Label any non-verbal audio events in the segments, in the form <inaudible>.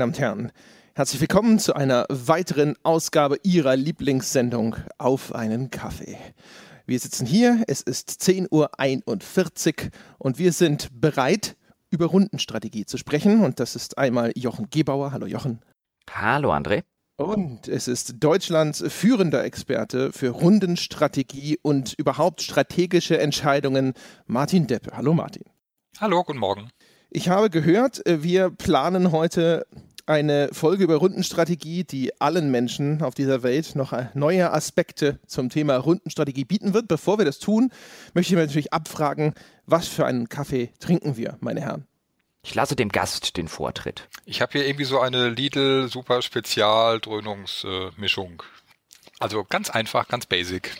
meine Damen und Herren. Herzlich willkommen zu einer weiteren Ausgabe Ihrer Lieblingssendung Auf einen Kaffee. Wir sitzen hier, es ist 10.41 Uhr und wir sind bereit, über Rundenstrategie zu sprechen. Und das ist einmal Jochen Gebauer. Hallo Jochen. Hallo André. Und es ist Deutschlands führender Experte für Rundenstrategie und überhaupt strategische Entscheidungen, Martin Deppe. Hallo Martin. Hallo, guten Morgen. Ich habe gehört, wir planen heute eine Folge über Rundenstrategie, die allen Menschen auf dieser Welt noch äh, neue Aspekte zum Thema Rundenstrategie bieten wird. Bevor wir das tun, möchte ich mir natürlich abfragen, was für einen Kaffee trinken wir, meine Herren? Ich lasse dem Gast den Vortritt. Ich habe hier irgendwie so eine Lidl Super Spezial Dröhnungsmischung. also ganz einfach, ganz basic.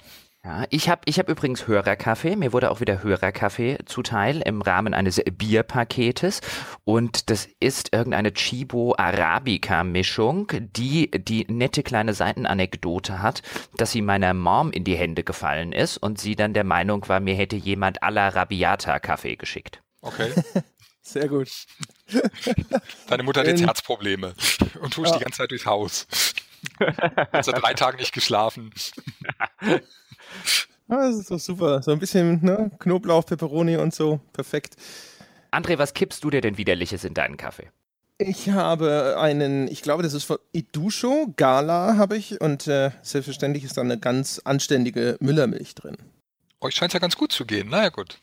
Ja, ich habe ich hab übrigens Hörerkaffee. Mir wurde auch wieder Hörerkaffee zuteil im Rahmen eines Bierpaketes. Und das ist irgendeine Chibo Arabica Mischung, die die nette kleine Seitenanekdote hat, dass sie meiner Mom in die Hände gefallen ist und sie dann der Meinung war, mir hätte jemand Alla Rabiata Kaffee geschickt. Okay. <laughs> Sehr gut. Deine Mutter hat jetzt Herzprobleme und huscht ja. die ganze Zeit durchs Haus. <laughs> Hat seit drei Tagen nicht geschlafen. <laughs> Ah, das ist doch super. So ein bisschen ne? Knoblauch, Peperoni und so. Perfekt. André, was kippst du dir denn widerliches in deinen Kaffee? Ich habe einen, ich glaube, das ist von Idusho, Gala habe ich und äh, selbstverständlich ist da eine ganz anständige Müllermilch drin. Euch scheint es ja ganz gut zu gehen, naja gut.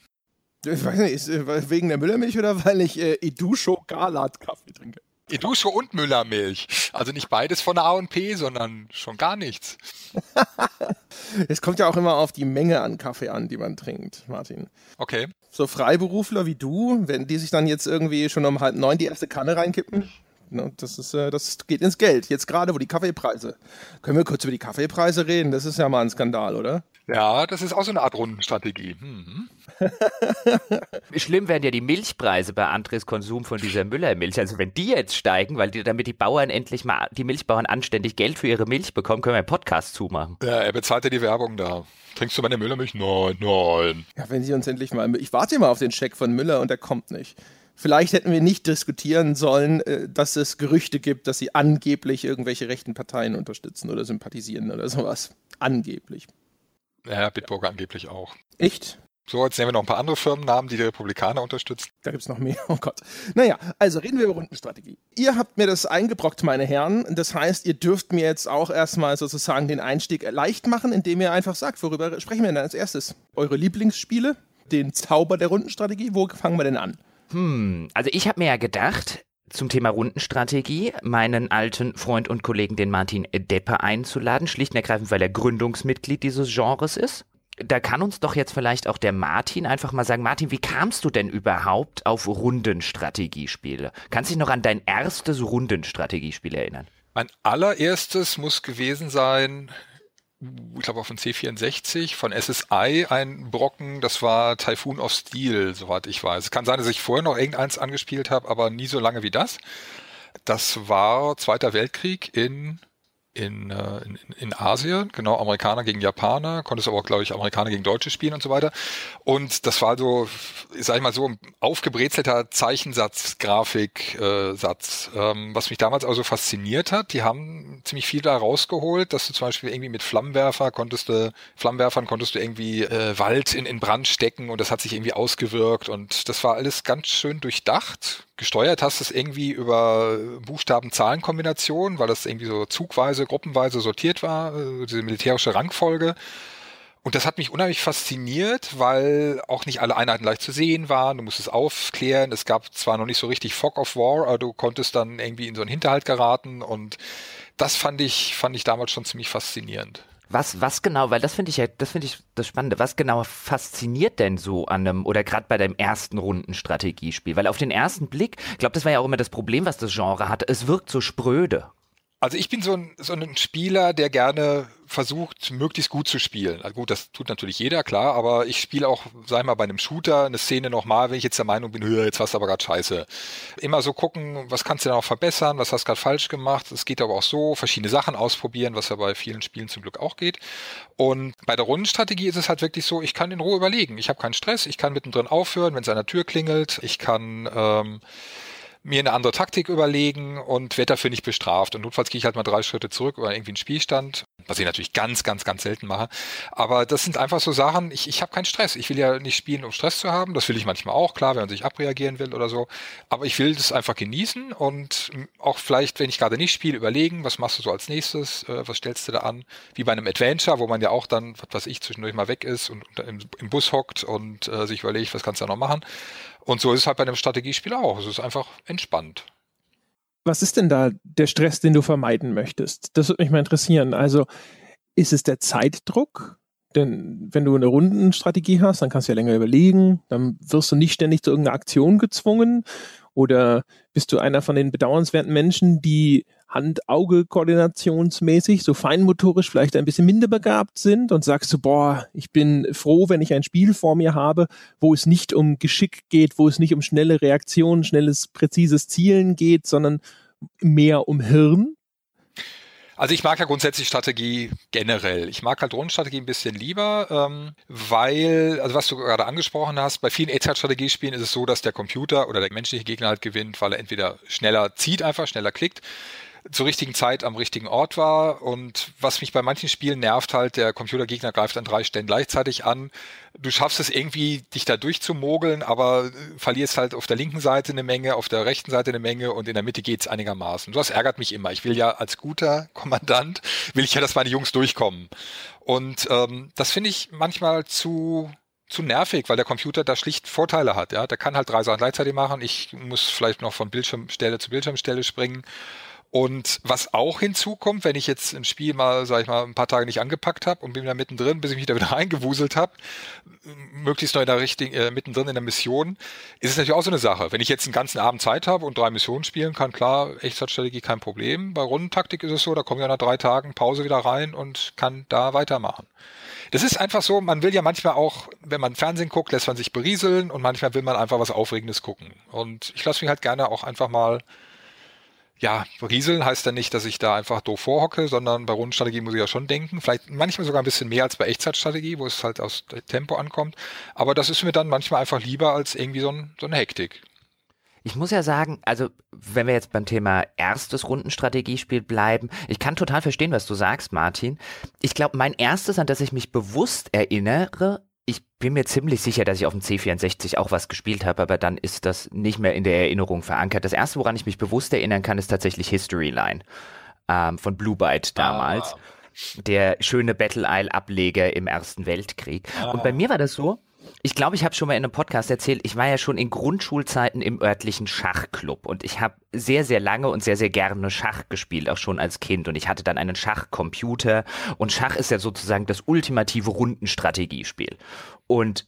Ich weiß nicht, ist, äh, wegen der Müllermilch oder weil ich äh, Idusho Gala Kaffee trinke? Edusho und Müllermilch. Also nicht beides von der A&P, sondern schon gar nichts. <laughs> es kommt ja auch immer auf die Menge an Kaffee an, die man trinkt, Martin. Okay. So Freiberufler wie du, wenn die sich dann jetzt irgendwie schon um halb neun die erste Kanne reinkippen, ne, das, ist, äh, das geht ins Geld. Jetzt gerade, wo die Kaffeepreise. Können wir kurz über die Kaffeepreise reden? Das ist ja mal ein Skandal, oder? Ja, das ist auch so eine Art Rundenstrategie. Mhm. <laughs> Schlimm wären ja die Milchpreise bei Andres Konsum von dieser Müllermilch. Also wenn die jetzt steigen, weil die, damit die Bauern endlich mal, die Milchbauern anständig Geld für ihre Milch bekommen, können wir einen Podcast zumachen. Ja, er bezahlt ja die Werbung da. Trinkst du meine Müllermilch? Nein, nein. Ja, wenn sie uns endlich mal. Ich warte immer auf den Scheck von Müller und der kommt nicht. Vielleicht hätten wir nicht diskutieren sollen, äh, dass es Gerüchte gibt, dass sie angeblich irgendwelche rechten Parteien unterstützen oder sympathisieren oder sowas. Angeblich. Ja, Bitburger angeblich auch. Echt? So, jetzt nehmen wir noch ein paar andere Firmennamen, die die Republikaner unterstützen. Da gibt es noch mehr. <laughs> Oh Gott. Naja, also reden wir über Rundenstrategie. Ihr habt mir das eingebrockt, meine Herren. Das heißt, ihr dürft mir jetzt auch erstmal sozusagen den Einstieg leicht machen, indem ihr einfach sagt, worüber sprechen wir denn als erstes? Eure Lieblingsspiele? Den Zauber der Rundenstrategie? Wo fangen wir denn an? Hm, also ich habe mir ja gedacht, zum Thema Rundenstrategie meinen alten Freund und Kollegen, den Martin Deppe, einzuladen, schlicht und ergreifend, weil er Gründungsmitglied dieses Genres ist da kann uns doch jetzt vielleicht auch der Martin einfach mal sagen, Martin, wie kamst du denn überhaupt auf Rundenstrategiespiele? Kannst du dich noch an dein erstes Rundenstrategiespiel erinnern? Mein allererstes muss gewesen sein, ich glaube auf dem C64 von SSI ein Brocken, das war Typhoon of Steel, soweit ich weiß. Es kann sein, dass ich vorher noch irgendeins angespielt habe, aber nie so lange wie das. Das war Zweiter Weltkrieg in in, äh, in, in Asien, genau, Amerikaner gegen Japaner, konntest aber auch, glaube ich, Amerikaner gegen Deutsche spielen und so weiter. Und das war so, sag ich mal so, ein aufgebrezelter Zeichensatz, Grafiksatz, äh, ähm, was mich damals also fasziniert hat. Die haben ziemlich viel da rausgeholt, dass du zum Beispiel irgendwie mit Flammenwerfer konntest du, Flammenwerfern konntest du irgendwie äh, Wald in, in Brand stecken und das hat sich irgendwie ausgewirkt und das war alles ganz schön durchdacht gesteuert hast es irgendwie über Buchstaben-Zahlen-Kombinationen, weil das irgendwie so zugweise, gruppenweise sortiert war, äh, diese militärische Rangfolge. Und das hat mich unheimlich fasziniert, weil auch nicht alle Einheiten leicht zu sehen waren. Du musstest aufklären. Es gab zwar noch nicht so richtig Fog of War, aber du konntest dann irgendwie in so einen Hinterhalt geraten. Und das fand ich, fand ich damals schon ziemlich faszinierend. Was, was genau, weil das finde ich ja, das finde ich das Spannende, was genau fasziniert denn so an einem, oder gerade bei deinem ersten Rundenstrategiespiel? Weil auf den ersten Blick, ich glaube, das war ja auch immer das Problem, was das Genre hatte, es wirkt so spröde. Also ich bin so ein, so ein Spieler, der gerne versucht, möglichst gut zu spielen. Also gut, das tut natürlich jeder, klar, aber ich spiele auch, sei mal, bei einem Shooter eine Szene nochmal, wenn ich jetzt der Meinung bin, jetzt warst du aber gerade scheiße. Immer so gucken, was kannst du da noch verbessern, was hast du gerade falsch gemacht. Es geht aber auch so, verschiedene Sachen ausprobieren, was ja bei vielen Spielen zum Glück auch geht. Und bei der Rundenstrategie ist es halt wirklich so, ich kann in Ruhe überlegen. Ich habe keinen Stress, ich kann mittendrin aufhören, wenn es an der Tür klingelt, ich kann ähm, mir eine andere Taktik überlegen und werde dafür nicht bestraft. Und notfalls gehe ich halt mal drei Schritte zurück über irgendwie einen Spielstand, was ich natürlich ganz, ganz, ganz selten mache. Aber das sind einfach so Sachen, ich, ich habe keinen Stress. Ich will ja nicht spielen, um Stress zu haben. Das will ich manchmal auch, klar, wenn man sich abreagieren will oder so. Aber ich will das einfach genießen und auch vielleicht, wenn ich gerade nicht spiele, überlegen, was machst du so als nächstes, äh, was stellst du da an? Wie bei einem Adventure, wo man ja auch dann, was weiß ich, zwischendurch mal weg ist und im, im Bus hockt und äh, sich überlegt, was kannst du da noch machen. Und so ist es halt bei einem Strategiespiel auch. Es ist einfach entspannt. Was ist denn da der Stress, den du vermeiden möchtest? Das würde mich mal interessieren. Also ist es der Zeitdruck? Denn wenn du eine Rundenstrategie hast, dann kannst du ja länger überlegen, dann wirst du nicht ständig zu irgendeiner Aktion gezwungen. Oder bist du einer von den bedauernswerten Menschen, die Hand-Auge-Koordinationsmäßig, so feinmotorisch vielleicht ein bisschen minder begabt sind und sagst du, boah, ich bin froh, wenn ich ein Spiel vor mir habe, wo es nicht um Geschick geht, wo es nicht um schnelle Reaktionen, schnelles, präzises Zielen geht, sondern mehr um Hirn? Also ich mag ja grundsätzlich Strategie generell. Ich mag halt Rundenstrategie ein bisschen lieber, ähm, weil, also was du gerade angesprochen hast, bei vielen Echtzeit-Strategiespielen ist es so, dass der Computer oder der menschliche Gegner halt gewinnt, weil er entweder schneller zieht einfach, schneller klickt zur richtigen Zeit am richtigen Ort war. Und was mich bei manchen Spielen nervt, halt, der Computergegner greift an drei Stellen gleichzeitig an. Du schaffst es irgendwie, dich da durchzumogeln, aber verlierst halt auf der linken Seite eine Menge, auf der rechten Seite eine Menge und in der Mitte geht's einigermaßen. Das ärgert mich immer. Ich will ja als guter Kommandant, <laughs> will ich ja, dass meine Jungs durchkommen. Und ähm, das finde ich manchmal zu zu nervig, weil der Computer da schlicht Vorteile hat. Ja, der kann halt drei Sachen gleichzeitig machen. Ich muss vielleicht noch von Bildschirmstelle zu Bildschirmstelle springen. Und was auch hinzukommt, wenn ich jetzt ein Spiel mal, sag ich mal, ein paar Tage nicht angepackt habe und bin da mittendrin, bis ich mich da wieder <laughs> reingewuselt habe, möglichst noch in der richtigen, äh, mittendrin in der Mission, ist es natürlich auch so eine Sache. Wenn ich jetzt einen ganzen Abend Zeit habe und drei Missionen spielen kann, klar, Echtzeitstrategie kein Problem. Bei Rundentaktik ist es so, da komme ich ja nach drei Tagen Pause wieder rein und kann da weitermachen. Das ist einfach so, man will ja manchmal auch, wenn man Fernsehen guckt, lässt man sich berieseln und manchmal will man einfach was Aufregendes gucken. Und ich lasse mich halt gerne auch einfach mal ja, rieseln heißt ja nicht, dass ich da einfach doof vorhocke, sondern bei Rundenstrategie muss ich ja schon denken. Vielleicht manchmal sogar ein bisschen mehr als bei Echtzeitstrategie, wo es halt aus Tempo ankommt. Aber das ist mir dann manchmal einfach lieber als irgendwie so, ein, so eine Hektik. Ich muss ja sagen, also wenn wir jetzt beim Thema erstes Rundenstrategiespiel bleiben, ich kann total verstehen, was du sagst, Martin. Ich glaube, mein erstes, an das ich mich bewusst erinnere, bin mir ziemlich sicher, dass ich auf dem C64 auch was gespielt habe, aber dann ist das nicht mehr in der Erinnerung verankert. Das erste, woran ich mich bewusst erinnern kann, ist tatsächlich History Line ähm, von Blue Byte damals. Ah. Der schöne Battle Isle Ableger im Ersten Weltkrieg. Ah. Und bei mir war das so, ich glaube, ich habe schon mal in einem Podcast erzählt, ich war ja schon in Grundschulzeiten im örtlichen Schachclub und ich habe sehr, sehr lange und sehr, sehr gerne Schach gespielt, auch schon als Kind. Und ich hatte dann einen Schachcomputer und Schach ist ja sozusagen das ultimative Rundenstrategiespiel. Und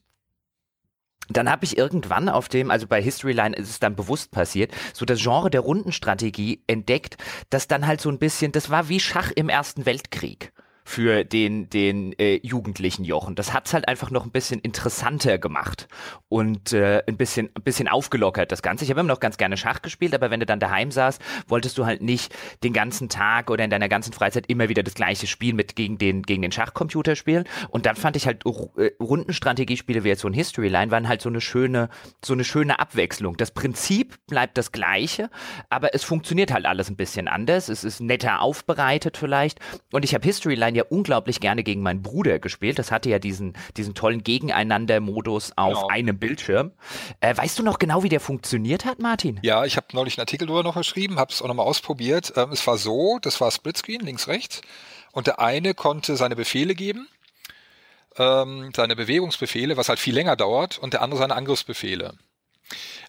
dann habe ich irgendwann auf dem, also bei Historyline ist es dann bewusst passiert, so das Genre der Rundenstrategie entdeckt, das dann halt so ein bisschen, das war wie Schach im Ersten Weltkrieg für den, den äh, jugendlichen Jochen. Das hat's halt einfach noch ein bisschen interessanter gemacht und äh, ein bisschen, ein bisschen aufgelockert, das Ganze. Ich habe immer noch ganz gerne Schach gespielt, aber wenn du dann daheim saßt, wolltest du halt nicht den ganzen Tag oder in deiner ganzen Freizeit immer wieder das gleiche Spiel mit gegen den, gegen den Schachcomputer spielen. Und dann fand ich halt äh, Rundenstrategiespiele wie jetzt so ein Historyline waren halt so eine schöne, so eine schöne Abwechslung. Das Prinzip bleibt das gleiche, aber es funktioniert halt alles ein bisschen anders. Es ist netter aufbereitet vielleicht. Und ich habe Historyline ja unglaublich gerne gegen meinen Bruder gespielt. Das hatte ja diesen, diesen tollen Gegeneinander-Modus auf genau. einem Bildschirm. Äh, weißt du noch genau, wie der funktioniert hat, Martin? Ja, ich habe neulich einen Artikel darüber noch geschrieben, habe es auch nochmal ausprobiert. Ähm, es war so, das war Splitscreen, links, rechts. Und der eine konnte seine Befehle geben, ähm, seine Bewegungsbefehle, was halt viel länger dauert, und der andere seine Angriffsbefehle.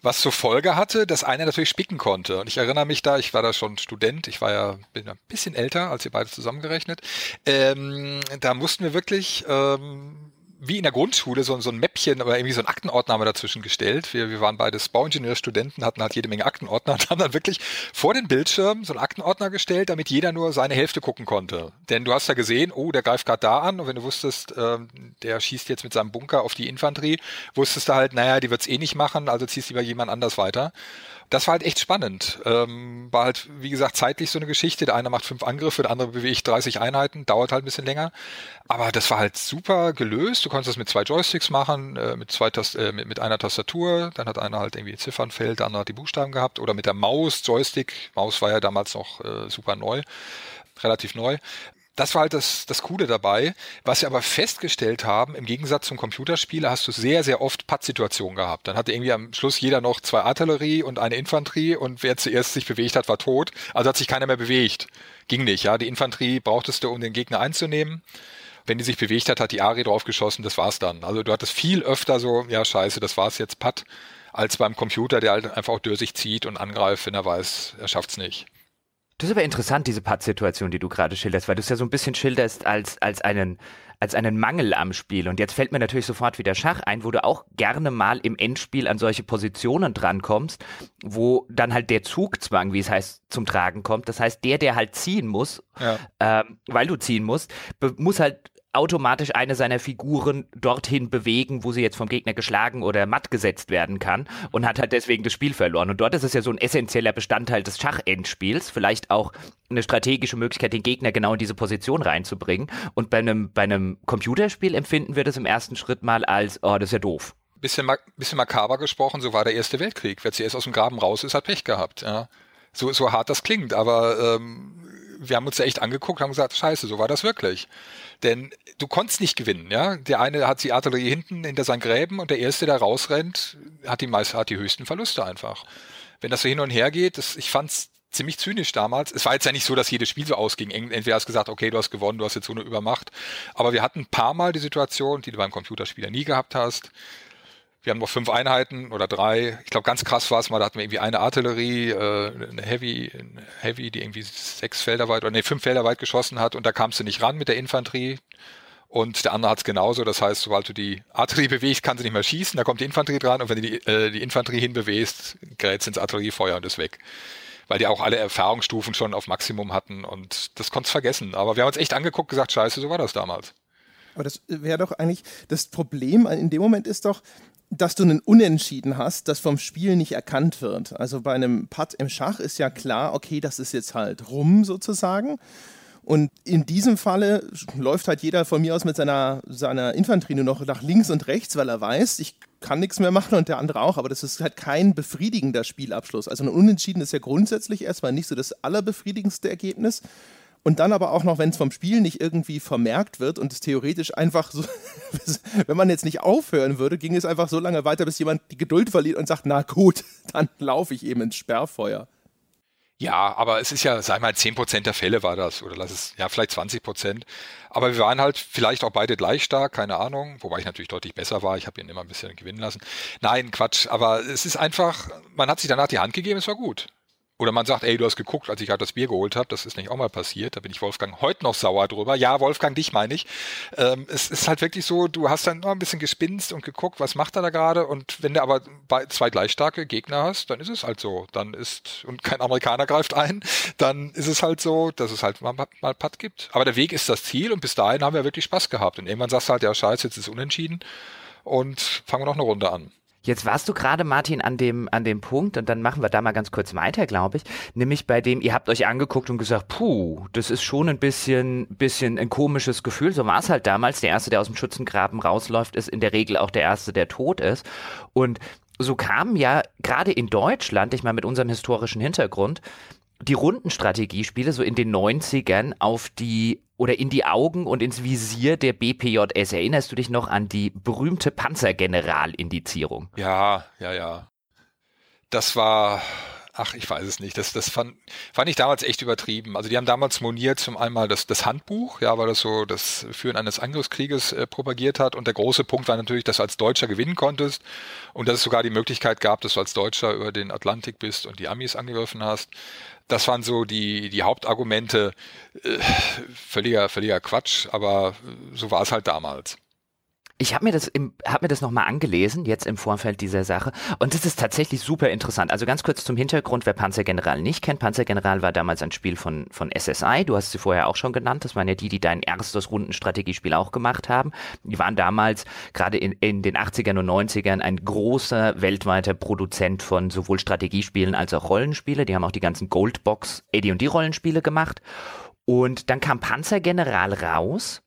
Was zur Folge hatte, dass einer natürlich spicken konnte. Und ich erinnere mich da, ich war da schon Student, ich war ja bin ein bisschen älter als ihr beide zusammengerechnet. Ähm, da mussten wir wirklich ähm, wie in der Grundschule so, so ein Mäppchen, aber irgendwie so ein Aktenordner dazwischen gestellt. Wir, wir waren beides Bauingenieurstudenten, hatten halt jede Menge Aktenordner <laughs> und haben dann wirklich vor den Bildschirm so einen Aktenordner gestellt, damit jeder nur seine Hälfte gucken konnte. Denn du hast ja gesehen, oh, der greift gerade da an und wenn du wusstest, äh, der schießt jetzt mit seinem Bunker auf die Infanterie, wusstest du halt, naja, die wird's eh nicht machen, also ziehst lieber jemand anders weiter. Das war halt echt spannend. Ähm, war halt, wie gesagt, zeitlich so eine Geschichte. Der eine macht fünf Angriffe, der andere bewegt 30 Einheiten, dauert halt ein bisschen länger. Aber das war halt super gelöst. Du konntest das mit zwei Joysticks machen, äh, mit, zwei Tast äh, mit, mit einer Tastatur. Dann hat einer halt irgendwie Ziffernfeld, der andere hat die Buchstaben gehabt. Oder mit der Maus, Joystick. Maus war ja damals noch äh, super neu, relativ neu. Das war halt das, das Coole dabei. Was wir aber festgestellt haben, im Gegensatz zum Computerspiel, hast du sehr, sehr oft Pattsituationen gehabt. Dann hatte irgendwie am Schluss jeder noch zwei Artillerie und eine Infanterie und wer zuerst sich bewegt hat, war tot. Also hat sich keiner mehr bewegt. Ging nicht, ja. Die Infanterie brauchtest du, um den Gegner einzunehmen. Wenn die sich bewegt hat, hat die Ari draufgeschossen, das war's dann. Also du hattest viel öfter so, ja scheiße, das war's jetzt, Patt, als beim Computer, der halt einfach auch durch sich zieht und angreift, wenn er weiß, er schafft's nicht. Das ist aber interessant, diese Part-Situation, die du gerade schilderst, weil du es ja so ein bisschen schilderst als, als einen, als einen Mangel am Spiel. Und jetzt fällt mir natürlich sofort wieder Schach ein, wo du auch gerne mal im Endspiel an solche Positionen drankommst, wo dann halt der Zugzwang, wie es heißt, zum Tragen kommt. Das heißt, der, der halt ziehen muss, ja. ähm, weil du ziehen musst, muss halt automatisch eine seiner Figuren dorthin bewegen, wo sie jetzt vom Gegner geschlagen oder matt gesetzt werden kann und hat halt deswegen das Spiel verloren. Und dort ist es ja so ein essentieller Bestandteil des Schachendspiels, vielleicht auch eine strategische Möglichkeit, den Gegner genau in diese Position reinzubringen. Und bei einem, bei einem Computerspiel empfinden wir das im ersten Schritt mal als, oh, das ist ja doof. Bisschen, mak bisschen makaber gesprochen, so war der Erste Weltkrieg. Wer zuerst aus dem Graben raus ist, hat Pech gehabt. Ja. So, so hart das klingt, aber ähm, wir haben uns ja echt angeguckt, haben gesagt, scheiße, so war das wirklich. Denn du konntest nicht gewinnen, ja. Der eine hat die Artillerie hinten hinter seinen Gräben und der erste, der rausrennt, hat die meist, hat die höchsten Verluste einfach. Wenn das so hin und her geht, das, ich fand's ziemlich zynisch damals. Es war jetzt ja nicht so, dass jedes Spiel so ausging. Entweder hast du gesagt, okay, du hast gewonnen, du hast jetzt so eine Übermacht. Aber wir hatten ein paar Mal die Situation, die du beim Computerspieler nie gehabt hast. Wir haben noch fünf Einheiten oder drei. Ich glaube, ganz krass war es mal, da hatten wir irgendwie eine Artillerie, äh, eine Heavy, eine Heavy, die irgendwie sechs Felder weit oder nee, fünf Felder weit geschossen hat und da kamst du nicht ran mit der Infanterie. Und der andere hat es genauso. Das heißt, sobald du die Artillerie bewegst, kann sie nicht mehr schießen, da kommt die Infanterie dran und wenn du die, äh, die Infanterie hinbewegst, gerät ins Artilleriefeuer und ist weg. Weil die auch alle Erfahrungsstufen schon auf Maximum hatten und das konntest vergessen. Aber wir haben uns echt angeguckt, gesagt, scheiße, so war das damals. Aber das wäre doch eigentlich, das Problem in dem Moment ist doch, dass du einen Unentschieden hast, das vom Spiel nicht erkannt wird. Also bei einem Putt im Schach ist ja klar, okay, das ist jetzt halt rum sozusagen. Und in diesem Falle läuft halt jeder von mir aus mit seiner, seiner Infanterie nur noch nach links und rechts, weil er weiß, ich kann nichts mehr machen und der andere auch, aber das ist halt kein befriedigender Spielabschluss. Also ein Unentschieden ist ja grundsätzlich erstmal nicht so das allerbefriedigendste Ergebnis. Und dann aber auch noch, wenn es vom Spiel nicht irgendwie vermerkt wird und es theoretisch einfach so, <laughs> wenn man jetzt nicht aufhören würde, ging es einfach so lange weiter, bis jemand die Geduld verliert und sagt, na gut, <laughs> dann laufe ich eben ins Sperrfeuer. Ja, aber es ist ja, sag mal, 10% der Fälle war das, oder lass es, ja, vielleicht 20%. Aber wir waren halt vielleicht auch beide gleich stark, keine Ahnung, wobei ich natürlich deutlich besser war. Ich habe ihn immer ein bisschen gewinnen lassen. Nein, Quatsch, aber es ist einfach, man hat sich danach die Hand gegeben, es war gut. Oder man sagt, ey, du hast geguckt, als ich halt das Bier geholt habe, das ist nicht auch mal passiert, da bin ich Wolfgang heute noch sauer drüber. Ja, Wolfgang, dich meine ich. Ähm, es ist halt wirklich so, du hast dann noch ein bisschen gespinst und geguckt, was macht er da gerade und wenn du aber zwei gleich starke Gegner hast, dann ist es halt so. Dann ist, und kein Amerikaner greift ein, dann ist es halt so, dass es halt mal, mal Putt gibt. Aber der Weg ist das Ziel und bis dahin haben wir wirklich Spaß gehabt. Und irgendwann sagst du halt, ja scheiße, jetzt ist es unentschieden und fangen wir noch eine Runde an. Jetzt warst du gerade, Martin, an dem, an dem Punkt, und dann machen wir da mal ganz kurz weiter, glaube ich, nämlich bei dem, ihr habt euch angeguckt und gesagt, puh, das ist schon ein bisschen, bisschen ein komisches Gefühl. So war es halt damals. Der Erste, der aus dem Schützengraben rausläuft, ist in der Regel auch der Erste, der tot ist. Und so kamen ja gerade in Deutschland, ich meine mit unserem historischen Hintergrund, die Rundenstrategiespiele so in den 90ern auf die oder in die Augen und ins Visier der BPJS. Erinnerst du dich noch an die berühmte Panzergeneral-Indizierung? Ja, ja, ja. Das war, ach, ich weiß es nicht. Das, das fand, fand ich damals echt übertrieben. Also die haben damals moniert zum einmal das, das Handbuch, ja, weil das so das Führen eines Angriffskrieges äh, propagiert hat. Und der große Punkt war natürlich, dass du als Deutscher gewinnen konntest und dass es sogar die Möglichkeit gab, dass du als Deutscher über den Atlantik bist und die Amis angegriffen hast. Das waren so die, die Hauptargumente. Äh, völliger, völliger Quatsch, aber so war es halt damals. Ich habe mir das im, hab mir das nochmal angelesen, jetzt im Vorfeld dieser Sache. Und das ist tatsächlich super interessant. Also ganz kurz zum Hintergrund, wer Panzergeneral nicht kennt. Panzergeneral war damals ein Spiel von, von SSI. Du hast sie vorher auch schon genannt. Das waren ja die, die dein erstes Rundenstrategiespiel auch gemacht haben. Die waren damals gerade in, in den 80ern und 90ern ein großer weltweiter Produzent von sowohl Strategiespielen als auch Rollenspiele. Die haben auch die ganzen Goldbox AD&D Rollenspiele gemacht. Und dann kam Panzergeneral raus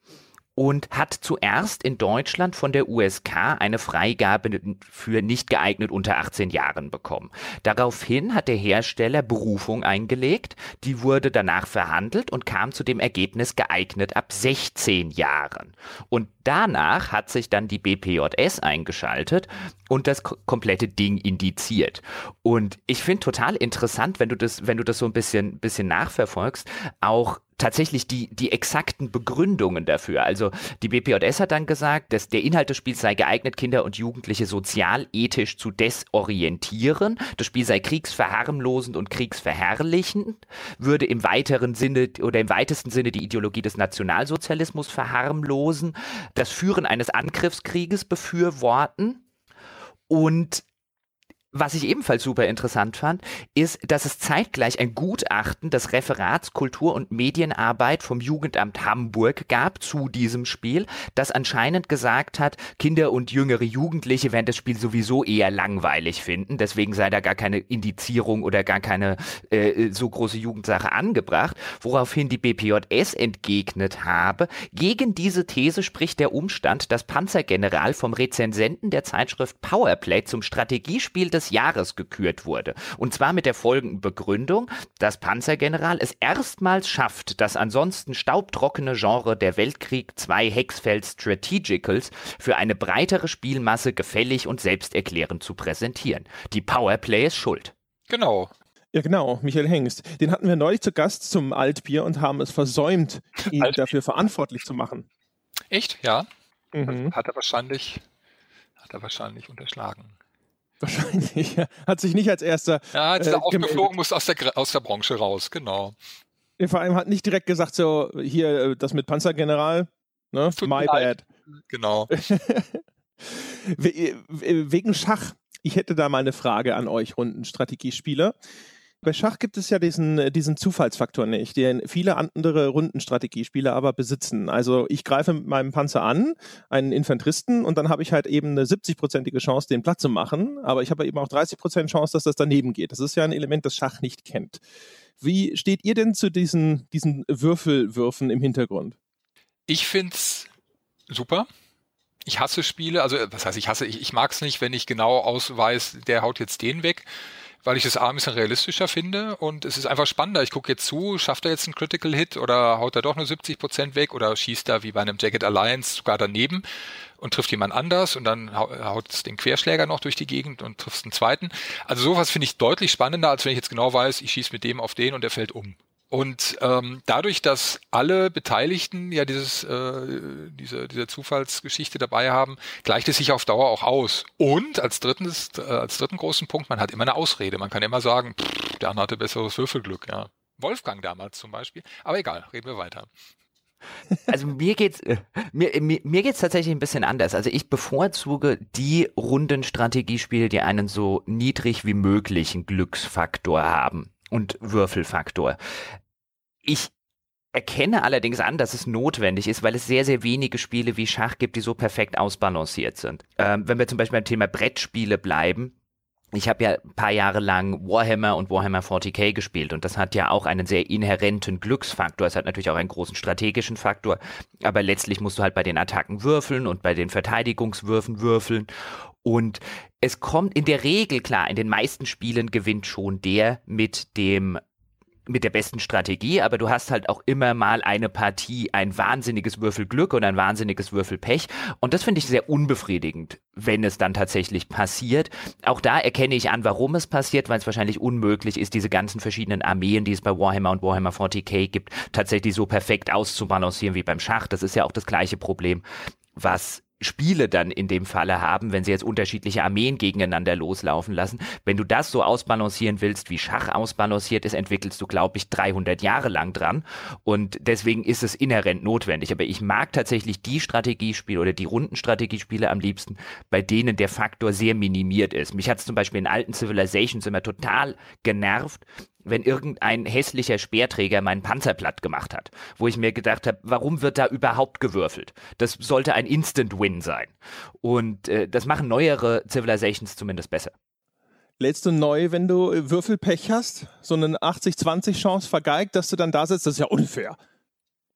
und hat zuerst in Deutschland von der USK eine Freigabe für nicht geeignet unter 18 Jahren bekommen. Daraufhin hat der Hersteller Berufung eingelegt, die wurde danach verhandelt und kam zu dem Ergebnis geeignet ab 16 Jahren. Und danach hat sich dann die BPJS eingeschaltet und das komplette Ding indiziert. Und ich finde total interessant, wenn du das, wenn du das so ein bisschen, bisschen nachverfolgst, auch tatsächlich die, die exakten Begründungen dafür. Also die BPJS hat dann gesagt, dass der Inhalt des Spiels sei geeignet, Kinder und Jugendliche sozial, ethisch zu desorientieren. Das Spiel sei kriegsverharmlosend und kriegsverherrlichend, würde im weiteren Sinne oder im weitesten Sinne die Ideologie des Nationalsozialismus verharmlosen, das Führen eines Angriffskrieges befürworten und was ich ebenfalls super interessant fand, ist, dass es zeitgleich ein Gutachten des Referats Kultur- und Medienarbeit vom Jugendamt Hamburg gab zu diesem Spiel, das anscheinend gesagt hat, Kinder und jüngere Jugendliche werden das Spiel sowieso eher langweilig finden, deswegen sei da gar keine Indizierung oder gar keine äh, so große Jugendsache angebracht, woraufhin die BPJS entgegnet habe, gegen diese These spricht der Umstand, dass Panzergeneral vom Rezensenten der Zeitschrift Powerplay zum Strategiespiel des des Jahres gekürt wurde. Und zwar mit der folgenden Begründung, dass Panzergeneral es erstmals schafft, das ansonsten staubtrockene Genre der Weltkrieg 2 Hexfeld Strategicals für eine breitere Spielmasse gefällig und selbsterklärend zu präsentieren. Die Powerplay ist schuld. Genau. Ja, genau, Michael Hengst. Den hatten wir neulich zu Gast zum Altbier und haben es versäumt, ihn Altbier. dafür verantwortlich zu machen. Echt? Ja. Mhm. Hat er wahrscheinlich, hat er wahrscheinlich unterschlagen. Wahrscheinlich. Hat sich nicht als erster. Ja, als er äh, aufgeflogen, muss aus der, aus der Branche raus, genau. Vor allem hat nicht direkt gesagt, so, hier, äh, das mit Panzergeneral, ne? My bad. Genau. <laughs> Wegen Schach. Ich hätte da mal eine Frage an euch, Rundenstrategiespieler. Bei Schach gibt es ja diesen, äh, diesen Zufallsfaktor nicht, den viele andere Rundenstrategiespieler aber besitzen. Also ich greife mit meinem Panzer an, einen Infanteristen, und dann habe ich halt eben eine 70-prozentige Chance, den Platz zu machen. Aber ich habe eben auch 30 Prozent Chance, dass das daneben geht. Das ist ja ein Element, das Schach nicht kennt. Wie steht ihr denn zu diesen, diesen Würfelwürfen im Hintergrund? Ich finde es super. Ich hasse Spiele, also was heißt ich hasse, ich, ich mag es nicht, wenn ich genau ausweise, der haut jetzt den weg weil ich das A ein bisschen realistischer finde und es ist einfach spannender. Ich gucke jetzt zu, schafft er jetzt einen Critical Hit oder haut er doch nur 70 Prozent weg oder schießt er wie bei einem Jacket Alliance sogar daneben und trifft jemand anders und dann haut es den Querschläger noch durch die Gegend und trifft einen zweiten. Also sowas finde ich deutlich spannender, als wenn ich jetzt genau weiß, ich schieße mit dem auf den und der fällt um. Und ähm, dadurch, dass alle Beteiligten ja dieses, äh, diese, diese Zufallsgeschichte dabei haben, gleicht es sich auf Dauer auch aus. Und als, drittens, äh, als dritten großen Punkt, man hat immer eine Ausrede. Man kann immer sagen, pff, der andere hatte besseres Würfelglück. Ja. Wolfgang damals zum Beispiel. Aber egal, reden wir weiter. Also mir geht's äh, mir, mir, mir geht's tatsächlich ein bisschen anders. Also ich bevorzuge die Rundenstrategiespiele, die einen so niedrig wie möglichen Glücksfaktor haben und Würfelfaktor. Ich erkenne allerdings an, dass es notwendig ist, weil es sehr, sehr wenige Spiele wie Schach gibt, die so perfekt ausbalanciert sind. Ähm, wenn wir zum Beispiel beim Thema Brettspiele bleiben, ich habe ja ein paar Jahre lang Warhammer und Warhammer 40k gespielt und das hat ja auch einen sehr inhärenten Glücksfaktor. Es hat natürlich auch einen großen strategischen Faktor, aber letztlich musst du halt bei den Attacken würfeln und bei den Verteidigungswürfen würfeln. Und es kommt in der Regel klar, in den meisten Spielen gewinnt schon der mit dem mit der besten Strategie, aber du hast halt auch immer mal eine Partie, ein wahnsinniges Würfelglück und ein wahnsinniges Würfelpech. Und das finde ich sehr unbefriedigend, wenn es dann tatsächlich passiert. Auch da erkenne ich an, warum es passiert, weil es wahrscheinlich unmöglich ist, diese ganzen verschiedenen Armeen, die es bei Warhammer und Warhammer 40k gibt, tatsächlich so perfekt auszubalancieren wie beim Schach. Das ist ja auch das gleiche Problem, was Spiele dann in dem Falle haben, wenn sie jetzt unterschiedliche Armeen gegeneinander loslaufen lassen. Wenn du das so ausbalancieren willst, wie Schach ausbalanciert ist, entwickelst du, glaube ich, 300 Jahre lang dran. Und deswegen ist es inhärent notwendig. Aber ich mag tatsächlich die Strategiespiele oder die Rundenstrategiespiele am liebsten, bei denen der Faktor sehr minimiert ist. Mich hat es zum Beispiel in alten Civilizations immer total genervt, wenn irgendein hässlicher Speerträger meinen Panzer platt gemacht hat, wo ich mir gedacht habe, warum wird da überhaupt gewürfelt? Das sollte ein Instant-Win sein. Und äh, das machen neuere Civilizations zumindest besser. Lädst du neu, wenn du äh, Würfelpech hast? So eine 80-20 Chance vergeigt, dass du dann da sitzt? Das ist ja unfair.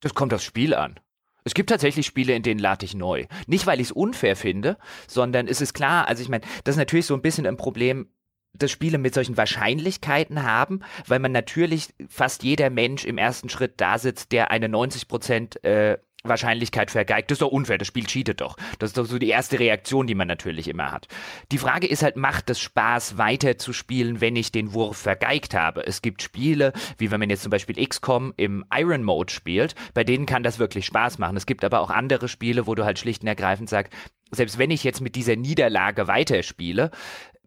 Das kommt aufs Spiel an. Es gibt tatsächlich Spiele, in denen lade ich neu. Nicht, weil ich es unfair finde, sondern es ist klar, also ich meine, das ist natürlich so ein bisschen ein Problem, dass Spiele mit solchen Wahrscheinlichkeiten haben, weil man natürlich fast jeder Mensch im ersten Schritt da sitzt, der eine 90 Prozent äh, Wahrscheinlichkeit vergeigt. Das ist doch unfair, das Spiel cheatet doch. Das ist doch so die erste Reaktion, die man natürlich immer hat. Die Frage ist halt, macht es Spaß, weiter zu spielen, wenn ich den Wurf vergeigt habe? Es gibt Spiele, wie wenn man jetzt zum Beispiel XCOM im Iron Mode spielt, bei denen kann das wirklich Spaß machen. Es gibt aber auch andere Spiele, wo du halt schlicht und ergreifend sagst, selbst wenn ich jetzt mit dieser Niederlage weiterspiele,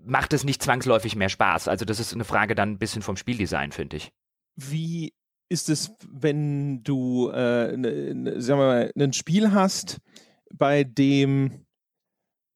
macht es nicht zwangsläufig mehr Spaß. Also das ist eine Frage dann ein bisschen vom Spieldesign, finde ich. Wie ist es, wenn du, äh, ne, ne, sagen wir mal, ein Spiel hast, bei dem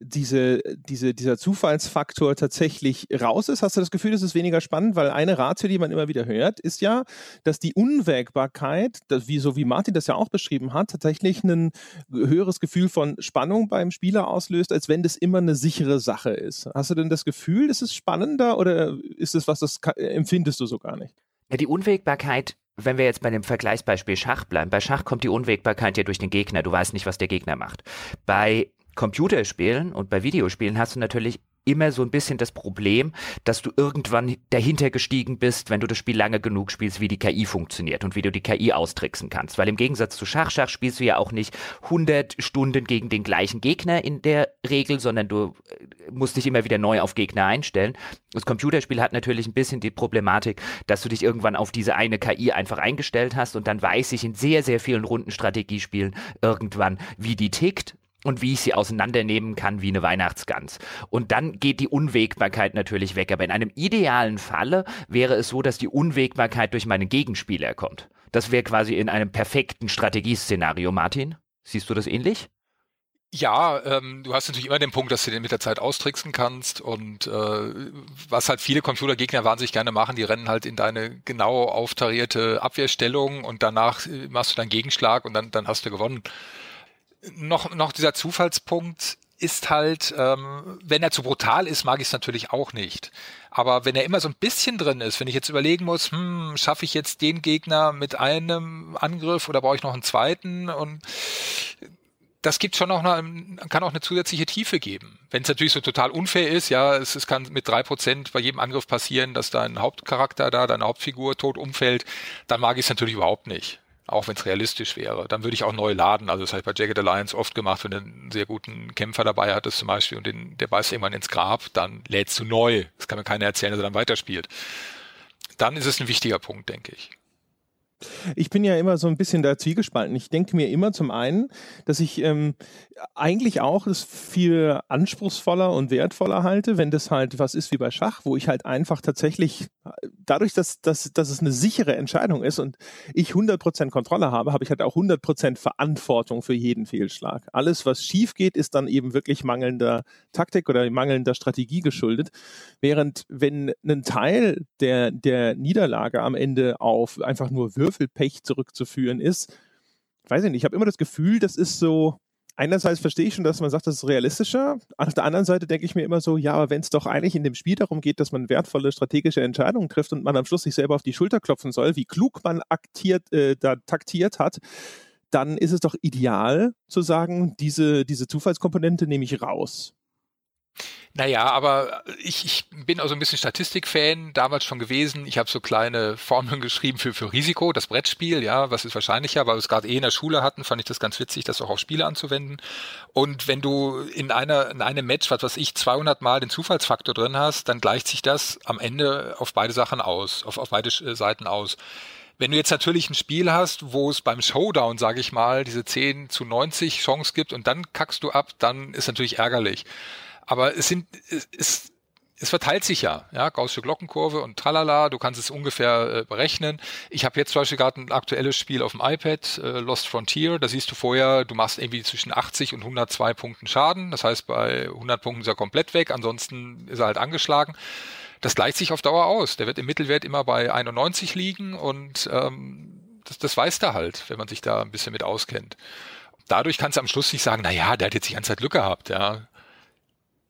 diese, diese, dieser Zufallsfaktor tatsächlich raus ist, hast du das Gefühl, es ist weniger spannend, weil eine Ratio, die man immer wieder hört, ist ja, dass die Unwägbarkeit, das, wie, so wie Martin das ja auch beschrieben hat, tatsächlich ein höheres Gefühl von Spannung beim Spieler auslöst, als wenn das immer eine sichere Sache ist. Hast du denn das Gefühl, ist es spannender oder ist es was, das empfindest du so gar nicht? Ja, die Unwägbarkeit wenn wir jetzt bei dem Vergleichsbeispiel Schach bleiben, bei Schach kommt die Unwägbarkeit ja durch den Gegner. Du weißt nicht, was der Gegner macht. Bei Computerspielen und bei Videospielen hast du natürlich immer so ein bisschen das Problem, dass du irgendwann dahinter gestiegen bist, wenn du das Spiel lange genug spielst, wie die KI funktioniert und wie du die KI austricksen kannst. Weil im Gegensatz zu Schach, Schach spielst du ja auch nicht 100 Stunden gegen den gleichen Gegner in der Regel, sondern du äh, musst dich immer wieder neu auf Gegner einstellen. Das Computerspiel hat natürlich ein bisschen die Problematik, dass du dich irgendwann auf diese eine KI einfach eingestellt hast und dann weiß ich in sehr, sehr vielen Runden Strategiespielen irgendwann, wie die tickt und wie ich sie auseinandernehmen kann wie eine Weihnachtsgans. Und dann geht die Unwägbarkeit natürlich weg. Aber in einem idealen Falle wäre es so, dass die Unwägbarkeit durch meinen Gegenspieler kommt. Das wäre quasi in einem perfekten Strategieszenario, Martin. Siehst du das ähnlich? Ja, ähm, du hast natürlich immer den Punkt, dass du den mit der Zeit austricksen kannst und äh, was halt viele Computergegner wahnsinnig gerne machen, die rennen halt in deine genau auftarierte Abwehrstellung und danach äh, machst du deinen Gegenschlag und dann, dann hast du gewonnen noch, noch dieser Zufallspunkt ist halt, ähm, wenn er zu brutal ist, mag ich es natürlich auch nicht. Aber wenn er immer so ein bisschen drin ist, wenn ich jetzt überlegen muss, hm, schaffe ich jetzt den Gegner mit einem Angriff oder brauche ich noch einen zweiten und das gibt schon noch eine, kann auch eine zusätzliche Tiefe geben. Wenn es natürlich so total unfair ist, ja, es, es kann mit drei Prozent bei jedem Angriff passieren, dass dein Hauptcharakter da, deine Hauptfigur tot umfällt, dann mag ich es natürlich überhaupt nicht auch wenn es realistisch wäre. Dann würde ich auch neu laden. Also das habe ich bei Jagged Alliance oft gemacht, wenn du einen sehr guten Kämpfer dabei hattest zum Beispiel und den, der beißt irgendwann ins Grab, dann lädst du neu. Das kann mir keiner erzählen, dass er dann weiterspielt. Dann ist es ein wichtiger Punkt, denke ich. Ich bin ja immer so ein bisschen da zwiegespalten. Ich denke mir immer zum einen, dass ich ähm, eigentlich auch es viel anspruchsvoller und wertvoller halte, wenn das halt was ist wie bei Schach, wo ich halt einfach tatsächlich, dadurch, dass, dass, dass es eine sichere Entscheidung ist und ich 100% Kontrolle habe, habe ich halt auch 100% Verantwortung für jeden Fehlschlag. Alles, was schief geht, ist dann eben wirklich mangelnder Taktik oder mangelnder Strategie geschuldet. Während wenn ein Teil der, der Niederlage am Ende auf einfach nur Würfelpech zurückzuführen ist, weiß ich nicht, ich habe immer das Gefühl, das ist so, einerseits verstehe ich schon, dass man sagt, das ist realistischer. Auf der anderen Seite denke ich mir immer so, ja, aber wenn es doch eigentlich in dem Spiel darum geht, dass man wertvolle strategische Entscheidungen trifft und man am Schluss sich selber auf die Schulter klopfen soll, wie klug man aktiert, äh, da taktiert hat, dann ist es doch ideal zu sagen, diese, diese Zufallskomponente nehme ich raus. Naja, aber ich, ich bin auch so ein bisschen Statistikfan, damals schon gewesen. Ich habe so kleine Formeln geschrieben für, für Risiko, das Brettspiel, ja, was ist wahrscheinlicher, weil wir es gerade eh in der Schule hatten, fand ich das ganz witzig, das auch auf Spiele anzuwenden. Und wenn du in einer in einem Match, was weiß ich, 200 Mal den Zufallsfaktor drin hast, dann gleicht sich das am Ende auf beide Sachen aus, auf, auf beide Seiten aus Wenn du jetzt natürlich ein Spiel hast, wo es beim Showdown, sage ich mal, diese 10 zu 90 Chance gibt und dann kackst du ab, dann ist natürlich ärgerlich. Aber es sind, es, es es verteilt sich ja, ja, Gaußsche Glockenkurve und tralala, du kannst es ungefähr äh, berechnen. Ich habe jetzt zum Beispiel gerade ein aktuelles Spiel auf dem iPad, äh, Lost Frontier, da siehst du vorher, du machst irgendwie zwischen 80 und 102 Punkten Schaden, das heißt bei 100 Punkten ist er komplett weg, ansonsten ist er halt angeschlagen. Das gleicht sich auf Dauer aus, der wird im Mittelwert immer bei 91 liegen und ähm, das, das weiß der halt, wenn man sich da ein bisschen mit auskennt. Dadurch kannst du am Schluss nicht sagen, na ja, der hat jetzt die ganze Zeit Glück gehabt, ja.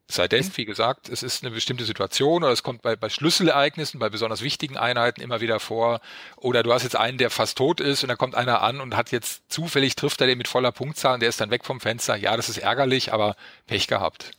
Sei denn, wie gesagt, es ist eine bestimmte Situation oder es kommt bei, bei Schlüsselereignissen, bei besonders wichtigen Einheiten immer wieder vor. Oder du hast jetzt einen, der fast tot ist und da kommt einer an und hat jetzt zufällig trifft er den mit voller Punktzahl und der ist dann weg vom Fenster. Ja, das ist ärgerlich, aber Pech gehabt.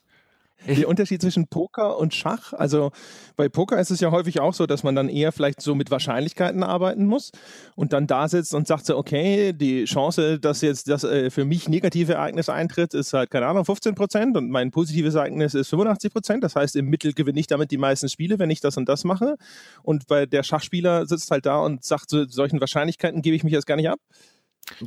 Der Unterschied zwischen Poker und Schach, also bei Poker ist es ja häufig auch so, dass man dann eher vielleicht so mit Wahrscheinlichkeiten arbeiten muss und dann da sitzt und sagt so, okay, die Chance, dass jetzt das äh, für mich negative Ereignis eintritt, ist halt, keine Ahnung, 15 Prozent und mein positives Ereignis ist 85 Prozent. Das heißt, im Mittel gewinne ich damit die meisten Spiele, wenn ich das und das mache. Und bei der Schachspieler sitzt halt da und sagt, so, solchen Wahrscheinlichkeiten gebe ich mich jetzt gar nicht ab.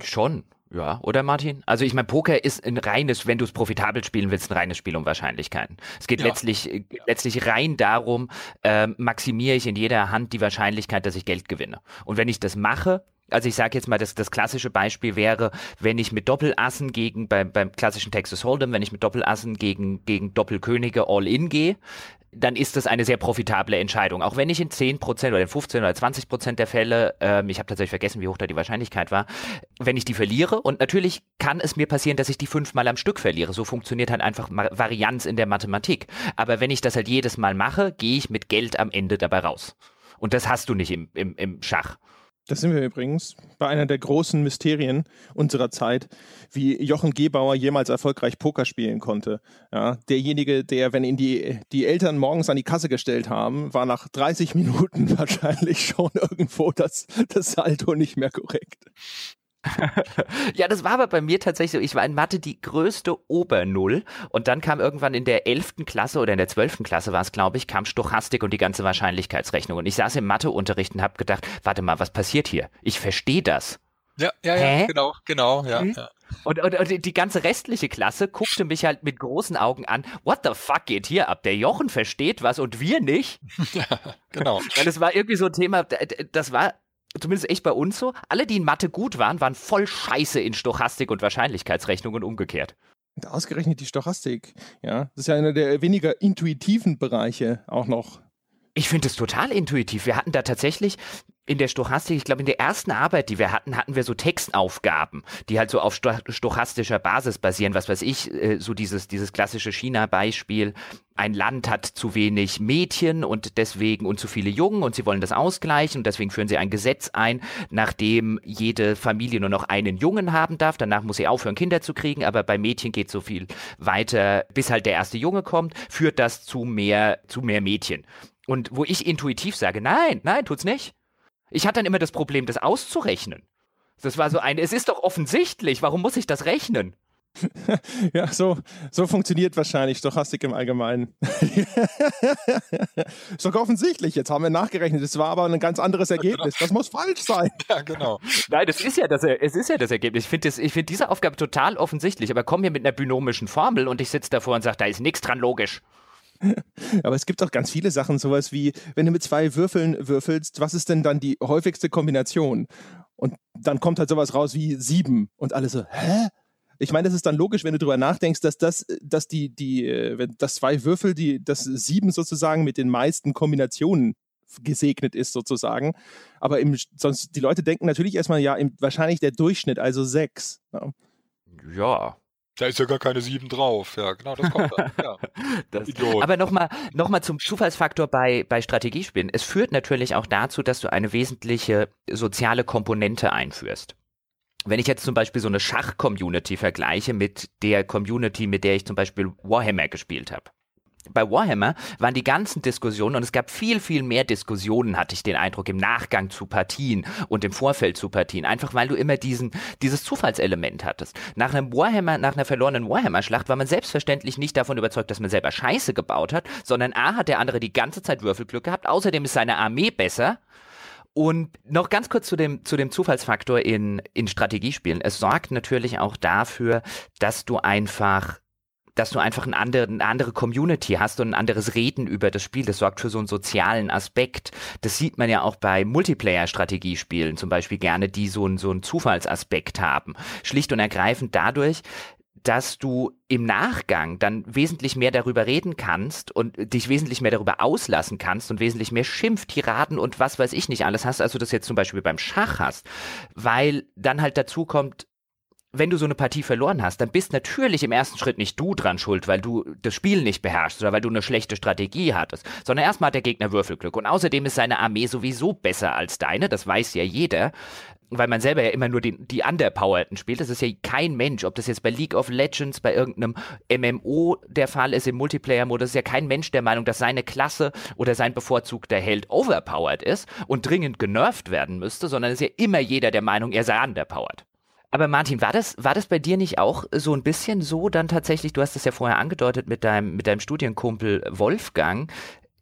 Schon. Ja, oder Martin? Also ich meine, Poker ist ein reines, wenn du es profitabel spielen willst, ein reines Spiel um Wahrscheinlichkeiten. Es geht ja. letztlich, äh, letztlich rein darum, äh, maximiere ich in jeder Hand die Wahrscheinlichkeit, dass ich Geld gewinne. Und wenn ich das mache, also ich sage jetzt mal, das, das klassische Beispiel wäre, wenn ich mit Doppelassen gegen, beim, beim klassischen Texas Hold'em, wenn ich mit Doppelassen gegen, gegen Doppelkönige All-In gehe, dann ist das eine sehr profitable Entscheidung. Auch wenn ich in 10% oder in 15 oder 20% der Fälle, ähm, ich habe tatsächlich vergessen, wie hoch da die Wahrscheinlichkeit war, wenn ich die verliere. Und natürlich kann es mir passieren, dass ich die fünfmal am Stück verliere. So funktioniert halt einfach Varianz in der Mathematik. Aber wenn ich das halt jedes Mal mache, gehe ich mit Geld am Ende dabei raus. Und das hast du nicht im, im, im Schach. Das sind wir übrigens bei einer der großen Mysterien unserer Zeit, wie Jochen Gebauer jemals erfolgreich Poker spielen konnte. Ja, derjenige, der, wenn ihn die, die Eltern morgens an die Kasse gestellt haben, war nach 30 Minuten <laughs> wahrscheinlich schon irgendwo das, das Salto nicht mehr korrekt. Ja, das war aber bei mir tatsächlich so. Ich war in Mathe die größte Obernull und dann kam irgendwann in der 11. Klasse oder in der 12. Klasse war es, glaube ich, kam Stochastik und die ganze Wahrscheinlichkeitsrechnung. Und ich saß im Matheunterricht und habe gedacht, warte mal, was passiert hier? Ich verstehe das. Ja, ja, ja, genau, genau, ja, hm? ja. Und, und, und, die ganze restliche Klasse guckte mich halt mit großen Augen an. What the fuck geht hier ab? Der Jochen versteht was und wir nicht. <laughs> Ja, genau. Weil es war irgendwie so ein Thema, das war zumindest echt bei uns so, alle, die in Mathe gut waren, waren voll scheiße in Stochastik und Wahrscheinlichkeitsrechnung und umgekehrt. Ausgerechnet die Stochastik, ja. Das ist ja einer der weniger intuitiven Bereiche auch noch. Ich finde es total intuitiv. Wir hatten da tatsächlich in der Stochastik, ich glaube, in der ersten Arbeit, die wir hatten, hatten wir so Textaufgaben, die halt so auf stochastischer Basis basieren. Was weiß ich, äh, so dieses, dieses klassische China-Beispiel. Ein Land hat zu wenig Mädchen und deswegen und zu viele Jungen und sie wollen das ausgleichen und deswegen führen sie ein Gesetz ein, nachdem jede Familie nur noch einen Jungen haben darf. Danach muss sie aufhören, Kinder zu kriegen, aber bei Mädchen geht so viel weiter, bis halt der erste Junge kommt, führt das zu mehr, zu mehr Mädchen. Und wo ich intuitiv sage, nein, nein, tut's nicht. Ich hatte dann immer das Problem, das auszurechnen. Das war so ein, es ist doch offensichtlich, warum muss ich das rechnen? <laughs> ja, so, so funktioniert wahrscheinlich Stochastik im Allgemeinen. <laughs> ist doch offensichtlich, jetzt haben wir nachgerechnet, es war aber ein ganz anderes Ergebnis. Das muss falsch sein. <laughs> Ja, genau. Nein, das ist ja das, es ist ja das Ergebnis. Ich finde find diese Aufgabe total offensichtlich, aber komm hier mit einer binomischen Formel und ich sitze davor und sage, da ist nichts dran logisch. <laughs> Aber es gibt auch ganz viele Sachen, sowas wie, wenn du mit zwei Würfeln würfelst, was ist denn dann die häufigste Kombination? Und dann kommt halt sowas raus wie sieben und alle so, hä? Ich meine, das ist dann logisch, wenn du darüber nachdenkst, dass das, dass die, die, äh, wenn das zwei Würfel, die, das sieben sozusagen mit den meisten Kombinationen gesegnet ist sozusagen. Aber im, sonst, die Leute denken natürlich erstmal, ja, im, wahrscheinlich der Durchschnitt, also sechs. Ja. ja. Da ist ja gar keine sieben drauf. Ja, genau, das kommt dann. Ja. <laughs> das, aber nochmal noch mal zum Zufallsfaktor bei, bei Strategiespielen. Es führt natürlich auch dazu, dass du eine wesentliche soziale Komponente einführst. Wenn ich jetzt zum Beispiel so eine Schach-Community vergleiche mit der Community, mit der ich zum Beispiel Warhammer gespielt habe bei Warhammer waren die ganzen Diskussionen und es gab viel, viel mehr Diskussionen, hatte ich den Eindruck, im Nachgang zu Partien und im Vorfeld zu Partien. Einfach weil du immer diesen, dieses Zufallselement hattest. Nach einem Warhammer, nach einer verlorenen Warhammer-Schlacht war man selbstverständlich nicht davon überzeugt, dass man selber Scheiße gebaut hat, sondern A hat der andere die ganze Zeit Würfelglück gehabt, außerdem ist seine Armee besser Und noch ganz kurz zu dem, zu dem Zufallsfaktor in, in Strategiespielen. Es sorgt natürlich auch dafür, dass du einfach dass du einfach ein andere, eine andere Community hast und ein anderes Reden über das Spiel. Das sorgt für so einen sozialen Aspekt. Das sieht man ja auch bei Multiplayer-Strategiespielen zum Beispiel gerne, die so einen, so einen Zufallsaspekt haben. Schlicht und ergreifend dadurch, dass du im Nachgang dann wesentlich mehr darüber reden kannst und dich wesentlich mehr darüber auslassen kannst und wesentlich mehr Schimpftiraden und was weiß ich nicht alles hast, als du das jetzt zum Beispiel beim Schach hast, weil dann halt dazu kommt, wenn du so eine Partie verloren hast, dann bist natürlich im ersten Schritt nicht du dran schuld, weil du das Spiel nicht beherrschst oder weil du eine schlechte Strategie hattest, sondern erstmal hat der Gegner Würfelglück. Und außerdem ist seine Armee sowieso besser als deine, das weiß ja jeder weil man selber ja immer nur den, die Underpowerten spielt. Das ist ja kein Mensch, ob das jetzt bei League of Legends, bei irgendeinem MMO der Fall ist, im Multiplayer-Modus, ist ja kein Mensch der Meinung, dass seine Klasse oder sein bevorzugter Held overpowered ist und dringend genervt werden müsste, sondern ist ja immer jeder der Meinung, er sei underpowered. Aber Martin, war das, war das bei dir nicht auch so ein bisschen so dann tatsächlich, du hast es ja vorher angedeutet mit deinem, mit deinem Studienkumpel Wolfgang,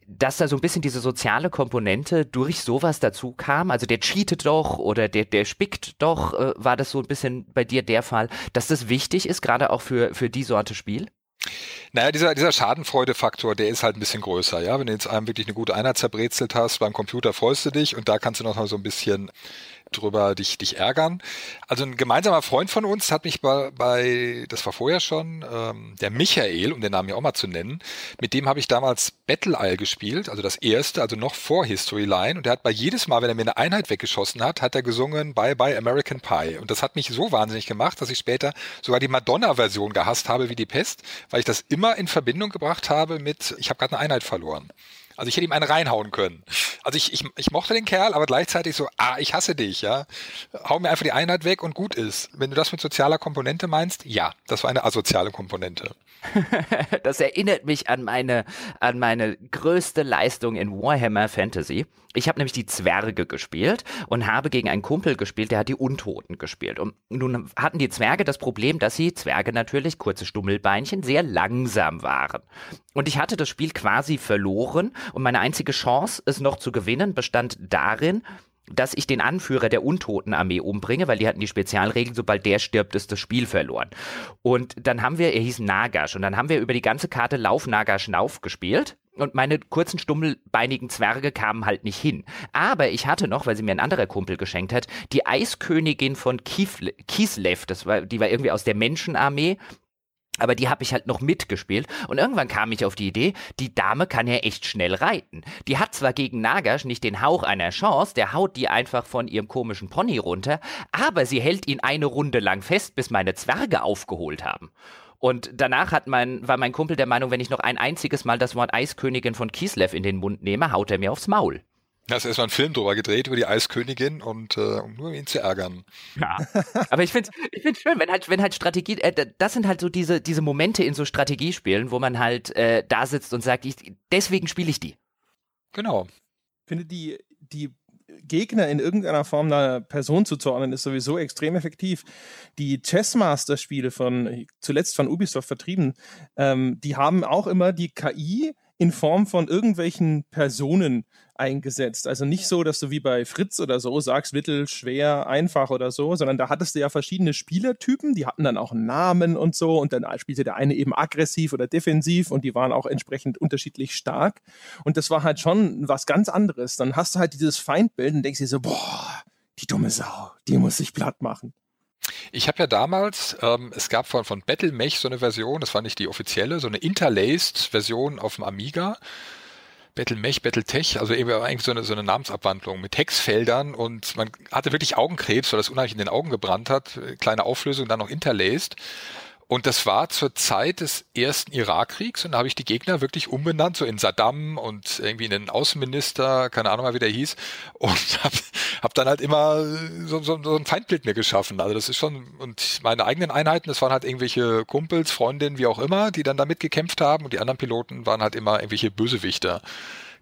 dass da so ein bisschen diese soziale Komponente durch sowas dazu kam? Also der cheatet doch oder der, der spickt doch, äh, war das so ein bisschen bei dir der Fall, dass das wichtig ist, gerade auch für, für die Sorte Spiel? Naja, dieser, dieser Schadenfreude-Faktor, der ist halt ein bisschen größer, ja. Wenn du jetzt einem wirklich eine gute Einheit zerbrezelt hast, beim Computer freust du dich und da kannst du noch mal so ein bisschen drüber dich, dich ärgern. Also ein gemeinsamer Freund von uns hat mich bei, bei das war vorher schon, ähm, der Michael, um den Namen ja auch mal zu nennen, mit dem habe ich damals Battle Isle gespielt, also das erste, also noch vor History Line. Und der hat bei jedes Mal, wenn er mir eine Einheit weggeschossen hat, hat er gesungen Bye Bye American Pie. Und das hat mich so wahnsinnig gemacht, dass ich später sogar die Madonna-Version gehasst habe wie die Pest, weil ich das immer in Verbindung gebracht habe mit, ich habe gerade eine Einheit verloren. Also ich hätte ihm einen reinhauen können. Also ich, ich, ich mochte den Kerl, aber gleichzeitig so, ah, ich hasse dich, ja. Hau mir einfach die Einheit weg und gut ist. Wenn du das mit sozialer Komponente meinst, ja, das war eine asoziale Komponente. <laughs> das erinnert mich an meine, an meine größte Leistung in Warhammer Fantasy. Ich habe nämlich die Zwerge gespielt und habe gegen einen Kumpel gespielt, der hat die Untoten gespielt. Und nun hatten die Zwerge das Problem, dass sie, Zwerge natürlich, kurze Stummelbeinchen, sehr langsam waren. Und ich hatte das Spiel quasi verloren und meine einzige Chance, es noch zu gewinnen, bestand darin, dass ich den Anführer der Untotenarmee umbringe, weil die hatten die Spezialregel, sobald der stirbt, ist das Spiel verloren. Und dann haben wir, er hieß Nagash, und dann haben wir über die ganze Karte Lauf Nagash Nauf gespielt. Und meine kurzen, stummelbeinigen Zwerge kamen halt nicht hin. Aber ich hatte noch, weil sie mir ein anderer Kumpel geschenkt hat, die Eiskönigin von Kislev, das war, die war irgendwie aus der Menschenarmee, aber die habe ich halt noch mitgespielt und irgendwann kam ich auf die Idee, die Dame kann ja echt schnell reiten. Die hat zwar gegen Nagash nicht den Hauch einer Chance, der haut die einfach von ihrem komischen Pony runter, aber sie hält ihn eine Runde lang fest, bis meine Zwerge aufgeholt haben. Und danach hat mein, war mein Kumpel der Meinung, wenn ich noch ein einziges Mal das Wort Eiskönigin von Kislev in den Mund nehme, haut er mir aufs Maul. Da ist erstmal ein Film drüber gedreht, über die Eiskönigin und äh, um nur ihn zu ärgern. Ja. <laughs> Aber ich finde ich find's schön, wenn halt, wenn halt Strategie, äh, das sind halt so diese, diese Momente in so Strategiespielen, wo man halt äh, da sitzt und sagt, ich, deswegen spiele ich die. Genau. Ich finde die, die Gegner in irgendeiner Form einer Person zuzuordnen, ist sowieso extrem effektiv. Die Chessmaster-Spiele von, zuletzt von Ubisoft vertrieben, ähm, die haben auch immer die KI in Form von irgendwelchen Personen eingesetzt. Also nicht so, dass du wie bei Fritz oder so sagst, mittel, schwer, einfach oder so, sondern da hattest du ja verschiedene Spielertypen, die hatten dann auch einen Namen und so und dann spielte der eine eben aggressiv oder defensiv und die waren auch entsprechend unterschiedlich stark und das war halt schon was ganz anderes. Dann hast du halt dieses Feindbild und denkst dir so, boah, die dumme Sau, die muss sich platt machen. Ich habe ja damals, ähm, es gab von, von Battlemech so eine Version, das war nicht die offizielle, so eine interlaced Version auf dem Amiga. Battlemech, Battletech, also eben eigentlich so eine, so eine Namensabwandlung mit Textfeldern und man hatte wirklich Augenkrebs, weil das unheimlich in den Augen gebrannt hat. Kleine Auflösung, dann noch interlaced. Und das war zur Zeit des ersten Irakkriegs und da habe ich die Gegner wirklich umbenannt, so in Saddam und irgendwie in den Außenminister, keine Ahnung mal, wie der hieß, und <laughs> habe hab dann halt immer so, so, so ein Feindbild mir geschaffen. Also das ist schon, und meine eigenen Einheiten, das waren halt irgendwelche Kumpels, Freundinnen, wie auch immer, die dann da mitgekämpft haben und die anderen Piloten waren halt immer irgendwelche Bösewichter.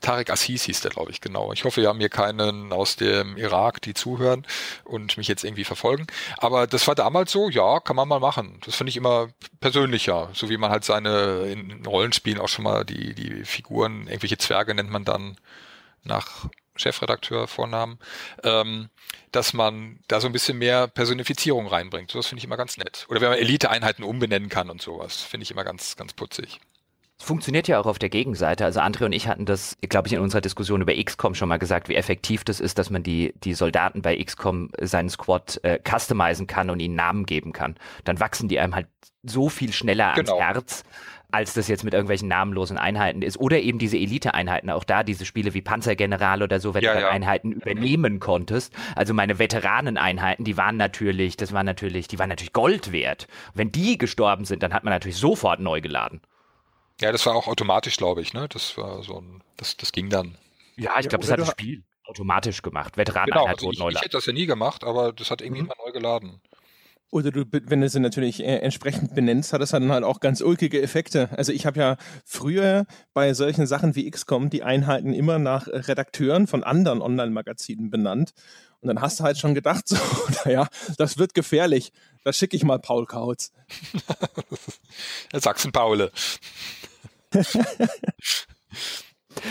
Tarek Assis hieß der, glaube ich, genau. Ich hoffe, wir haben hier keinen aus dem Irak, die zuhören und mich jetzt irgendwie verfolgen. Aber das war damals so, ja, kann man mal machen. Das finde ich immer persönlicher. So wie man halt seine in Rollenspielen auch schon mal die, die Figuren, irgendwelche Zwerge nennt man dann nach Chefredakteur Vornamen, ähm, dass man da so ein bisschen mehr Personifizierung reinbringt. So, das finde ich immer ganz nett. Oder wenn man Elite-Einheiten umbenennen kann und sowas, finde ich immer ganz, ganz putzig. Funktioniert ja auch auf der Gegenseite. Also Andre und ich hatten das, glaube ich, in unserer Diskussion über XCOM schon mal gesagt, wie effektiv das ist, dass man die, die Soldaten bei XCOM seinen Squad äh, customizen kann und ihnen Namen geben kann. Dann wachsen die einem halt so viel schneller ans genau. Herz, als das jetzt mit irgendwelchen namenlosen Einheiten ist. Oder eben diese Elite-Einheiten, auch da diese Spiele wie Panzergeneral oder so, wenn ja, du ja. Einheiten übernehmen konntest. Also meine Veteraneneinheiten, die waren natürlich, das war natürlich, die waren natürlich Gold wert. Wenn die gestorben sind, dann hat man natürlich sofort neu geladen. Ja, das war auch automatisch, glaube ich, ne? Das war so ein, das, das ging dann. Ja, ich glaube, das hat das Spiel automatisch gemacht. Veteranen genau, also ich, ich, hätte das ja nie gemacht, aber das hat irgendwie mhm. immer neu geladen. Oder du, wenn du sie natürlich äh, entsprechend benennst, hat das dann halt auch ganz ulkige Effekte. Also ich habe ja früher bei solchen Sachen wie XCOM die Einheiten immer nach Redakteuren von anderen Online-Magazinen benannt. Und dann hast du halt schon gedacht, <laughs> so, naja, das wird gefährlich. Da schicke ich mal Paul Kautz. <laughs> Sachsen-Paule.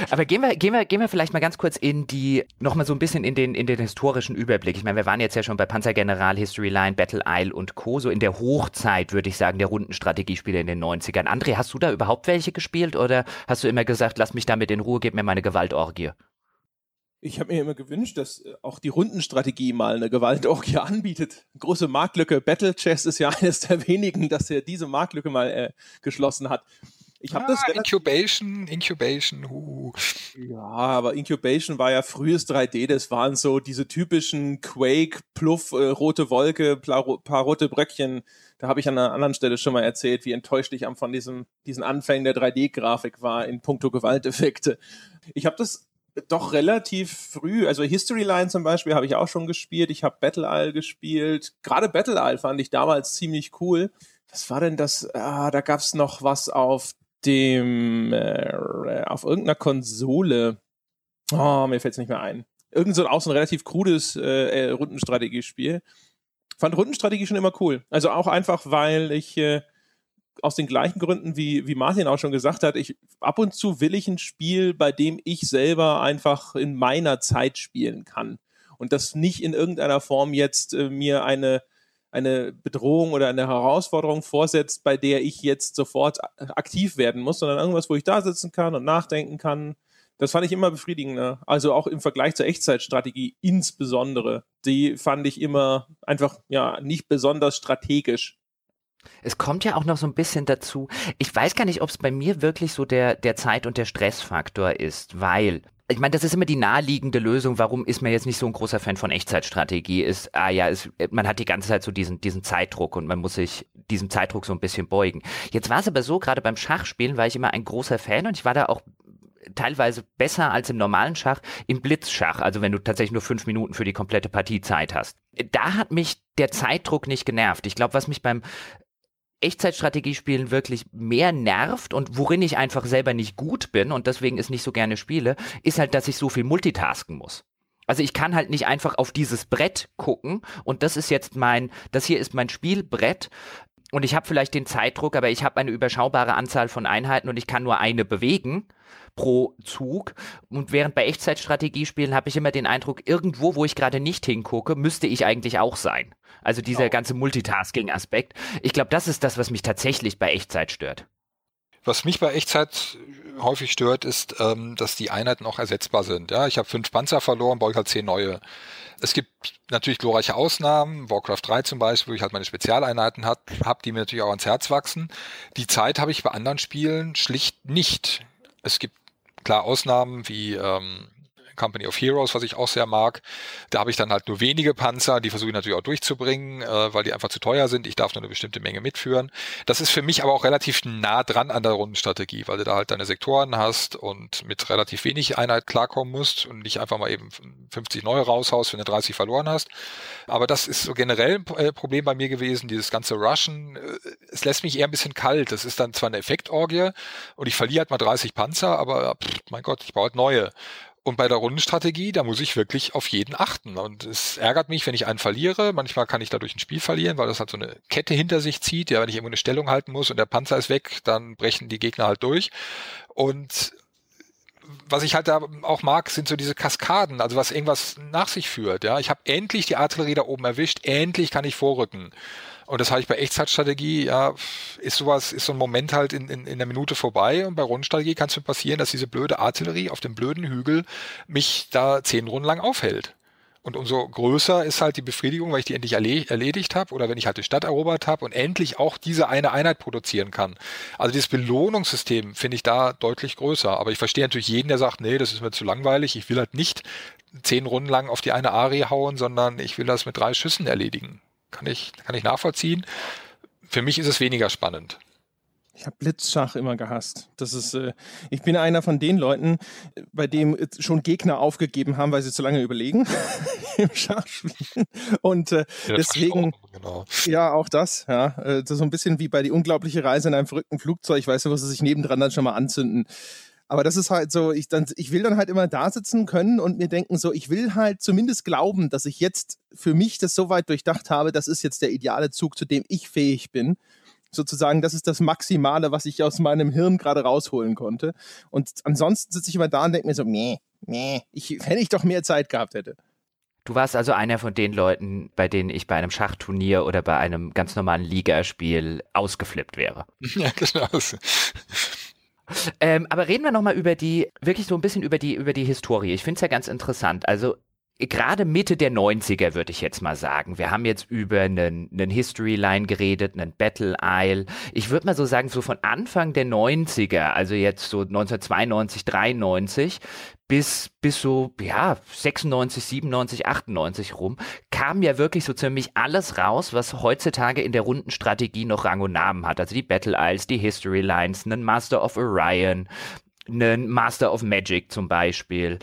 Aber gehen wir, gehen wir, gehen wir vielleicht mal ganz kurz in die, nochmal so ein bisschen in den, in den historischen Überblick. Ich meine, wir waren jetzt ja schon bei Panzergeneral, History Line, Battle Isle und Co. So in der Hochzeit, würde ich sagen, der Rundenstrategiespiele in den 90ern. André, hast du da überhaupt welche gespielt oder hast du immer gesagt, lass mich damit in Ruhe, gib mir meine Gewaltorgie? Ich habe mir immer gewünscht, dass äh, auch die Rundenstrategie mal eine Gewaltorgie <laughs> anbietet. Große Marktlücke. Battle Chess ist ja <laughs> eines der wenigen, dass er diese Marktlücke mal äh, geschlossen hat. Ich habe ah, das Incubation, Incubation. Uh. Ja, aber Incubation war ja frühes 3D. Das waren so diese typischen Quake, Pluff, äh, rote Wolke, paar rote Bröckchen. Da habe ich an einer anderen Stelle schon mal erzählt, wie enttäuscht ich von diesem, diesen Anfängen der 3D-Grafik war in puncto Gewalteffekte. Ich habe das doch relativ früh, also History Line zum Beispiel habe ich auch schon gespielt, ich habe Battle Isle gespielt. Gerade Battle Isle fand ich damals ziemlich cool. Was war denn das? Ah, da gab es noch was auf dem, äh, auf irgendeiner Konsole. Oh, mir fällt es nicht mehr ein. Irgend so auch so ein relativ krudes äh, äh, Rundenstrategiespiel. Fand Rundenstrategie schon immer cool. Also auch einfach, weil ich äh, aus den gleichen Gründen, wie, wie Martin auch schon gesagt hat, ich, ab und zu will ich ein Spiel, bei dem ich selber einfach in meiner Zeit spielen kann. Und das nicht in irgendeiner Form jetzt äh, mir eine, eine Bedrohung oder eine Herausforderung vorsetzt, bei der ich jetzt sofort aktiv werden muss, sondern irgendwas, wo ich da sitzen kann und nachdenken kann. Das fand ich immer befriedigender. Also auch im Vergleich zur Echtzeitstrategie insbesondere. Die fand ich immer einfach ja nicht besonders strategisch. Es kommt ja auch noch so ein bisschen dazu. Ich weiß gar nicht, ob es bei mir wirklich so der, der Zeit- und der Stressfaktor ist, weil ich meine, das ist immer die naheliegende Lösung. Warum ist man jetzt nicht so ein großer Fan von Echtzeitstrategie? Ist, ah ja, ist, man hat die ganze Zeit so diesen, diesen Zeitdruck und man muss sich diesem Zeitdruck so ein bisschen beugen. Jetzt war es aber so, gerade beim Schachspielen war ich immer ein großer Fan und ich war da auch teilweise besser als im normalen Schach im Blitzschach, also wenn du tatsächlich nur fünf Minuten für die komplette Partie Zeit hast. Da hat mich der Zeitdruck nicht genervt. Ich glaube, was mich beim Echtzeitstrategiespielen wirklich mehr nervt und worin ich einfach selber nicht gut bin und deswegen es nicht so gerne spiele, ist halt, dass ich so viel multitasken muss. Also ich kann halt nicht einfach auf dieses Brett gucken und das ist jetzt mein, das hier ist mein Spielbrett und ich habe vielleicht den Zeitdruck, aber ich habe eine überschaubare Anzahl von Einheiten und ich kann nur eine bewegen pro Zug. Und während bei Echtzeitstrategiespielen habe ich immer den Eindruck, irgendwo, wo ich gerade nicht hingucke, müsste ich eigentlich auch sein. Also dieser ganze Multitasking-Aspekt. Ich glaube, das ist das, was mich tatsächlich bei Echtzeit stört. Was mich bei Echtzeit häufig stört, ist, ähm, dass die Einheiten auch ersetzbar sind. Ja, ich habe fünf Panzer verloren, baue ich halt zehn neue. Es gibt natürlich glorreiche Ausnahmen, Warcraft 3 zum Beispiel, wo ich halt meine Spezialeinheiten habe, hab, die mir natürlich auch ans Herz wachsen. Die Zeit habe ich bei anderen Spielen schlicht nicht. Es gibt klar Ausnahmen wie ähm, Company of Heroes, was ich auch sehr mag. Da habe ich dann halt nur wenige Panzer, die versuche ich natürlich auch durchzubringen, äh, weil die einfach zu teuer sind. Ich darf nur eine bestimmte Menge mitführen. Das ist für mich aber auch relativ nah dran an der Rundenstrategie, weil du da halt deine Sektoren hast und mit relativ wenig Einheit klarkommen musst und nicht einfach mal eben 50 neue raushaust, wenn du 30 verloren hast. Aber das ist so generell ein äh, Problem bei mir gewesen, dieses ganze Rushen. Äh, es lässt mich eher ein bisschen kalt. Das ist dann zwar eine Effektorgie und ich verliere halt mal 30 Panzer, aber pff, mein Gott, ich baue halt neue. Und bei der Rundenstrategie, da muss ich wirklich auf jeden achten. Und es ärgert mich, wenn ich einen verliere. Manchmal kann ich dadurch ein Spiel verlieren, weil das halt so eine Kette hinter sich zieht. Ja, wenn ich irgendwo eine Stellung halten muss und der Panzer ist weg, dann brechen die Gegner halt durch. Und was ich halt da auch mag, sind so diese Kaskaden, also was irgendwas nach sich führt. Ja, ich habe endlich die Artillerie da oben erwischt, endlich kann ich vorrücken. Und das habe ich bei Echtzeitstrategie, ja, ist sowas, ist so ein Moment halt in, in, in der Minute vorbei. Und bei Rundenstrategie kann es mir passieren, dass diese blöde Artillerie auf dem blöden Hügel mich da zehn Runden lang aufhält. Und umso größer ist halt die Befriedigung, weil ich die endlich erledigt habe oder wenn ich halt die Stadt erobert habe und endlich auch diese eine Einheit produzieren kann. Also dieses Belohnungssystem finde ich da deutlich größer. Aber ich verstehe natürlich jeden, der sagt, nee, das ist mir zu langweilig. Ich will halt nicht zehn Runden lang auf die eine Arie hauen, sondern ich will das mit drei Schüssen erledigen. Kann ich, kann ich nachvollziehen. Für mich ist es weniger spannend. Ich habe Blitzschach immer gehasst. Das ist, äh, ich bin einer von den Leuten, bei dem schon Gegner aufgegeben haben, weil sie zu lange überlegen <laughs> im Schachspielen. Und äh, ja, deswegen, genau. ja, auch das, ja, äh, das ist so ein bisschen wie bei die unglaubliche Reise in einem verrückten Flugzeug, weißt du, wo sie sich nebendran dann schon mal anzünden. Aber das ist halt so, ich, dann, ich will dann halt immer da sitzen können und mir denken, so, ich will halt zumindest glauben, dass ich jetzt für mich das so weit durchdacht habe, das ist jetzt der ideale Zug, zu dem ich fähig bin sozusagen, das ist das Maximale, was ich aus meinem Hirn gerade rausholen konnte. Und ansonsten sitze ich immer da und denke mir so, nee, nee, ich, wenn ich doch mehr Zeit gehabt hätte. Du warst also einer von den Leuten, bei denen ich bei einem Schachturnier oder bei einem ganz normalen Ligaspiel ausgeflippt wäre. <laughs> Ja, genau. Ähm, aber reden wir nochmal über die, wirklich so ein bisschen über die, über die Historie. Ich finde es ja ganz interessant. Also gerade Mitte der 90er, würde ich jetzt mal sagen. Wir haben jetzt über einen, einen History Line geredet, einen Battle Isle. Ich würde mal so sagen, so von Anfang der 90er, also jetzt so 1992, 93 bis, bis so, ja, 96, 97, 98 rum, kam ja wirklich so ziemlich alles raus, was heutzutage in der Rundenstrategie noch Rang und Namen hat. Also die Battle Isles, die History Lines, einen Master of Orion, einen Master of Magic zum Beispiel.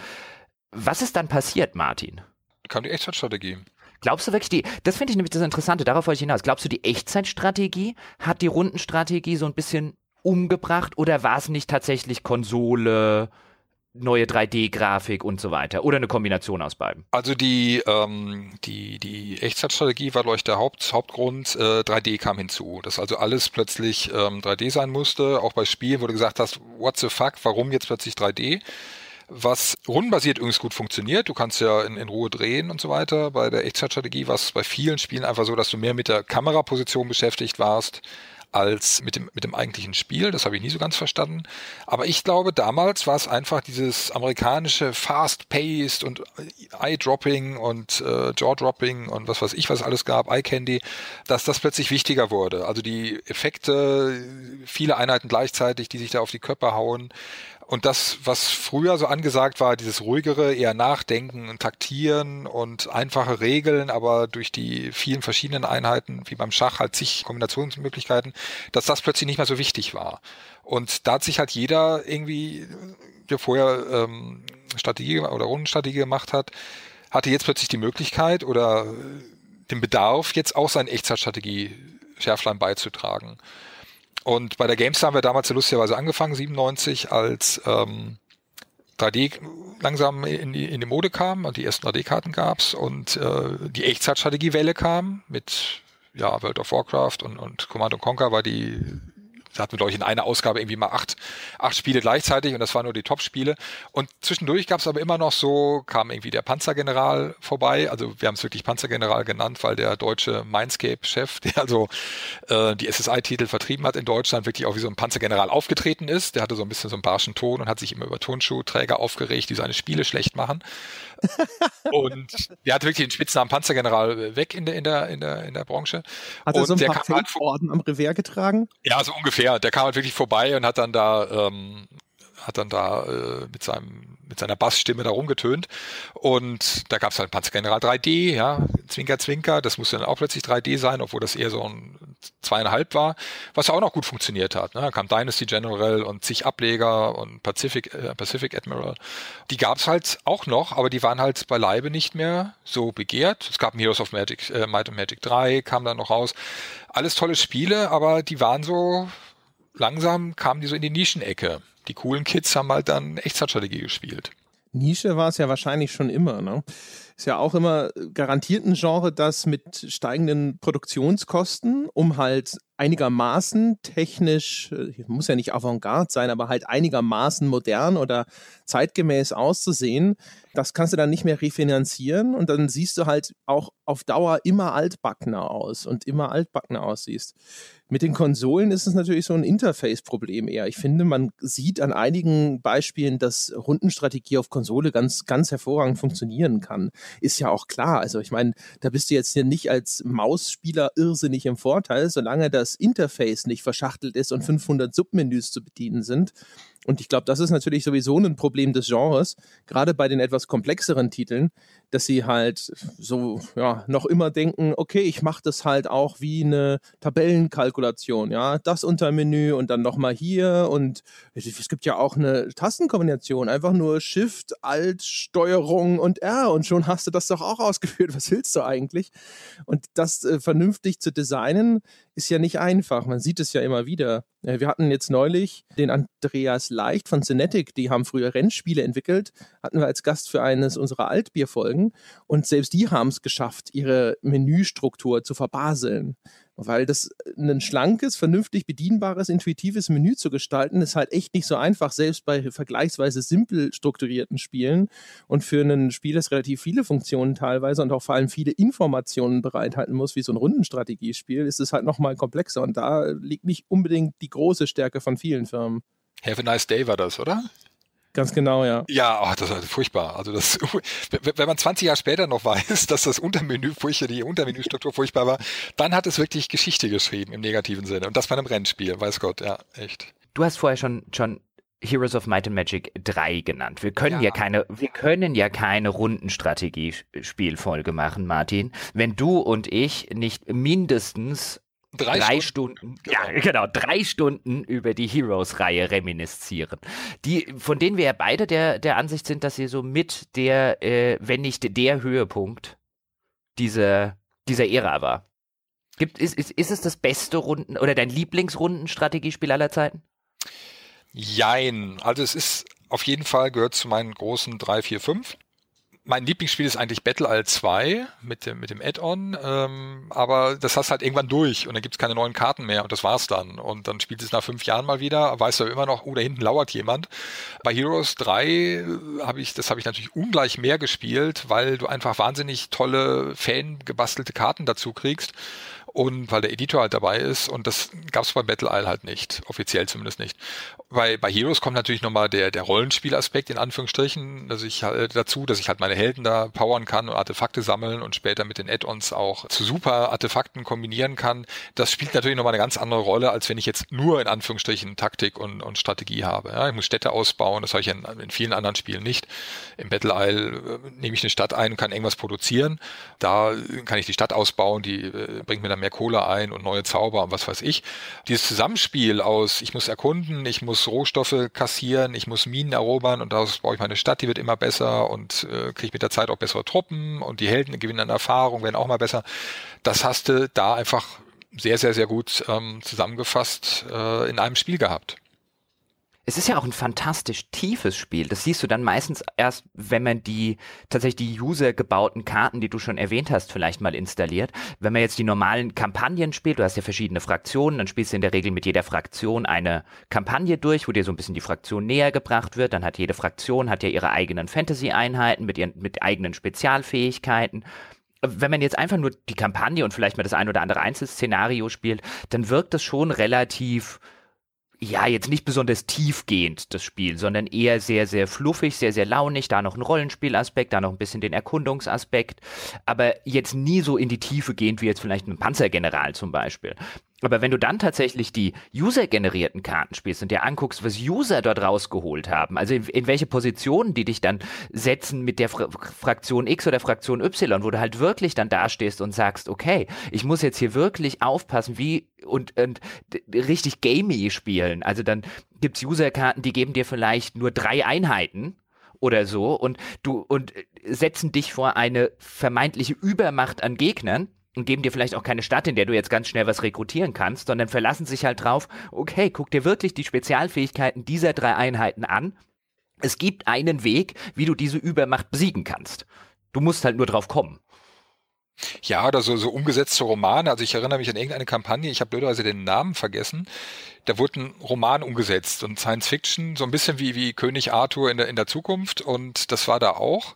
Was ist dann passiert, Martin? Kam die Echtzeitstrategie. Glaubst du wirklich die, das finde ich nämlich das Interessante, darauf wollte ich hinaus. Glaubst du, die Echtzeitstrategie hat die Rundenstrategie so ein bisschen umgebracht oder war es nicht tatsächlich Konsole, neue 3D-Grafik und so weiter oder eine Kombination aus beiden? Also die, ähm, die, die Echtzeitstrategie war, glaube ich, der Haupt, Hauptgrund. Äh, 3D kam hinzu, dass also alles plötzlich ähm, 3D sein musste. Auch bei Spielen, du gesagt hast, what the fuck, warum jetzt plötzlich 3D? Was rundenbasiert übrigens gut funktioniert. Du kannst ja in, in Ruhe drehen und so weiter. Bei der Echtzeitstrategie war es bei vielen Spielen einfach so, dass du mehr mit der Kameraposition beschäftigt warst als mit dem, mit dem eigentlichen Spiel. Das habe ich nie so ganz verstanden. Aber ich glaube, damals war es einfach dieses amerikanische Fast-Paced und Eye-Dropping und äh, Jaw-Dropping und was weiß ich, was alles gab, Eye-Candy, dass das plötzlich wichtiger wurde. Also die Effekte, viele Einheiten gleichzeitig, die sich da auf die Köpfe hauen, und das, was früher so angesagt war, dieses ruhigere, eher nachdenken und taktieren und einfache Regeln, aber durch die vielen verschiedenen Einheiten, wie beim Schach, halt zig Kombinationsmöglichkeiten, dass das plötzlich nicht mehr so wichtig war. Und da hat sich halt jeder irgendwie, der vorher ähm, Strategie oder Rundenstrategie gemacht hat, hatte jetzt plötzlich die Möglichkeit oder den Bedarf, jetzt auch seine Echtzeitstrategie Schärflein beizutragen. Und bei der GameStar haben wir damals ja lustigerweise angefangen, 97, als ähm, 3D langsam in die, in die Mode kam und die ersten 3D-Karten gab's und äh, die Echtzeitstrategiewelle kam mit ja, World of Warcraft und, und Command Conquer war die da hatten wir, glaube ich, in einer Ausgabe irgendwie mal acht, acht Spiele gleichzeitig und das waren nur die Top-Spiele. Und zwischendurch gab es aber immer noch so, kam irgendwie der Panzergeneral vorbei. Also wir haben es wirklich Panzergeneral genannt, weil der deutsche Mindscape-Chef, der also äh, die SSI-Titel vertrieben hat in Deutschland, wirklich auch wie so ein Panzergeneral aufgetreten ist. Der hatte so ein bisschen so einen barschen Ton und hat sich immer über Tonschuhträger aufgeregt, die seine Spiele schlecht machen. <laughs> und der hat wirklich den Spitznamen Panzergeneral weg in der, in der, in der, in der Branche. Hat er so ein paar Orden am Revers getragen? Ja, so ungefähr. Der kam halt wirklich vorbei und hat dann da, ähm, hat dann da äh, mit seinem mit seiner Bassstimme da rumgetönt. Und da gab es halt Panzergeneral 3D, ja, Zwinker, Zwinker. Das musste dann auch plötzlich 3D sein, obwohl das eher so ein zweieinhalb war, was auch noch gut funktioniert hat. Ne? Da kam Dynasty General und zig Ableger und Pacific, äh, Pacific Admiral. Die gab es halt auch noch, aber die waren halt beileibe nicht mehr so begehrt. Es gab Heroes of Magic, äh, Might and Magic 3, kam dann noch raus. Alles tolle Spiele, aber die waren so, langsam kamen die so in die Nischenecke die coolen Kids haben halt dann Echtzeitstrategie gespielt. Nische war es ja wahrscheinlich schon immer, ne? Ist ja auch immer garantiert ein Genre, das mit steigenden Produktionskosten, um halt einigermaßen technisch, äh, muss ja nicht Avantgarde sein, aber halt einigermaßen modern oder zeitgemäß auszusehen, das kannst du dann nicht mehr refinanzieren und dann siehst du halt auch auf Dauer immer altbackener aus und immer altbackener aussiehst. Mit den Konsolen ist es natürlich so ein Interface-Problem eher. Ich finde, man sieht an einigen Beispielen, dass Rundenstrategie auf Konsole ganz, ganz hervorragend funktionieren kann. Ist ja auch klar. Also ich meine, da bist du jetzt hier nicht als Mausspieler irrsinnig im Vorteil, solange das Interface nicht verschachtelt ist und 500 Submenüs zu bedienen sind. Und ich glaube, das ist natürlich sowieso ein Problem des Genres, gerade bei den etwas komplexeren Titeln, dass sie halt so ja noch immer denken, okay, ich mache das halt auch wie eine Tabellenkalkulation, ja, das Untermenü und dann nochmal hier und es gibt ja auch eine Tastenkombination, einfach nur Shift, Alt, Steuerung und R und schon hast du das doch auch <laughs> ausgeführt. Was willst du eigentlich? Und das äh, vernünftig zu designen ist ja nicht einfach. Man sieht es ja immer wieder. Äh, wir hatten jetzt neulich den Andreas Leicht von Cinetic, die haben früher Rennspiele entwickelt, hatten wir als Gast für eines unserer Altbierfolgen und selbst die haben es geschafft, ihre Menüstruktur zu verbaseln weil das äh, ein schlankes, vernünftig bedienbares, intuitives Menü zu gestalten, ist halt echt nicht so einfach, selbst bei vergleichsweise simpel strukturierten Spielen. Und für ein Spiel, das relativ viele Funktionen teilweise und auch vor allem viele Informationen bereithalten muss, wie so ein Rundenstrategiespiel, ist es halt nochmal komplexer. Und da liegt nicht unbedingt die große Stärke von vielen Firmen. Have a nice day war das, oder? Ganz genau, ja. Ja, oh, das ist furchtbar. Also das, <laughs> wenn man 20 Jahre später noch weiß, dass das Untermenü furchtbar, die Untermenüstruktur furchtbar war, dann hat es wirklich Geschichte geschrieben im negativen Sinne. Und das bei einem Rennspiel, weiß Gott, ja, echt. Du hast vorher schon, schon Heroes of Might and Magic 3 genannt. Wir können ja. ja, keine, wir können ja keine Rundenstrategie-Spielfolge machen, Martin, wenn du und ich nicht mindestens drei, drei Stunden, Stunden genau. ja genau, drei Stunden über die Heroes-Reihe reminiszieren. Die, von denen wir ja beide der, der Ansicht sind, dass sie so mit der, äh, wenn nicht der Höhepunkt dieser, dieser Ära war. Gibt, ist, ist, ist es das beste Runden oder dein Lieblingsrundenstrategiespiel aller Zeiten? Jein. Also es ist auf jeden Fall gehört zu meinen großen 3, 4, 5 mein Lieblingsspiel ist eigentlich Battle All 2 mit dem, mit dem Add-on, ähm, aber das hast halt irgendwann durch und dann gibt's keine neuen Karten mehr und das war's dann. Und dann spielt es nach fünf Jahren mal wieder, weißt du immer noch, oh, da hinten lauert jemand. Bei Heroes 3 äh, habe ich, das habe ich natürlich ungleich mehr gespielt, weil du einfach wahnsinnig tolle, fan gebastelte Karten dazu kriegst und weil der Editor halt dabei ist und das gab es bei Battle Isle halt nicht, offiziell zumindest nicht. Bei, bei Heroes kommt natürlich nochmal der, der Rollenspielaspekt in Anführungsstrichen, dass ich halt dazu, dass ich halt meine Helden da powern kann und Artefakte sammeln und später mit den Add-ons auch zu super Artefakten kombinieren kann. Das spielt natürlich nochmal eine ganz andere Rolle, als wenn ich jetzt nur in Anführungsstrichen Taktik und, und Strategie habe. Ja, ich muss Städte ausbauen, das habe ich in, in vielen anderen Spielen nicht. Im Battle Isle äh, nehme ich eine Stadt ein und kann irgendwas produzieren. Da kann ich die Stadt ausbauen, die äh, bringt mir dann mehr Kohle ein und neue Zauber und was weiß ich. Dieses Zusammenspiel aus, ich muss erkunden, ich muss Rohstoffe kassieren, ich muss Minen erobern und daraus baue ich meine Stadt, die wird immer besser und äh, kriege mit der Zeit auch bessere Truppen und die Helden gewinnen an Erfahrung, werden auch mal besser. Das hast du da einfach sehr, sehr, sehr gut ähm, zusammengefasst äh, in einem Spiel gehabt es ist ja auch ein fantastisch tiefes Spiel. Das siehst du dann meistens erst, wenn man die tatsächlich die User gebauten Karten, die du schon erwähnt hast, vielleicht mal installiert. Wenn man jetzt die normalen Kampagnen spielt, du hast ja verschiedene Fraktionen, dann spielst du in der Regel mit jeder Fraktion eine Kampagne durch, wo dir so ein bisschen die Fraktion näher gebracht wird. Dann hat jede Fraktion hat ja ihre eigenen Fantasy-Einheiten mit ihren mit eigenen Spezialfähigkeiten wenn man jetzt einfach nur die Kampagne und vielleicht mal das ein oder andere Einzelszenario spielt, dann wirkt das schon relativ ja, jetzt nicht besonders tiefgehend, das Spiel, sondern eher sehr, sehr fluffig, sehr, sehr launig, da noch ein Rollenspielaspekt, da noch ein bisschen den Erkundungsaspekt, aber jetzt nie so in die Tiefe gehend wie jetzt vielleicht ein Panzergeneral zum Beispiel. Aber wenn du dann tatsächlich die user-generierten Karten spielst und dir anguckst, was User dort rausgeholt haben, also in, in welche Positionen die dich dann setzen mit der Fra Fraktion X oder Fraktion Y, wo du halt wirklich dann dastehst und sagst, okay, ich muss jetzt hier wirklich aufpassen, wie und, und richtig gamey spielen. Also dann gibt's User-Karten, die geben dir vielleicht nur drei Einheiten oder so und du und äh, setzen dich vor eine vermeintliche Übermacht an Gegnern und geben dir vielleicht auch keine Stadt, in der du jetzt ganz schnell was rekrutieren kannst, sondern verlassen sich halt drauf, okay, guck dir wirklich die Spezialfähigkeiten dieser drei Einheiten an. Es gibt einen Weg, wie du diese Übermacht besiegen kannst. Du musst halt nur drauf kommen. Ja, oder so, so umgesetzte Romane. Also ich erinnere mich an irgendeine Kampagne, ich habe blöderweise den Namen vergessen. Da wurde ein Roman umgesetzt und Science Fiction, so ein bisschen wie, wie König Arthur in der, in der Zukunft. Und das war da auch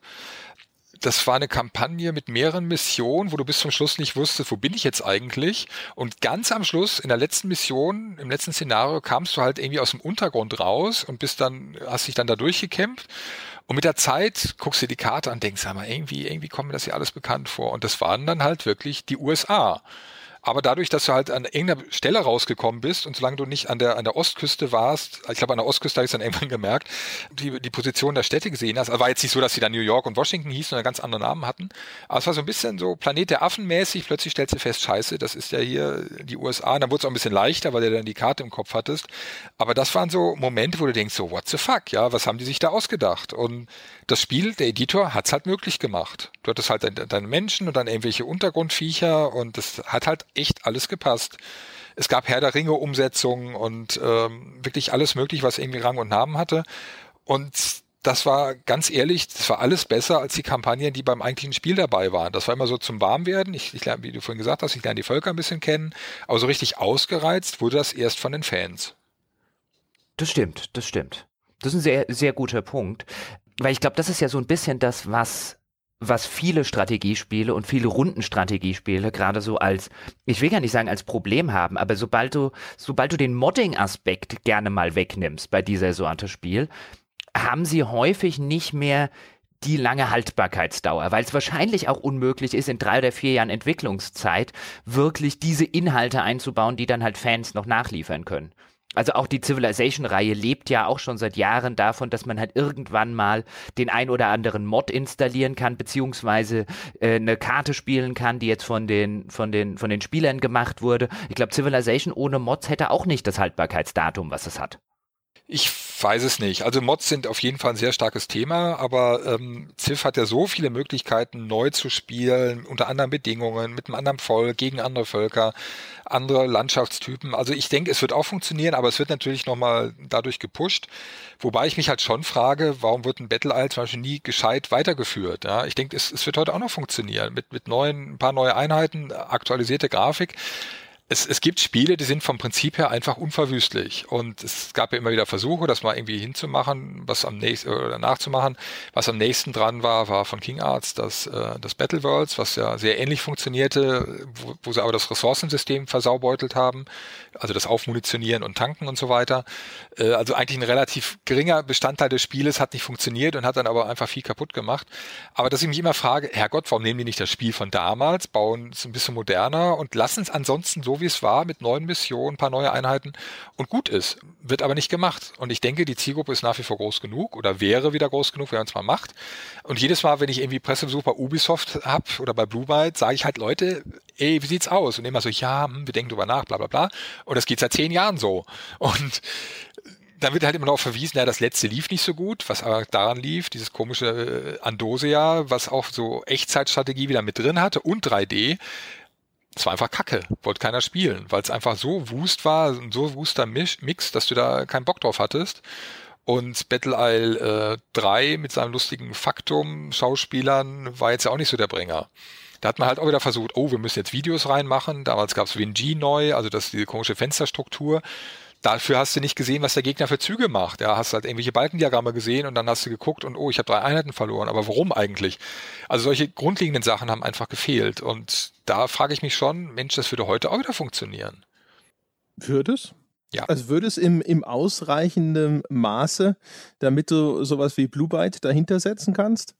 das war eine Kampagne mit mehreren Missionen, wo du bis zum Schluss nicht wusstest, wo bin ich jetzt eigentlich? Und ganz am Schluss, in der letzten Mission, im letzten Szenario, kamst du halt irgendwie aus dem Untergrund raus und bist dann, hast dich dann da durchgekämpft. Und mit der Zeit guckst du dir die Karte an, denkst, aber irgendwie, irgendwie kommt mir das hier alles bekannt vor. Und das waren dann halt wirklich die USA. Aber dadurch, dass du halt an irgendeiner Stelle rausgekommen bist und solange du nicht an der, an der Ostküste warst, ich glaube an der Ostküste habe ich es dann <laughs> irgendwann gemerkt, die, die Position der Städte gesehen hast, also war jetzt nicht so, dass sie dann New York und Washington hießen und ganz andere Namen hatten, aber es war so ein bisschen so Planet der Affen mäßig, plötzlich stellst du fest, scheiße, das ist ja hier die USA. Und dann wurde es auch ein bisschen leichter, weil du dann die Karte im Kopf hattest, aber das waren so Momente, wo du denkst, so what the fuck, ja, was haben die sich da ausgedacht? Und das Spiel, der Editor hat es halt möglich gemacht. Du hattest halt deine, Menschen und dann irgendwelche Untergrundviecher und das hat halt echt alles gepasst. Es gab Herr der Ringe Umsetzungen und ähm, wirklich alles möglich, was irgendwie Rang und Namen hatte. Und das war ganz ehrlich, das war alles besser als die Kampagnen, die beim eigentlichen Spiel dabei waren. Das war immer so zum Warmwerden. Ich, ich lerne, wie du vorhin gesagt hast, ich lerne die Völker ein bisschen kennen. Aber so richtig ausgereizt wurde das erst von den Fans. Das stimmt, das stimmt. Das ist ein sehr, sehr guter Punkt. Weil ich glaube, das ist ja so ein bisschen das, was was viele Strategiespiele und viele Rundenstrategiespiele gerade so als, ich will gar nicht sagen als Problem haben, aber sobald du, sobald du den Modding-Aspekt gerne mal wegnimmst bei dieser Sorte Spiel, haben sie häufig nicht mehr die lange Haltbarkeitsdauer, weil es wahrscheinlich auch unmöglich ist, in drei oder vier Jahren Entwicklungszeit wirklich diese Inhalte einzubauen, die dann halt Fans noch nachliefern können. Also auch die Civilization-Reihe lebt ja auch schon seit Jahren davon, dass man halt irgendwann mal den ein oder anderen Mod installieren kann, beziehungsweise äh, eine Karte spielen kann, die jetzt von den, von den, von den Spielern gemacht wurde. Ich glaube, Civilization ohne Mods hätte auch nicht das Haltbarkeitsdatum, was es hat. Ich weiß es nicht. Also Mods sind auf jeden Fall ein sehr starkes Thema, aber ähm, Civ hat ja so viele Möglichkeiten, neu zu spielen, unter anderen Bedingungen, mit einem anderen Volk, gegen andere Völker, andere Landschaftstypen. Also ich denke, es wird auch funktionieren, aber es wird natürlich nochmal dadurch gepusht. Wobei ich mich halt schon frage, warum wird ein Battle Isle zum Beispiel nie gescheit weitergeführt? Ja, ich denke, es, es wird heute auch noch funktionieren mit, mit neuen, ein paar neue Einheiten, aktualisierte Grafik es, es gibt Spiele, die sind vom Prinzip her einfach unverwüstlich. Und es gab ja immer wieder Versuche, das mal irgendwie hinzumachen, was am nächsten oder nachzumachen. Was am nächsten dran war, war von King Arts das, äh, das Battle Worlds, was ja sehr ähnlich funktionierte, wo, wo sie aber das Ressourcensystem versaubeutelt haben, also das Aufmunitionieren und Tanken und so weiter. Äh, also eigentlich ein relativ geringer Bestandteil des Spieles hat nicht funktioniert und hat dann aber einfach viel kaputt gemacht. Aber dass ich mich immer frage, Herrgott, warum nehmen die nicht das Spiel von damals, bauen es ein bisschen moderner und lassen es ansonsten so wie es war, mit neuen Missionen, ein paar neue Einheiten und gut ist. Wird aber nicht gemacht. Und ich denke, die Zielgruppe ist nach wie vor groß genug oder wäre wieder groß genug, wenn man es mal macht. Und jedes Mal, wenn ich irgendwie Pressebesuch bei Ubisoft habe oder bei Blue Byte, sage ich halt, Leute, ey, wie sieht's aus? Und immer so, ja, hm, wir denken drüber nach, bla bla bla. Und das geht seit zehn Jahren so. Und dann wird halt immer noch verwiesen, ja, das letzte lief nicht so gut, was aber daran lief, dieses komische äh, Andosia, was auch so Echtzeitstrategie wieder mit drin hatte und 3D es war einfach Kacke, wollte keiner spielen, weil es einfach so wust war, so wuster Mix, dass du da keinen Bock drauf hattest. Und Battle Isle äh, 3 mit seinem lustigen Faktum-Schauspielern war jetzt ja auch nicht so der Bringer. Da hat man halt auch wieder versucht, oh, wir müssen jetzt Videos reinmachen. Damals gab es WinG neu, also das diese komische Fensterstruktur dafür hast du nicht gesehen, was der Gegner für Züge macht. Ja, hast halt irgendwelche Balkendiagramme gesehen und dann hast du geguckt und oh, ich habe drei Einheiten verloren. Aber warum eigentlich? Also solche grundlegenden Sachen haben einfach gefehlt. Und da frage ich mich schon, Mensch, das würde heute auch wieder funktionieren. Würde es? Ja. Also würde es im, im ausreichenden Maße, damit du sowas wie Blue Byte dahinter setzen kannst?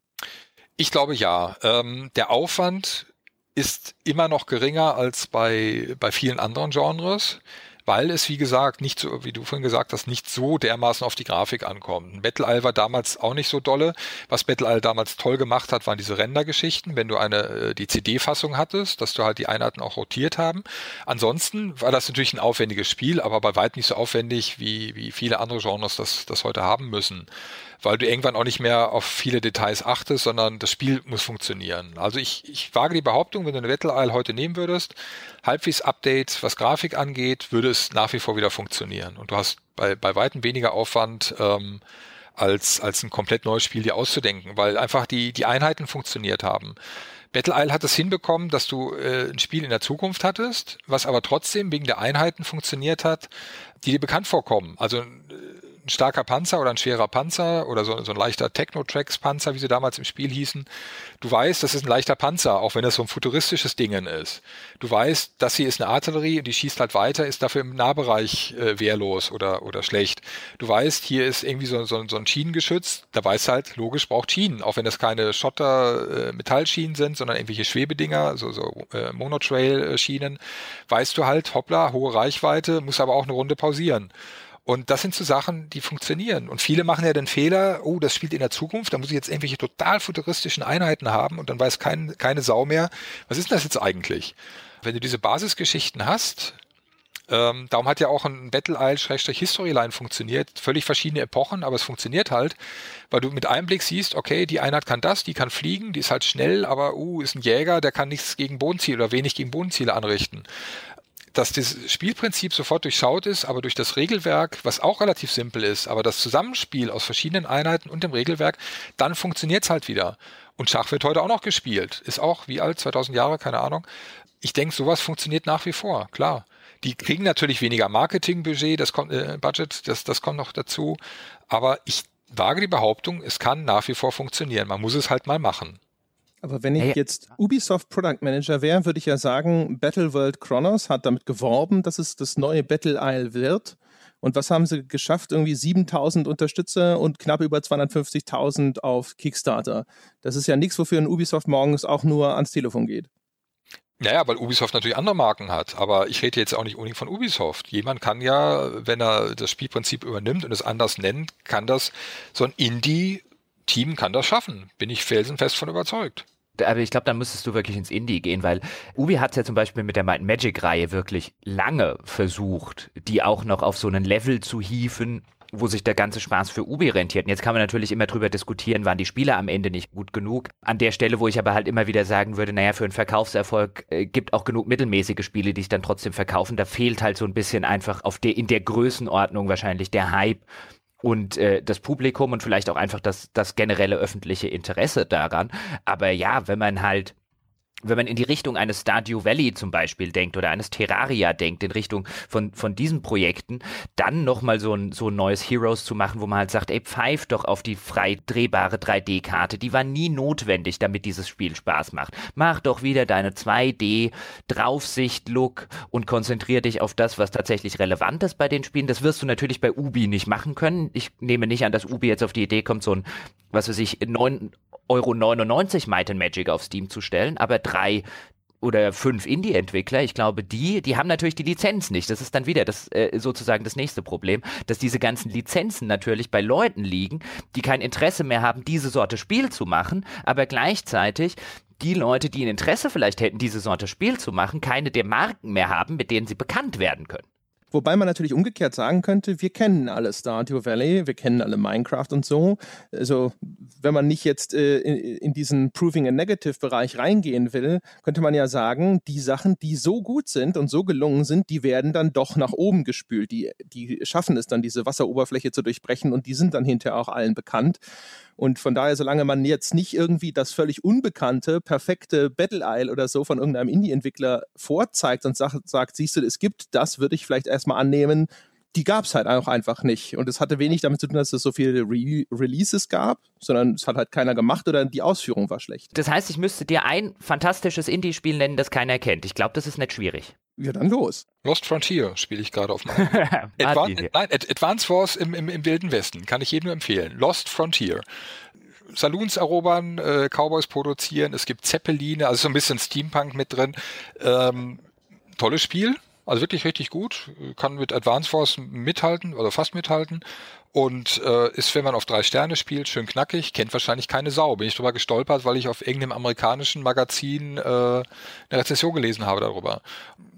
Ich glaube ja. Ähm, der Aufwand ist immer noch geringer als bei, bei vielen anderen Genres weil es, wie gesagt, nicht so, wie du vorhin gesagt hast, nicht so dermaßen auf die Grafik ankommt. Battle Isle war damals auch nicht so dolle. Was Battle Isle damals toll gemacht hat, waren diese Rendergeschichten, wenn du eine, äh, die CD-Fassung hattest, dass du halt die Einheiten auch rotiert haben. Ansonsten war das natürlich ein aufwendiges Spiel, aber bei weitem nicht so aufwendig, wie, wie viele andere Genres das, das heute haben müssen weil du irgendwann auch nicht mehr auf viele Details achtest, sondern das Spiel muss funktionieren. Also ich, ich wage die Behauptung, wenn du eine Battle Isle heute nehmen würdest, halbwegs Update, was Grafik angeht, würde es nach wie vor wieder funktionieren. Und du hast bei, bei weitem weniger Aufwand, ähm, als, als ein komplett neues Spiel dir auszudenken, weil einfach die, die Einheiten funktioniert haben. Battle Isle hat es hinbekommen, dass du äh, ein Spiel in der Zukunft hattest, was aber trotzdem wegen der Einheiten funktioniert hat, die dir bekannt vorkommen. Also ein starker Panzer oder ein schwerer Panzer oder so, so ein leichter Techno-Tracks-Panzer, wie sie damals im Spiel hießen. Du weißt, das ist ein leichter Panzer, auch wenn das so ein futuristisches Ding ist. Du weißt, das hier ist eine Artillerie und die schießt halt weiter, ist dafür im Nahbereich äh, wehrlos oder, oder schlecht. Du weißt, hier ist irgendwie so, so, so ein Schienengeschütz, da weißt halt, logisch braucht Schienen, auch wenn das keine Schotter-Metallschienen äh, sind, sondern irgendwelche Schwebedinger, so, so äh, Monotrail-Schienen, weißt du halt, hoppla, hohe Reichweite, muss aber auch eine Runde pausieren. Und das sind so Sachen, die funktionieren. Und viele machen ja den Fehler, oh, das spielt in der Zukunft, da muss ich jetzt irgendwelche total futuristischen Einheiten haben und dann weiß kein, keine Sau mehr, was ist denn das jetzt eigentlich? Wenn du diese Basisgeschichten hast, ähm, darum hat ja auch ein Battle Isle-Historyline funktioniert. Völlig verschiedene Epochen, aber es funktioniert halt, weil du mit einem Blick siehst, okay, die Einheit kann das, die kann fliegen, die ist halt schnell, aber uh, ist ein Jäger, der kann nichts gegen Bodenziele oder wenig gegen Bodenziele anrichten dass das Spielprinzip sofort durchschaut ist, aber durch das Regelwerk, was auch relativ simpel ist, aber das Zusammenspiel aus verschiedenen Einheiten und dem Regelwerk, dann funktioniert es halt wieder. Und Schach wird heute auch noch gespielt. Ist auch wie alt, 2000 Jahre, keine Ahnung. Ich denke, sowas funktioniert nach wie vor, klar. Die kriegen natürlich weniger Marketingbudget, das kommt, äh, Budget, das, das kommt noch dazu. Aber ich wage die Behauptung, es kann nach wie vor funktionieren. Man muss es halt mal machen. Aber wenn ich jetzt Ubisoft Product Manager wäre, würde ich ja sagen, Battle World Chronos hat damit geworben, dass es das neue Battle Isle wird. Und was haben sie geschafft? Irgendwie 7000 Unterstützer und knapp über 250.000 auf Kickstarter. Das ist ja nichts, wofür ein Ubisoft morgens auch nur ans Telefon geht. Naja, weil Ubisoft natürlich andere Marken hat. Aber ich rede jetzt auch nicht unbedingt von Ubisoft. Jemand kann ja, wenn er das Spielprinzip übernimmt und es anders nennt, kann das, so ein Indie-Team kann das schaffen. Bin ich felsenfest von überzeugt aber ich glaube, da müsstest du wirklich ins Indie gehen, weil Ubi hat es ja zum Beispiel mit der Might Magic Reihe wirklich lange versucht, die auch noch auf so einen Level zu hieven, wo sich der ganze Spaß für Ubi rentiert. Und jetzt kann man natürlich immer drüber diskutieren, waren die Spiele am Ende nicht gut genug. An der Stelle, wo ich aber halt immer wieder sagen würde, naja, für einen Verkaufserfolg äh, gibt auch genug mittelmäßige Spiele, die sich dann trotzdem verkaufen. Da fehlt halt so ein bisschen einfach auf der, in der Größenordnung wahrscheinlich der Hype und äh, das Publikum und vielleicht auch einfach das, das generelle öffentliche Interesse daran. Aber ja, wenn man halt wenn man in die Richtung eines Stardew Valley zum Beispiel denkt oder eines Terraria denkt, in Richtung von, von diesen Projekten, dann nochmal so ein, so ein neues Heroes zu machen, wo man halt sagt, ey, pfeif doch auf die frei drehbare 3D-Karte, die war nie notwendig, damit dieses Spiel Spaß macht. Mach doch wieder deine 2D-Draufsicht-Look und konzentriere dich auf das, was tatsächlich relevant ist bei den Spielen. Das wirst du natürlich bei Ubi nicht machen können. Ich nehme nicht an, dass Ubi jetzt auf die Idee kommt, so ein, was weiß ich, 9 Euro 99 Might and Magic auf Steam zu stellen, aber drei oder fünf Indie-Entwickler, ich glaube, die, die haben natürlich die Lizenz nicht. Das ist dann wieder das äh, sozusagen das nächste Problem, dass diese ganzen Lizenzen natürlich bei Leuten liegen, die kein Interesse mehr haben, diese Sorte Spiel zu machen, aber gleichzeitig die Leute, die ein Interesse vielleicht hätten, diese Sorte Spiel zu machen, keine der Marken mehr haben, mit denen sie bekannt werden können. Wobei man natürlich umgekehrt sagen könnte, wir kennen alle Stardew Valley, wir kennen alle Minecraft und so. Also wenn man nicht jetzt äh, in, in, diesen Proving a Negative Bereich reingehen will, könnte man ja sagen, die Sachen, die so gut sind und so gelungen sind, die werden dann doch nach oben gespült. Die, die schaffen es dann, diese Wasseroberfläche zu durchbrechen und die sind dann hinterher auch allen bekannt. Und von daher, solange man jetzt nicht irgendwie das völlig unbekannte, perfekte Battle Isle oder so von irgendeinem Indie-Entwickler vorzeigt und sagt, sagt, siehst du, es gibt das, würde ich vielleicht erstmal annehmen, die gab es halt auch einfach nicht. Und es hatte wenig damit zu tun, dass es so viele Re Releases gab, sondern es hat halt keiner gemacht oder die Ausführung war schlecht. Das heißt, ich müsste dir ein fantastisches Indie-Spiel nennen, das keiner kennt. Ich glaube, das ist nicht schwierig. Ja, dann los. Lost Frontier spiele ich gerade auf meinem. <laughs> Advan nein, Advance Wars im, im, im Wilden Westen kann ich jedem nur empfehlen. Lost Frontier. Saloons erobern, äh, Cowboys produzieren, es gibt Zeppeline, also so ein bisschen Steampunk mit drin. Ähm, tolles Spiel, also wirklich richtig gut, kann mit Advance Wars mithalten oder fast mithalten und äh, ist, wenn man auf drei Sterne spielt, schön knackig, kennt wahrscheinlich keine Sau. Bin ich drüber gestolpert, weil ich auf irgendeinem amerikanischen Magazin äh, eine Rezession gelesen habe darüber.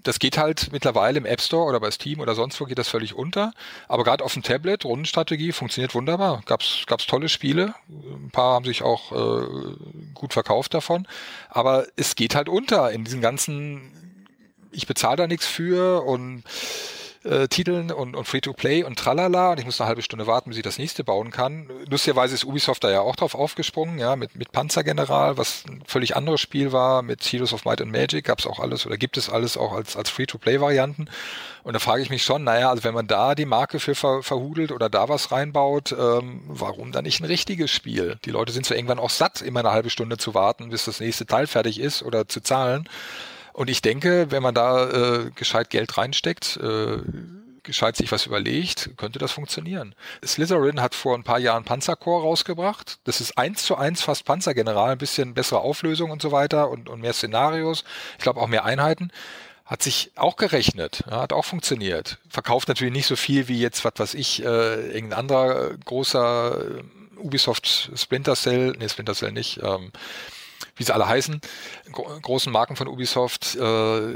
Das geht halt mittlerweile im App Store oder bei Steam oder sonst wo geht das völlig unter. Aber gerade auf dem Tablet, Rundenstrategie, funktioniert wunderbar. Gab's gab's tolle Spiele. Ein paar haben sich auch äh, gut verkauft davon. Aber es geht halt unter in diesen ganzen, ich bezahle da nichts für und äh, Titeln und, und Free-to-Play und tralala und ich muss eine halbe Stunde warten, bis ich das nächste bauen kann. Lustigerweise ist Ubisoft da ja auch drauf aufgesprungen, ja, mit, mit Panzergeneral, was ein völlig anderes Spiel war, mit Heroes of Might and Magic gab es auch alles oder gibt es alles auch als, als Free-to-Play-Varianten. Und da frage ich mich schon, naja, also wenn man da die Marke für ver, verhudelt oder da was reinbaut, ähm, warum dann nicht ein richtiges Spiel? Die Leute sind so irgendwann auch satt, immer eine halbe Stunde zu warten, bis das nächste Teil fertig ist oder zu zahlen. Und ich denke, wenn man da äh, gescheit Geld reinsteckt, äh, gescheit sich was überlegt, könnte das funktionieren. Slytherin hat vor ein paar Jahren Panzercore rausgebracht. Das ist eins zu eins fast Panzergeneral, ein bisschen bessere Auflösung und so weiter und, und mehr Szenarios. Ich glaube auch mehr Einheiten. Hat sich auch gerechnet, ja, hat auch funktioniert. Verkauft natürlich nicht so viel wie jetzt, was weiß ich, äh, irgendein anderer großer äh, Ubisoft Splinter Cell, nee, Splinter Cell nicht, ähm, wie sie alle heißen, großen Marken von Ubisoft. Äh,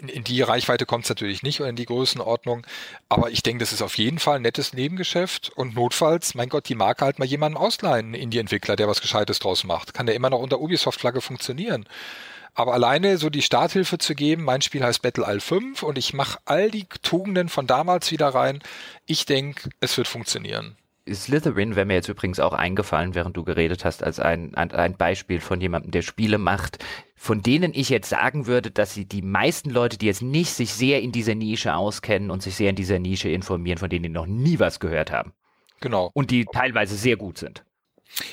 in, die Reichweite kommt es natürlich nicht oder in die Größenordnung. Aber ich denke, das ist auf jeden Fall ein nettes Nebengeschäft und notfalls, mein Gott, die Marke halt mal jemandem ausleihen, Indie-Entwickler, der was Gescheites draus macht. Kann der immer noch unter Ubisoft-Flagge funktionieren. Aber alleine so die Starthilfe zu geben, mein Spiel heißt Battle All 5 und ich mache all die Tugenden von damals wieder rein. Ich denke, es wird funktionieren. Slytherin wäre mir jetzt übrigens auch eingefallen, während du geredet hast, als ein, ein, Beispiel von jemandem, der Spiele macht, von denen ich jetzt sagen würde, dass sie die meisten Leute, die jetzt nicht sich sehr in dieser Nische auskennen und sich sehr in dieser Nische informieren, von denen die noch nie was gehört haben. Genau. Und die teilweise sehr gut sind.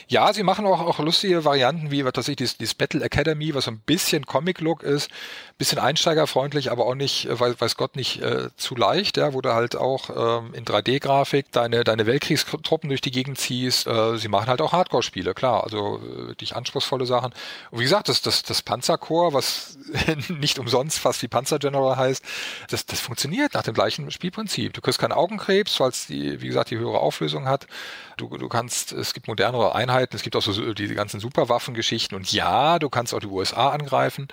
Ja, sie machen auch, auch lustige Varianten wie, was weiß ich, dieses, dieses Battle Academy, was so ein bisschen Comic-Look ist, bisschen einsteigerfreundlich, aber auch nicht, äh, weiß, weiß Gott, nicht äh, zu leicht, ja, wo du halt auch ähm, in 3D-Grafik deine, deine Weltkriegstruppen durch die Gegend ziehst. Äh, sie machen halt auch Hardcore-Spiele, klar, also äh, dich anspruchsvolle Sachen. Und wie gesagt, das, das, das Panzerkorps, was <laughs> nicht umsonst fast wie Panzer General heißt, das, das funktioniert nach dem gleichen Spielprinzip. Du kriegst keinen Augenkrebs, weil es wie gesagt, die höhere Auflösung hat. Du, du kannst, es gibt modernere Einheiten, es gibt auch so die ganzen Superwaffengeschichten und ja, du kannst auch die USA angreifen.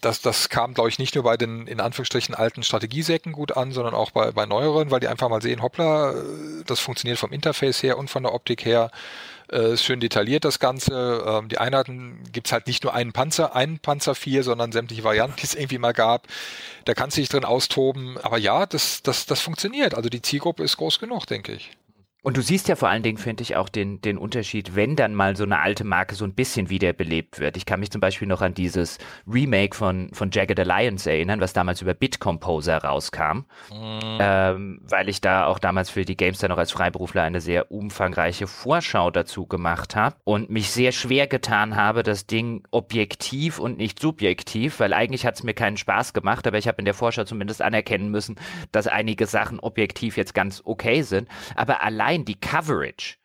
Das, das kam, glaube ich, nicht nur bei den in Anführungsstrichen alten Strategiesäcken gut an, sondern auch bei, bei neueren, weil die einfach mal sehen, hoppla, das funktioniert vom Interface her und von der Optik her. Äh, schön detailliert das Ganze. Ähm, die Einheiten gibt's halt nicht nur einen Panzer, einen Panzer 4, sondern sämtliche Varianten, die es irgendwie mal gab. Da kannst du dich drin austoben. Aber ja, das, das, das funktioniert. Also die Zielgruppe ist groß genug, denke ich. Und du siehst ja vor allen Dingen, finde ich, auch den, den Unterschied, wenn dann mal so eine alte Marke so ein bisschen wiederbelebt wird. Ich kann mich zum Beispiel noch an dieses Remake von, von Jagged Alliance erinnern, was damals über Bitcomposer rauskam, mhm. ähm, weil ich da auch damals für die Gamestar noch als Freiberufler eine sehr umfangreiche Vorschau dazu gemacht habe und mich sehr schwer getan habe, das Ding objektiv und nicht subjektiv, weil eigentlich hat es mir keinen Spaß gemacht, aber ich habe in der Vorschau zumindest anerkennen müssen, dass einige Sachen objektiv jetzt ganz okay sind. Aber allein allein die Coverage,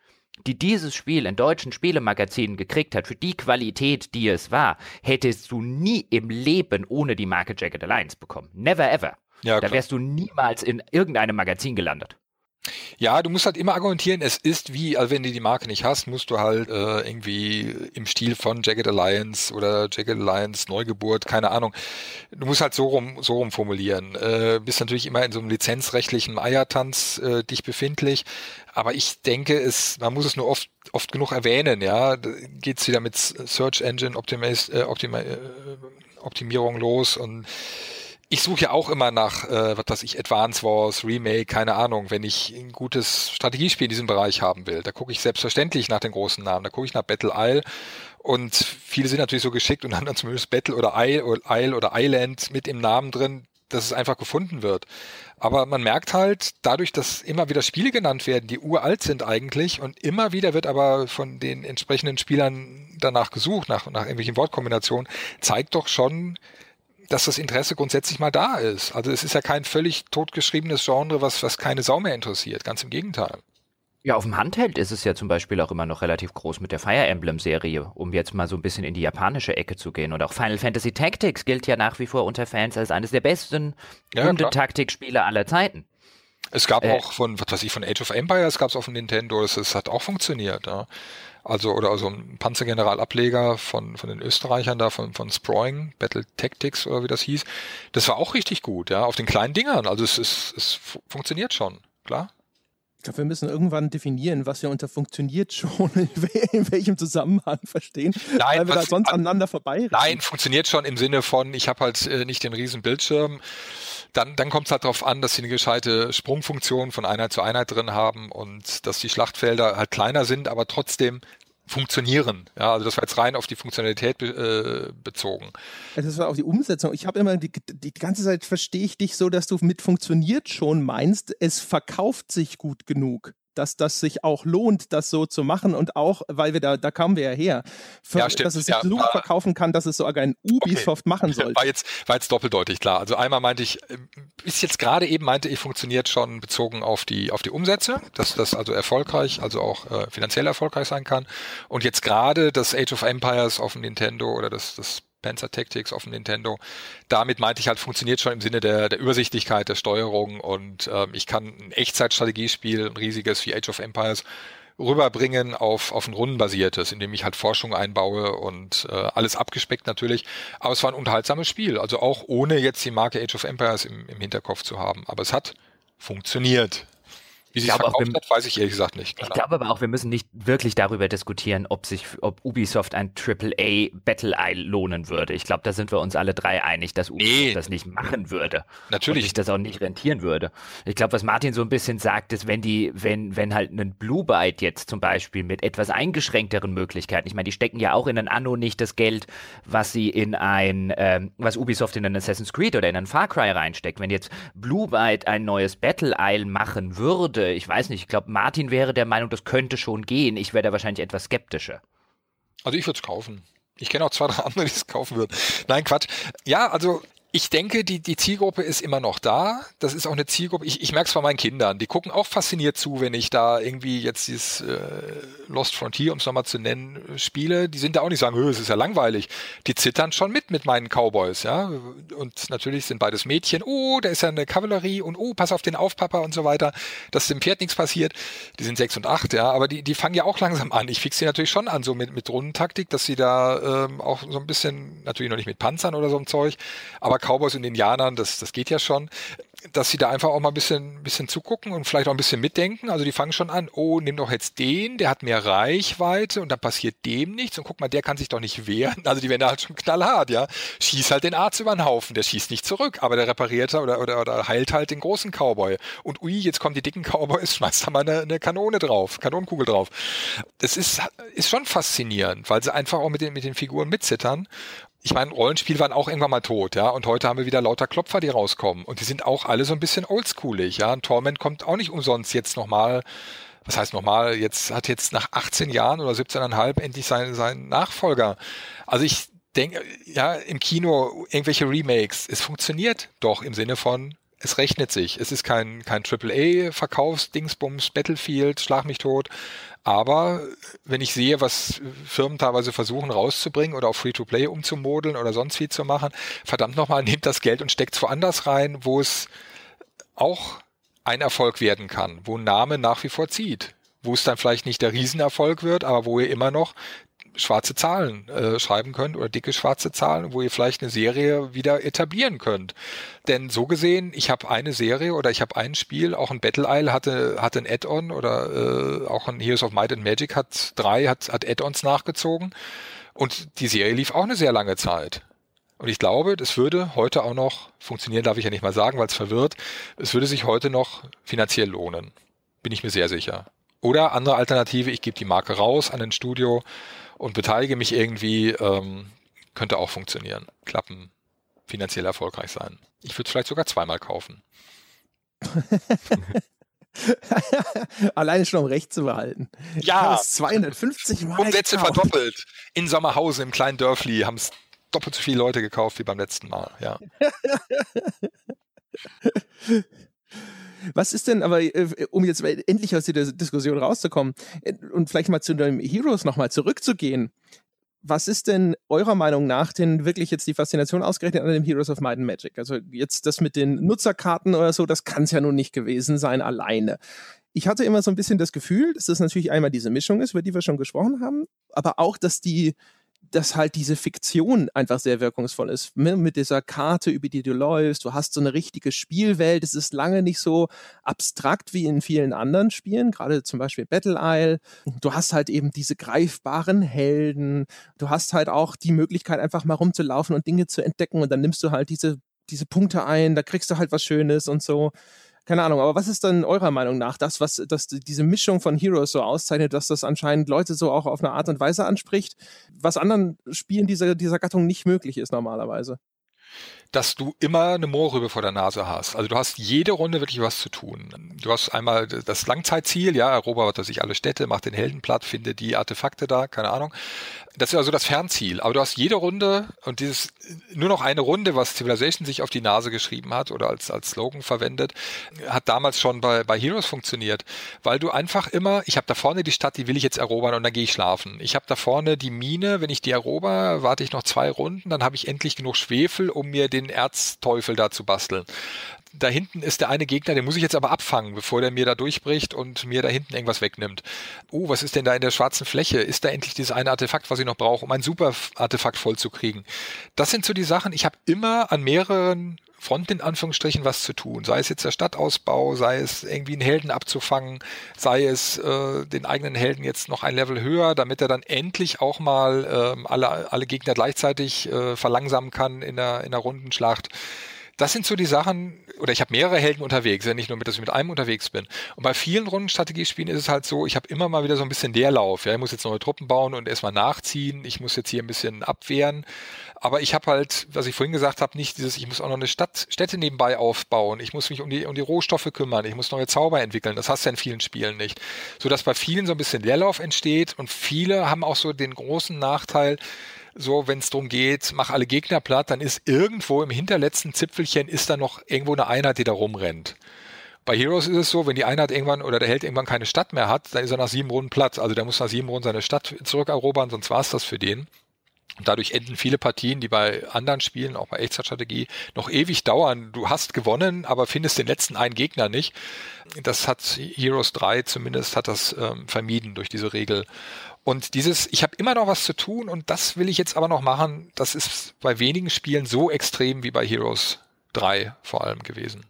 die dieses Spiel in deutschen Spielemagazinen gekriegt hat, für die Qualität, die es war, hättest du nie im Leben ohne die Marke Jacket Alliance bekommen. Never ever. Ja, da wärst du niemals in irgendeinem Magazin gelandet. Ja, du musst halt immer argumentieren, es ist wie, also wenn du die Marke nicht hast, musst du halt äh, irgendwie im Stil von Jagged Alliance oder Jagged Alliance Neugeburt, keine Ahnung. Du musst halt so rum, so rum formulieren. Äh, bist natürlich immer in so einem lizenzrechtlichen Eiertanz äh, dich befindlich. Aber ich denke, es, man muss es nur oft, oft genug erwähnen, ja. Da geht's wieder mit Search Engine Optimis, äh, Optima, äh, Optimierung los und ich suche ja auch immer nach, äh, was weiß ich, Advance Wars, Remake, keine Ahnung, wenn ich ein gutes Strategiespiel in diesem Bereich haben will. Da gucke ich selbstverständlich nach den großen Namen. Da gucke ich nach Battle Isle und viele sind natürlich so geschickt und <laughs> haben dann zumindest Battle oder Isle oder, Island mit im Namen drin, dass es einfach gefunden wird. Aber man merkt halt, dadurch, dass immer wieder Spiele genannt werden, die uralt sind eigentlich, und immer wieder wird aber von den entsprechenden Spielern danach gesucht, nach, nach irgendwelchen Wortkombinationen, zeigt doch schon, dass das Interesse grundsätzlich mal da ist. Also es ist ja kein völlig totgeschriebenes Genre, was, was keine Sau mehr interessiert. Ganz im Gegenteil. Ja, auf dem Handheld ist es ja zum Beispiel auch immer noch relativ groß mit der Fire Emblem-Serie, um jetzt mal so ein bisschen in die japanische Ecke zu gehen. Und auch Final Fantasy Tactics gilt ja nach wie vor unter Fans als eines der besten ja, Hundetaktikspiele aller Zeiten. Es gab äh, auch von, was weiß ich, von Age of Empires gab es auf dem Nintendo, das, das hat auch funktioniert. Ja. Also, oder also ein Panzergeneral-Ableger von, von den Österreichern da, von, von Sproing, Battle Tactics oder wie das hieß. Das war auch richtig gut, ja, auf den kleinen Dingern. Also es, es, es funktioniert schon, klar. Ich glaube, wir müssen irgendwann definieren, was wir unter funktioniert schon, <laughs> in, welchem Zusammenhang verstehen, nein, weil wir da sonst aneinander vorbei Nein, funktioniert schon im Sinne von, ich habe halt äh, nicht den riesen Bildschirm. Dann, dann kommt es halt darauf an, dass sie eine gescheite Sprungfunktion von Einheit zu Einheit drin haben und dass die Schlachtfelder halt kleiner sind, aber trotzdem funktionieren. Ja, also das war jetzt rein auf die Funktionalität äh, bezogen. Das war auf die Umsetzung. Ich habe immer die, die ganze Zeit verstehe ich dich so, dass du mit funktioniert schon meinst, es verkauft sich gut genug dass das sich auch lohnt, das so zu machen und auch, weil wir da, da kamen wir ja her, für, ja, dass es sich ja, so gut verkaufen kann, dass es sogar ein Ubisoft okay. machen soll. War jetzt, war jetzt doppeldeutig klar. Also einmal meinte ich, ist jetzt gerade eben meinte ich, funktioniert schon bezogen auf die, auf die Umsätze, dass das also erfolgreich, also auch äh, finanziell erfolgreich sein kann. Und jetzt gerade das Age of Empires auf dem Nintendo oder das, das Panzer Tactics auf dem Nintendo. Damit meinte ich halt, funktioniert schon im Sinne der, der Übersichtlichkeit der Steuerung und ähm, ich kann ein Echtzeitstrategiespiel, ein riesiges wie Age of Empires, rüberbringen auf, auf ein rundenbasiertes, indem ich halt Forschung einbaue und äh, alles abgespeckt natürlich. Aber es war ein unterhaltsames Spiel, also auch ohne jetzt die Marke Age of Empires im, im Hinterkopf zu haben. Aber es hat funktioniert. Wie sie es verkauft wir, hat, weiß ich ehrlich gesagt nicht. Ich glaube aber auch, wir müssen nicht wirklich darüber diskutieren, ob sich, ob Ubisoft ein AAA Battle Isle lohnen würde. Ich glaube, da sind wir uns alle drei einig, dass Ubisoft nee. das nicht machen würde. Natürlich. Und sich das auch nicht rentieren würde. Ich glaube, was Martin so ein bisschen sagt, ist, wenn die, wenn, wenn halt ein Blue Byte jetzt zum Beispiel mit etwas eingeschränkteren Möglichkeiten, ich meine, die stecken ja auch in ein Anno nicht das Geld, was sie in ein, ähm, was Ubisoft in ein Assassin's Creed oder in ein Far Cry reinsteckt. Wenn jetzt Blue Byte ein neues Battle Isle machen würde, ich weiß nicht, ich glaube, Martin wäre der Meinung, das könnte schon gehen. Ich wäre da wahrscheinlich etwas skeptischer. Also ich würde es kaufen. Ich kenne auch zwei, drei andere, die es kaufen würden. Nein, Quatsch. Ja, also ich denke, die, die Zielgruppe ist immer noch da. Das ist auch eine Zielgruppe. Ich, ich merke es bei meinen Kindern. Die gucken auch fasziniert zu, wenn ich da irgendwie jetzt dieses äh, Lost Frontier, um es nochmal zu nennen, spiele. Die sind da auch nicht sagen, es ist ja langweilig. Die zittern schon mit mit meinen Cowboys, ja. Und natürlich sind beides Mädchen. Oh, da ist ja eine Kavallerie und oh, pass auf den auf, Papa und so weiter, dass dem Pferd nichts passiert. Die sind sechs und acht, ja. Aber die, die fangen ja auch langsam an. Ich fixe sie natürlich schon an, so mit, mit Rundentaktik, dass sie da ähm, auch so ein bisschen, natürlich noch nicht mit Panzern oder so ein Zeug, aber Cowboys und Indianern, das, das geht ja schon, dass sie da einfach auch mal ein bisschen, bisschen zugucken und vielleicht auch ein bisschen mitdenken. Also die fangen schon an, oh, nimm doch jetzt den, der hat mehr Reichweite und dann passiert dem nichts und guck mal, der kann sich doch nicht wehren. Also die werden da halt schon knallhart, ja. Schieß halt den Arzt über den Haufen, der schießt nicht zurück, aber der repariert oder, oder, oder heilt halt den großen Cowboy. Und ui, jetzt kommen die dicken Cowboys, <laughs> schmeißt da mal eine, eine Kanone drauf, Kanonenkugel drauf. Das ist, ist schon faszinierend, weil sie einfach auch mit den, mit den Figuren mitzittern ich meine, Rollenspiele waren auch irgendwann mal tot, ja, und heute haben wir wieder lauter Klopfer, die rauskommen. Und die sind auch alle so ein bisschen oldschoolig, ja. Ein Torment kommt auch nicht umsonst jetzt nochmal, was heißt nochmal, jetzt hat jetzt nach 18 Jahren oder 17,5 endlich seinen, seinen Nachfolger. Also ich denke, ja, im Kino irgendwelche Remakes, es funktioniert doch im Sinne von, es rechnet sich. Es ist kein, kein AAA-Verkaufsdingsbums, Battlefield, Schlag mich tot, aber wenn ich sehe, was Firmen teilweise versuchen rauszubringen oder auf Free-to-Play umzumodeln oder sonst wie zu machen, verdammt nochmal, <laughs> nehmt das Geld und steckt es woanders rein, wo es auch ein Erfolg werden kann, wo ein Name nach wie vor zieht, wo es dann vielleicht nicht der Riesenerfolg wird, aber wo ihr immer noch schwarze Zahlen äh, schreiben könnt oder dicke schwarze Zahlen, wo ihr vielleicht eine Serie wieder etablieren könnt. Denn so gesehen, ich habe eine Serie oder ich habe ein Spiel, auch ein Battle Isle hatte, hatte ein Add-on oder äh, auch ein Heroes of Might and Magic hat drei, hat, hat Add-ons nachgezogen. Und die Serie lief auch eine sehr lange Zeit. Und ich glaube, das würde heute auch noch funktionieren, darf ich ja nicht mal sagen, weil es verwirrt. Es würde sich heute noch finanziell lohnen. Bin ich mir sehr sicher. Oder andere Alternative, ich gebe die Marke raus an ein Studio und beteilige mich irgendwie, ähm, könnte auch funktionieren. Klappen, finanziell erfolgreich sein. Ich würde es vielleicht sogar zweimal kaufen. <laughs> Alleine schon um Recht zu behalten. Ja. 250 Mal. Umsätze verdoppelt. In Sommerhausen im kleinen Dörfli haben es doppelt so viele Leute gekauft wie beim letzten Mal. Ja. <laughs> Was ist denn aber, äh, um jetzt endlich aus dieser Diskussion rauszukommen äh, und vielleicht mal zu den Heroes nochmal zurückzugehen, was ist denn eurer Meinung nach denn wirklich jetzt die Faszination ausgerechnet an dem Heroes of Might and Magic? Also jetzt das mit den Nutzerkarten oder so, das kann es ja nun nicht gewesen sein alleine. Ich hatte immer so ein bisschen das Gefühl, dass das natürlich einmal diese Mischung ist, über die wir schon gesprochen haben, aber auch, dass die dass halt diese Fiktion einfach sehr wirkungsvoll ist. Ne? Mit dieser Karte, über die du läufst. Du hast so eine richtige Spielwelt. Es ist lange nicht so abstrakt wie in vielen anderen Spielen, gerade zum Beispiel Battle Isle. Du hast halt eben diese greifbaren Helden. Du hast halt auch die Möglichkeit, einfach mal rumzulaufen und Dinge zu entdecken. Und dann nimmst du halt diese, diese Punkte ein. Da kriegst du halt was Schönes und so keine Ahnung, aber was ist dann eurer Meinung nach das, was das, diese Mischung von Heroes so auszeichnet, dass das anscheinend Leute so auch auf eine Art und Weise anspricht, was anderen Spielen dieser, dieser Gattung nicht möglich ist normalerweise? Dass du immer eine Moorrübe vor der Nase hast. Also du hast jede Runde wirklich was zu tun. Du hast einmal das Langzeitziel, ja, erobert sich alle Städte, macht den Helden platt, finde die Artefakte da, keine Ahnung. Das ist also das Fernziel. Aber du hast jede Runde und dieses nur noch eine Runde, was Civilization sich auf die Nase geschrieben hat oder als, als Slogan verwendet, hat damals schon bei, bei Heroes funktioniert. Weil du einfach immer, ich habe da vorne die Stadt, die will ich jetzt erobern und dann gehe ich schlafen. Ich habe da vorne die Mine, wenn ich die erober, warte ich noch zwei Runden, dann habe ich endlich genug Schwefel, um mir den Erzteufel da zu basteln da hinten ist der eine Gegner, den muss ich jetzt aber abfangen, bevor der mir da durchbricht und mir da hinten irgendwas wegnimmt. Oh, was ist denn da in der schwarzen Fläche? Ist da endlich dieses eine Artefakt, was ich noch brauche, um ein super Artefakt vollzukriegen? Das sind so die Sachen, ich habe immer an mehreren Fronten in Anführungsstrichen was zu tun. Sei es jetzt der Stadtausbau, sei es irgendwie einen Helden abzufangen, sei es äh, den eigenen Helden jetzt noch ein Level höher, damit er dann endlich auch mal äh, alle, alle Gegner gleichzeitig äh, verlangsamen kann in der, in der Rundenschlacht das sind so die Sachen, oder ich habe mehrere Helden unterwegs, ja nicht nur mit, dass ich mit einem unterwegs bin. Und bei vielen Rundenstrategiespielen ist es halt so, ich habe immer mal wieder so ein bisschen Leerlauf. Ja, ich muss jetzt neue Truppen bauen und erstmal nachziehen. Ich muss jetzt hier ein bisschen abwehren. Aber ich habe halt, was ich vorhin gesagt habe, nicht dieses, ich muss auch noch eine Stadt, Städte nebenbei aufbauen. Ich muss mich um die, um die Rohstoffe kümmern. Ich muss neue Zauber entwickeln. Das hast du in vielen Spielen nicht. Sodass bei vielen so ein bisschen Leerlauf entsteht und viele haben auch so den großen Nachteil, so, wenn es darum geht, mach alle Gegner platt, dann ist irgendwo im hinterletzten Zipfelchen ist da noch irgendwo eine Einheit, die da rumrennt. Bei Heroes ist es so, wenn die Einheit irgendwann oder der Held irgendwann keine Stadt mehr hat, dann ist er nach sieben Runden platt. Also der muss nach sieben Runden seine Stadt zurückerobern, sonst war es das für den. Und dadurch enden viele Partien, die bei anderen Spielen, auch bei Echtzeitstrategie, noch ewig dauern. Du hast gewonnen, aber findest den letzten einen Gegner nicht. Das hat Heroes 3 zumindest hat das ähm, vermieden durch diese Regel. Und dieses, ich habe immer noch was zu tun und das will ich jetzt aber noch machen, das ist bei wenigen Spielen so extrem wie bei Heroes 3 vor allem gewesen.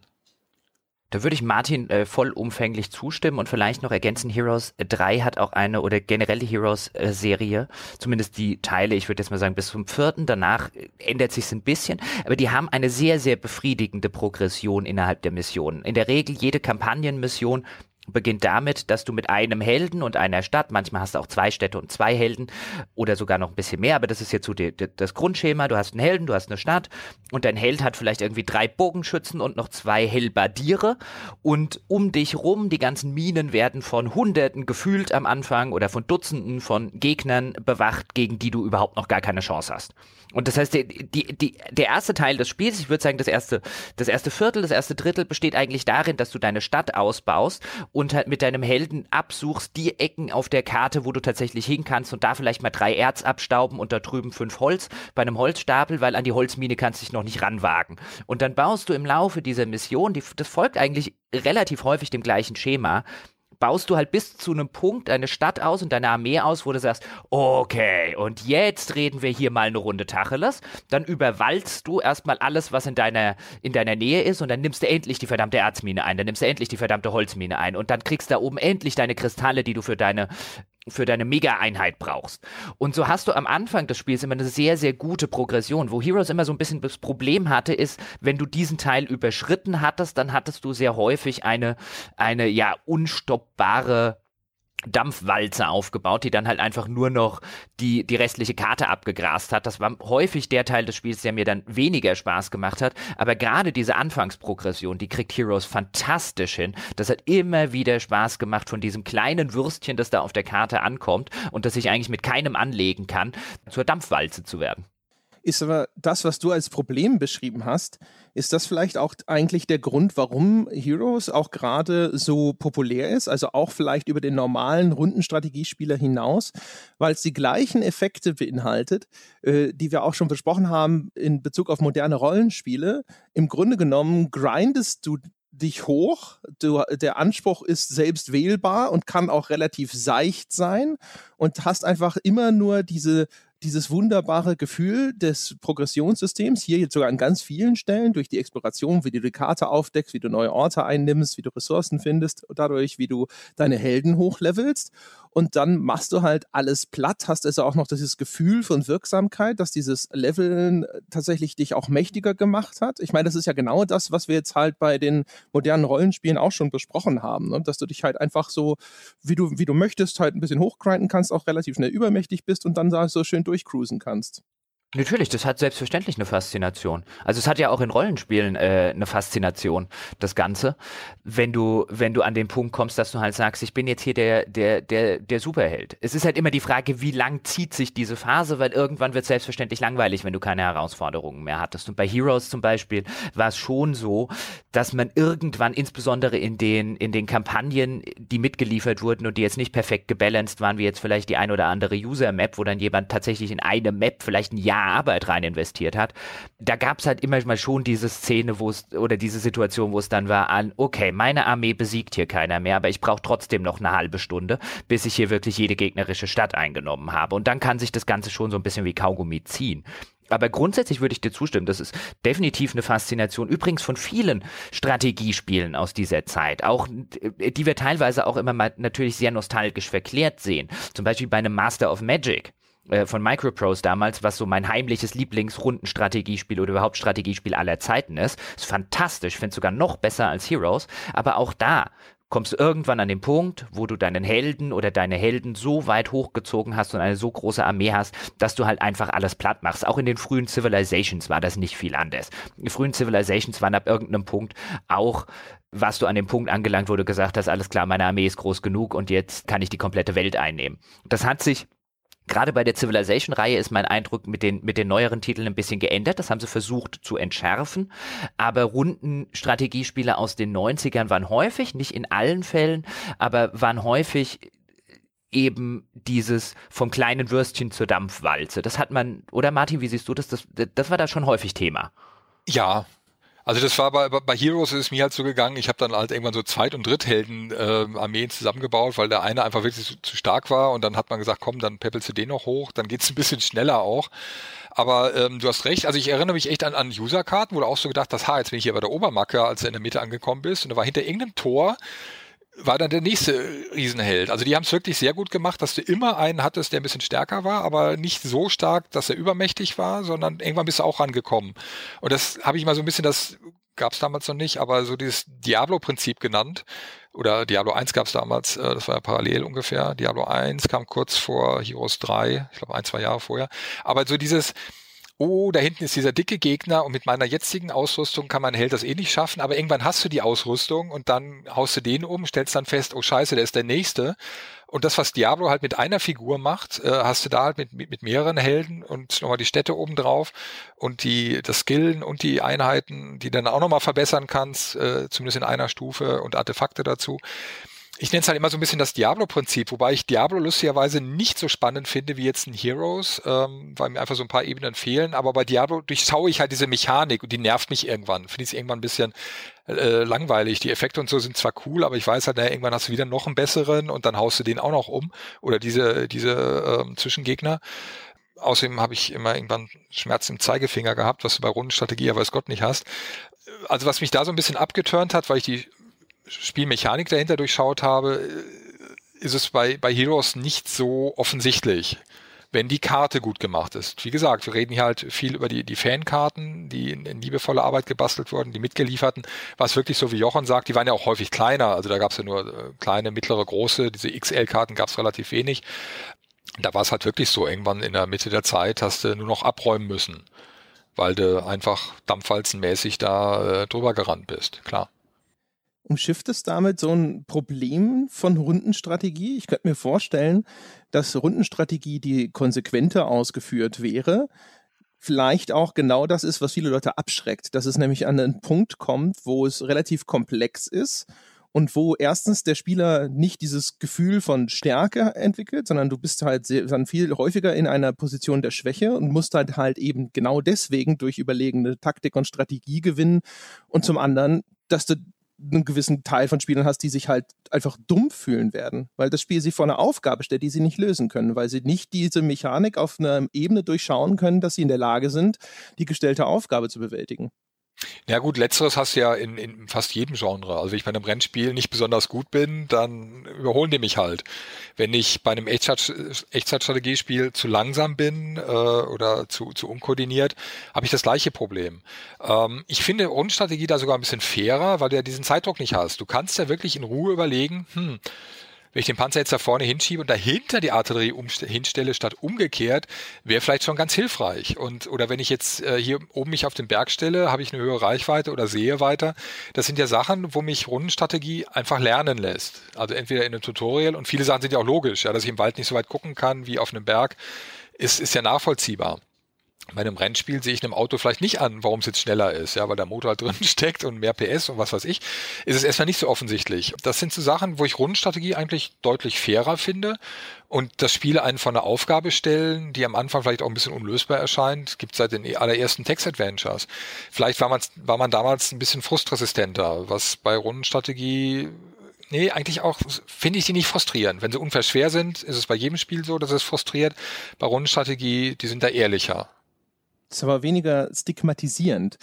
Da würde ich Martin äh, vollumfänglich zustimmen und vielleicht noch ergänzen, Heroes 3 hat auch eine oder generell die Heroes-Serie, zumindest die Teile, ich würde jetzt mal sagen bis zum vierten, danach äh, ändert sich ein bisschen, aber die haben eine sehr, sehr befriedigende Progression innerhalb der Missionen. In der Regel jede Kampagnenmission beginnt damit, dass du mit einem Helden und einer Stadt, manchmal hast du auch zwei Städte und zwei Helden oder sogar noch ein bisschen mehr, aber das ist jetzt so die, die, das Grundschema. Du hast einen Helden, du hast eine Stadt und dein Held hat vielleicht irgendwie drei Bogenschützen und noch zwei Hellbardiere und um dich rum, die ganzen Minen werden von Hunderten gefühlt am Anfang oder von Dutzenden von Gegnern bewacht, gegen die du überhaupt noch gar keine Chance hast. Und das heißt, die, die, der erste Teil des Spiels, ich würde sagen, das erste, das erste Viertel, das erste Drittel besteht eigentlich darin, dass du deine Stadt ausbaust und halt mit deinem Helden absuchst die Ecken auf der Karte, wo du tatsächlich hin kannst und da vielleicht mal drei Erz abstauben und da drüben fünf Holz bei einem Holzstapel, weil an die Holzmine kannst du dich noch nicht ranwagen. Und dann baust du im Laufe dieser Mission, die, das folgt eigentlich relativ häufig dem gleichen Schema, baust du halt bis zu einem Punkt eine Stadt aus und deine Armee aus, wo du sagst, okay, und jetzt reden wir hier mal eine Runde Tacheles. Dann überwaldst du erstmal alles, was in deiner, in deiner Nähe ist und dann nimmst du endlich die verdammte Erzmine ein, dann nimmst du endlich die verdammte Holzmine ein und dann kriegst du da oben endlich deine Kristalle, die du für deine für deine Mega-Einheit brauchst. Und so hast du am Anfang des Spiels immer eine sehr, sehr gute Progression. Wo Heroes immer so ein bisschen das Problem hatte, ist, wenn du diesen Teil überschritten hattest, dann hattest du sehr häufig eine, eine, ja, unstoppbare Dampfwalze aufgebaut, die dann halt einfach nur noch die, die restliche Karte abgegrast hat. Das war häufig der Teil des Spiels, der mir dann weniger Spaß gemacht hat. Aber gerade diese Anfangsprogression, die kriegt Heroes fantastisch hin. Das hat immer wieder Spaß gemacht von diesem kleinen Würstchen, das da auf der Karte ankommt und das ich eigentlich mit keinem anlegen kann, zur Dampfwalze zu werden. Ist aber das, was du als Problem beschrieben hast, ist das vielleicht auch eigentlich der Grund, warum Heroes auch gerade so populär ist? Also auch vielleicht über den normalen Rundenstrategiespieler hinaus, weil es die gleichen Effekte beinhaltet, äh, die wir auch schon besprochen haben in Bezug auf moderne Rollenspiele. Im Grunde genommen grindest du dich hoch. Du, der Anspruch ist selbst wählbar und kann auch relativ seicht sein und hast einfach immer nur diese dieses wunderbare Gefühl des Progressionssystems, hier jetzt sogar an ganz vielen Stellen, durch die Exploration, wie du die Karte aufdeckst, wie du neue Orte einnimmst, wie du Ressourcen findest, dadurch, wie du deine Helden hochlevelst und dann machst du halt alles platt, hast also auch noch dieses Gefühl von Wirksamkeit, dass dieses Leveln tatsächlich dich auch mächtiger gemacht hat. Ich meine, das ist ja genau das, was wir jetzt halt bei den modernen Rollenspielen auch schon besprochen haben, ne? dass du dich halt einfach so, wie du, wie du möchtest, halt ein bisschen hochgrinden kannst, auch relativ schnell übermächtig bist und dann da so schön durchcruisen kannst. Natürlich, das hat selbstverständlich eine Faszination. Also es hat ja auch in Rollenspielen äh, eine Faszination, das Ganze. Wenn du, wenn du an den Punkt kommst, dass du halt sagst, ich bin jetzt hier der, der, der, der Superheld. Es ist halt immer die Frage, wie lang zieht sich diese Phase, weil irgendwann wird es selbstverständlich langweilig, wenn du keine Herausforderungen mehr hattest. Und bei Heroes zum Beispiel war es schon so, dass man irgendwann, insbesondere in den, in den Kampagnen, die mitgeliefert wurden und die jetzt nicht perfekt gebalanced waren, wie jetzt vielleicht die ein oder andere User-Map, wo dann jemand tatsächlich in eine Map vielleicht ein Jahr Arbeit rein investiert hat. Da gab es halt immer mal schon diese Szene, wo es, oder diese Situation, wo es dann war an, okay, meine Armee besiegt hier keiner mehr, aber ich brauche trotzdem noch eine halbe Stunde, bis ich hier wirklich jede gegnerische Stadt eingenommen habe. Und dann kann sich das Ganze schon so ein bisschen wie Kaugummi ziehen. Aber grundsätzlich würde ich dir zustimmen. Das ist definitiv eine Faszination. Übrigens von vielen Strategiespielen aus dieser Zeit. Auch, die wir teilweise auch immer mal natürlich sehr nostalgisch verklärt sehen. Zum Beispiel bei einem Master of Magic. Äh, von Microprose damals, was so mein heimliches Lieblingsrundenstrategiespiel oder überhaupt Strategiespiel aller Zeiten ist. Ist fantastisch, finde sogar noch besser als Heroes. Aber auch da kommst du irgendwann an den Punkt, wo du deinen Helden oder deine Helden so weit hochgezogen hast und eine so große Armee hast, dass du halt einfach alles platt machst. Auch in den frühen Civilizations war das nicht viel anders. Die frühen Civilizations waren ab irgendeinem Punkt auch warst du an dem Punkt angelangt, wo du gesagt hast, alles klar, meine Armee ist groß genug und jetzt kann ich die komplette Welt einnehmen. Das hat sich Gerade bei der Civilization-Reihe ist mein Eindruck mit den, mit den neueren Titeln ein bisschen geändert. Das haben sie versucht zu entschärfen. Aber Rundenstrategiespiele aus den 90ern waren häufig, nicht in allen Fällen, aber waren häufig eben dieses vom kleinen Würstchen zur Dampfwalze. Das hat man, oder Martin, wie siehst du das? Das, das war da schon häufig Thema. Ja, also das war bei, bei Heroes ist es mir halt so gegangen, ich habe dann halt irgendwann so Zweit- und Dritthelden-Armeen äh, zusammengebaut, weil der eine einfach wirklich zu, zu, stark war. Und dann hat man gesagt, komm, dann peppelst du den noch hoch, dann geht's ein bisschen schneller auch. Aber ähm, du hast recht, also ich erinnere mich echt an, an User-Karten, wo du auch so gedacht hast, ha, jetzt bin ich hier bei der Obermacke, als du in der Mitte angekommen bist. Und da war hinter irgendeinem Tor war dann der nächste Riesenheld. Also die haben es wirklich sehr gut gemacht, dass du immer einen hattest, der ein bisschen stärker war, aber nicht so stark, dass er übermächtig war, sondern irgendwann bist du auch rangekommen. Und das habe ich mal so ein bisschen, das gab es damals noch nicht, aber so dieses Diablo-Prinzip genannt. Oder Diablo 1 gab es damals, äh, das war ja parallel ungefähr. Diablo 1 kam kurz vor Heroes 3, ich glaube ein, zwei Jahre vorher. Aber so dieses, oh, da hinten ist dieser dicke Gegner und mit meiner jetzigen Ausrüstung kann mein Held das eh nicht schaffen, aber irgendwann hast du die Ausrüstung und dann haust du den um, stellst dann fest, oh scheiße, der ist der Nächste. Und das, was Diablo halt mit einer Figur macht, äh, hast du da halt mit, mit, mit mehreren Helden und nochmal die Städte oben drauf und die, das Skillen und die Einheiten, die dann auch nochmal verbessern kannst, äh, zumindest in einer Stufe und Artefakte dazu ich nenne es halt immer so ein bisschen das Diablo-Prinzip, wobei ich Diablo lustigerweise nicht so spannend finde wie jetzt ein Heroes, ähm, weil mir einfach so ein paar Ebenen fehlen. Aber bei Diablo durchschaue ich halt diese Mechanik und die nervt mich irgendwann. Finde ich es irgendwann ein bisschen äh, langweilig. Die Effekte und so sind zwar cool, aber ich weiß halt, na, irgendwann hast du wieder noch einen besseren und dann haust du den auch noch um. Oder diese, diese ähm, Zwischengegner. Außerdem habe ich immer irgendwann Schmerzen im Zeigefinger gehabt, was du bei Rundenstrategie ja weiß Gott nicht hast. Also was mich da so ein bisschen abgeturnt hat, weil ich die Spielmechanik dahinter durchschaut habe, äh, ist es bei, bei Heroes nicht so offensichtlich, wenn die Karte gut gemacht ist. Wie gesagt, wir reden hier halt viel über die, die Fankarten, die in, in liebevolle Arbeit gebastelt wurden, die mitgelieferten. War es wirklich so, wie Jochen sagt, die waren ja auch häufig kleiner. Also da gab es ja nur äh, kleine, mittlere, große. Diese XL-Karten gab es relativ wenig. Da war es halt wirklich so, irgendwann in der Mitte der Zeit hast du nur noch abräumen müssen, weil du einfach dampfwalzenmäßig da äh, drüber gerannt bist, klar umschifft es damit so ein Problem von Rundenstrategie? Ich könnte mir vorstellen, dass Rundenstrategie, die konsequenter ausgeführt wäre, vielleicht auch genau das ist, was viele Leute abschreckt, dass es nämlich an einen Punkt kommt, wo es relativ komplex ist und wo erstens der Spieler nicht dieses Gefühl von Stärke entwickelt, sondern du bist halt sehr, dann viel häufiger in einer Position der Schwäche und musst halt halt eben genau deswegen durch überlegene Taktik und Strategie gewinnen und zum anderen, dass du einen gewissen Teil von Spielern hast, die sich halt einfach dumm fühlen werden, weil das Spiel sie vor eine Aufgabe stellt, die sie nicht lösen können, weil sie nicht diese Mechanik auf einer Ebene durchschauen können, dass sie in der Lage sind, die gestellte Aufgabe zu bewältigen. Ja gut, letzteres hast du ja in, in fast jedem Genre. Also wenn ich bei einem Rennspiel nicht besonders gut bin, dann überholen die mich halt. Wenn ich bei einem Echtzeitstrategiespiel zu langsam bin äh, oder zu, zu unkoordiniert, habe ich das gleiche Problem. Ähm, ich finde Rundenstrategie da sogar ein bisschen fairer, weil du ja diesen Zeitdruck nicht hast. Du kannst ja wirklich in Ruhe überlegen, hm, wenn ich den Panzer jetzt da vorne hinschiebe und dahinter die Artillerie hinstelle statt umgekehrt, wäre vielleicht schon ganz hilfreich. Und oder wenn ich jetzt äh, hier oben mich auf den Berg stelle, habe ich eine höhere Reichweite oder sehe weiter. Das sind ja Sachen, wo mich Rundenstrategie einfach lernen lässt. Also entweder in einem Tutorial und viele Sachen sind ja auch logisch, ja, dass ich im Wald nicht so weit gucken kann wie auf einem Berg, ist, ist ja nachvollziehbar bei einem Rennspiel sehe ich einem Auto vielleicht nicht an, warum es jetzt schneller ist, ja, weil der Motor halt <laughs> drin steckt und mehr PS und was weiß ich, ist es erstmal nicht so offensichtlich. Das sind so Sachen, wo ich Rundenstrategie eigentlich deutlich fairer finde und das Spiele einen vor eine Aufgabe stellen, die am Anfang vielleicht auch ein bisschen unlösbar erscheint, gibt es seit den allerersten Text-Adventures. Vielleicht war man, war man damals ein bisschen frustresistenter, was bei Rundenstrategie Nee, eigentlich auch finde ich die nicht frustrierend. Wenn sie unfair schwer sind, ist es bei jedem Spiel so, dass es frustriert. Bei Rundenstrategie, die sind da ehrlicher ist aber weniger stigmatisierend.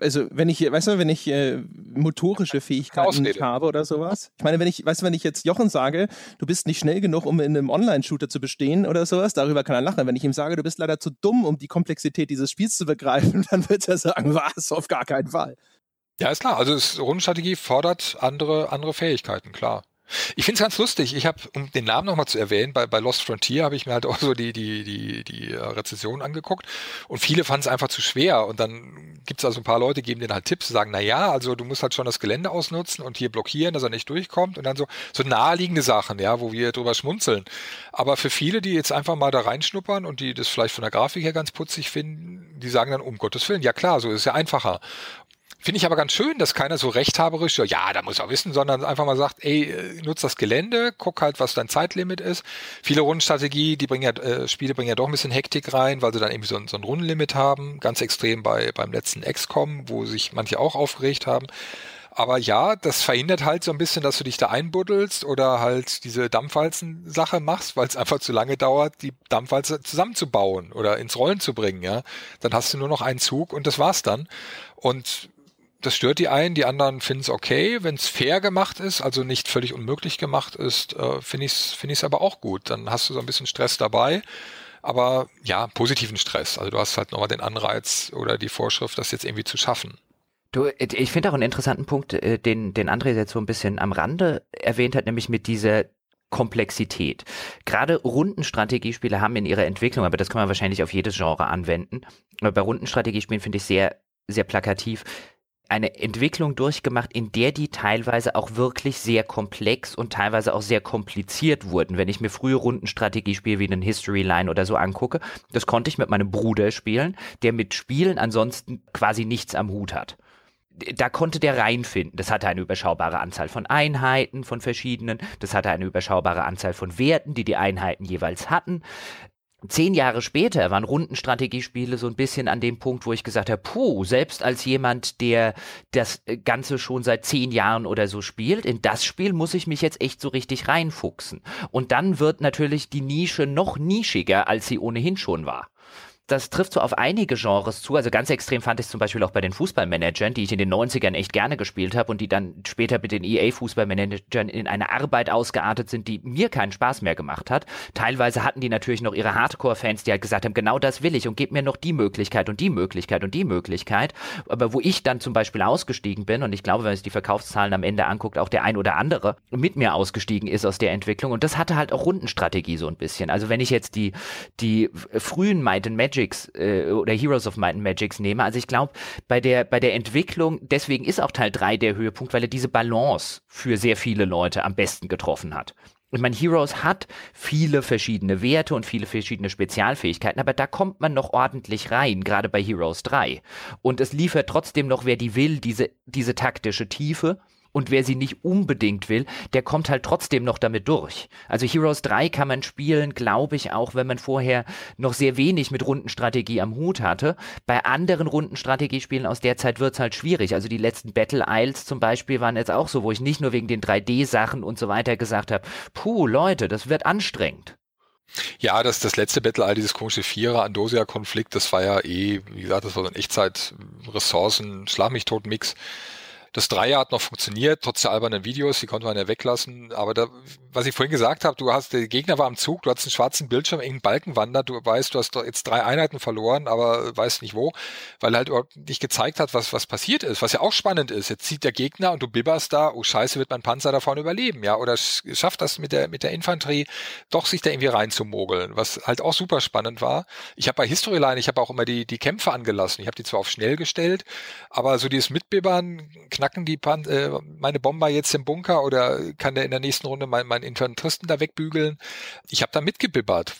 Also wenn ich, weißt du, wenn ich äh, motorische Fähigkeiten nicht habe oder sowas. Ich meine, wenn ich, weißt du, wenn ich jetzt Jochen sage, du bist nicht schnell genug, um in einem Online-Shooter zu bestehen oder sowas, darüber kann er lachen. Wenn ich ihm sage, du bist leider zu dumm, um die Komplexität dieses Spiels zu begreifen, <laughs> dann wird er sagen, was, auf gar keinen Fall. Ja, ist klar. Also Rundenstrategie fordert andere, andere Fähigkeiten, klar. Ich finde es ganz lustig. Ich habe, um den Namen nochmal zu erwähnen, bei, bei Lost Frontier habe ich mir halt auch so die, die, die, die äh, Rezession angeguckt und viele fanden es einfach zu schwer. Und dann gibt es also ein paar Leute, geben denen halt Tipps, sagen, na ja, also du musst halt schon das Gelände ausnutzen und hier blockieren, dass er nicht durchkommt und dann so, so naheliegende Sachen, ja, wo wir drüber schmunzeln. Aber für viele, die jetzt einfach mal da reinschnuppern und die das vielleicht von der Grafik her ganz putzig finden, die sagen dann, um Gottes Willen, ja klar, so ist es ja einfacher. Finde ich aber ganz schön, dass keiner so rechthaberisch, ja, da muss er wissen, sondern einfach mal sagt, ey, äh, nutz das Gelände, guck halt, was dein Zeitlimit ist. Viele Rundenstrategie, die bringen ja, äh, Spiele bringen ja doch ein bisschen Hektik rein, weil sie dann irgendwie so ein, so ein Rundenlimit haben. Ganz extrem bei, beim letzten XCOM, wo sich manche auch aufgeregt haben. Aber ja, das verhindert halt so ein bisschen, dass du dich da einbuddelst oder halt diese Dampfwalzen-Sache machst, weil es einfach zu lange dauert, die Dampfwalze zusammenzubauen oder ins Rollen zu bringen, ja. Dann hast du nur noch einen Zug und das war's dann. Und das stört die einen, die anderen finden es okay. Wenn es fair gemacht ist, also nicht völlig unmöglich gemacht ist, äh, finde ich es find ich's aber auch gut. Dann hast du so ein bisschen Stress dabei. Aber ja, positiven Stress. Also du hast halt nochmal den Anreiz oder die Vorschrift, das jetzt irgendwie zu schaffen. Du, ich finde auch einen interessanten Punkt, äh, den, den André jetzt so ein bisschen am Rande erwähnt hat, nämlich mit dieser Komplexität. Gerade Rundenstrategiespiele haben in ihrer Entwicklung, aber das kann man wahrscheinlich auf jedes Genre anwenden. Bei Rundenstrategiespielen finde ich sehr, sehr plakativ, eine Entwicklung durchgemacht, in der die teilweise auch wirklich sehr komplex und teilweise auch sehr kompliziert wurden. Wenn ich mir frühe Rundenstrategiespiele wie einen History Line oder so angucke, das konnte ich mit meinem Bruder spielen, der mit Spielen ansonsten quasi nichts am Hut hat da konnte der reinfinden. Das hatte eine überschaubare Anzahl von Einheiten von verschiedenen, das hatte eine überschaubare Anzahl von Werten, die die Einheiten jeweils hatten. Zehn Jahre später waren Rundenstrategiespiele so ein bisschen an dem Punkt, wo ich gesagt habe, puh, selbst als jemand, der das Ganze schon seit zehn Jahren oder so spielt, in das Spiel muss ich mich jetzt echt so richtig reinfuchsen. Und dann wird natürlich die Nische noch nischiger, als sie ohnehin schon war das trifft so auf einige Genres zu. Also ganz extrem fand ich es zum Beispiel auch bei den Fußballmanagern, die ich in den 90ern echt gerne gespielt habe und die dann später mit den EA-Fußballmanagern in eine Arbeit ausgeartet sind, die mir keinen Spaß mehr gemacht hat. Teilweise hatten die natürlich noch ihre Hardcore-Fans, die halt gesagt haben, genau das will ich und gib mir noch die Möglichkeit und die Möglichkeit und die Möglichkeit. Aber wo ich dann zum Beispiel ausgestiegen bin und ich glaube, wenn man sich die Verkaufszahlen am Ende anguckt, auch der ein oder andere mit mir ausgestiegen ist aus der Entwicklung und das hatte halt auch Rundenstrategie so ein bisschen. Also wenn ich jetzt die, die frühen Might and Magic Magics äh, oder Heroes of Might and Magics nehme. Also ich glaube, bei der, bei der Entwicklung, deswegen ist auch Teil 3 der Höhepunkt, weil er diese Balance für sehr viele Leute am besten getroffen hat. Ich meine, Heroes hat viele verschiedene Werte und viele verschiedene Spezialfähigkeiten, aber da kommt man noch ordentlich rein, gerade bei Heroes 3. Und es liefert trotzdem noch, wer die will, diese, diese taktische Tiefe Und wer sie nicht unbedingt will, der kommt halt trotzdem noch damit durch. Also Heroes 3 kann man spielen, glaube ich, auch wenn man vorher noch sehr wenig mit Rundenstrategie am Hut hatte. Bei anderen Rundenstrategiespielen aus der Zeit wird es halt schwierig. Also die letzten Battle Isles zum Beispiel waren jetzt auch so, wo ich nicht nur wegen den 3D-Sachen und so weiter gesagt habe, puh, Leute, das wird anstrengend. Ja, das, das letzte Battle All, dieses komische Vierer-Andosia-Konflikt, das war ja eh, wie gesagt, das war so ein Echtzeit-Ressourcen-Schlag mich tot-Mix. Das Dreier hat noch funktioniert, trotz der albernen Videos, die konnte man ja weglassen. Aber da, was ich vorhin gesagt habe, du hast, der Gegner war am Zug, du hast einen schwarzen Bildschirm, irgendeinen Balken wandert, du weißt, du hast jetzt drei Einheiten verloren, aber weißt nicht wo, weil er halt überhaupt nicht gezeigt hat, was, was passiert ist, was ja auch spannend ist. Jetzt sieht der Gegner und du bibberst da, oh scheiße, wird mein Panzer da vorne überleben, ja, oder schafft das mit der, mit der Infanterie doch sich da irgendwie reinzumogeln, was halt auch super spannend war. Ich habe bei Historyline, ich habe auch immer die, die Kämpfe angelassen. Ich habe die zwar auf schnell gestellt, aber so dieses Mitbibbern, knacken die Pan äh, meine Bomber jetzt im Bunker oder kann der in der nächsten Runde meinen mein Infanteristen da wegbügeln? Ich habe da mitgebibbert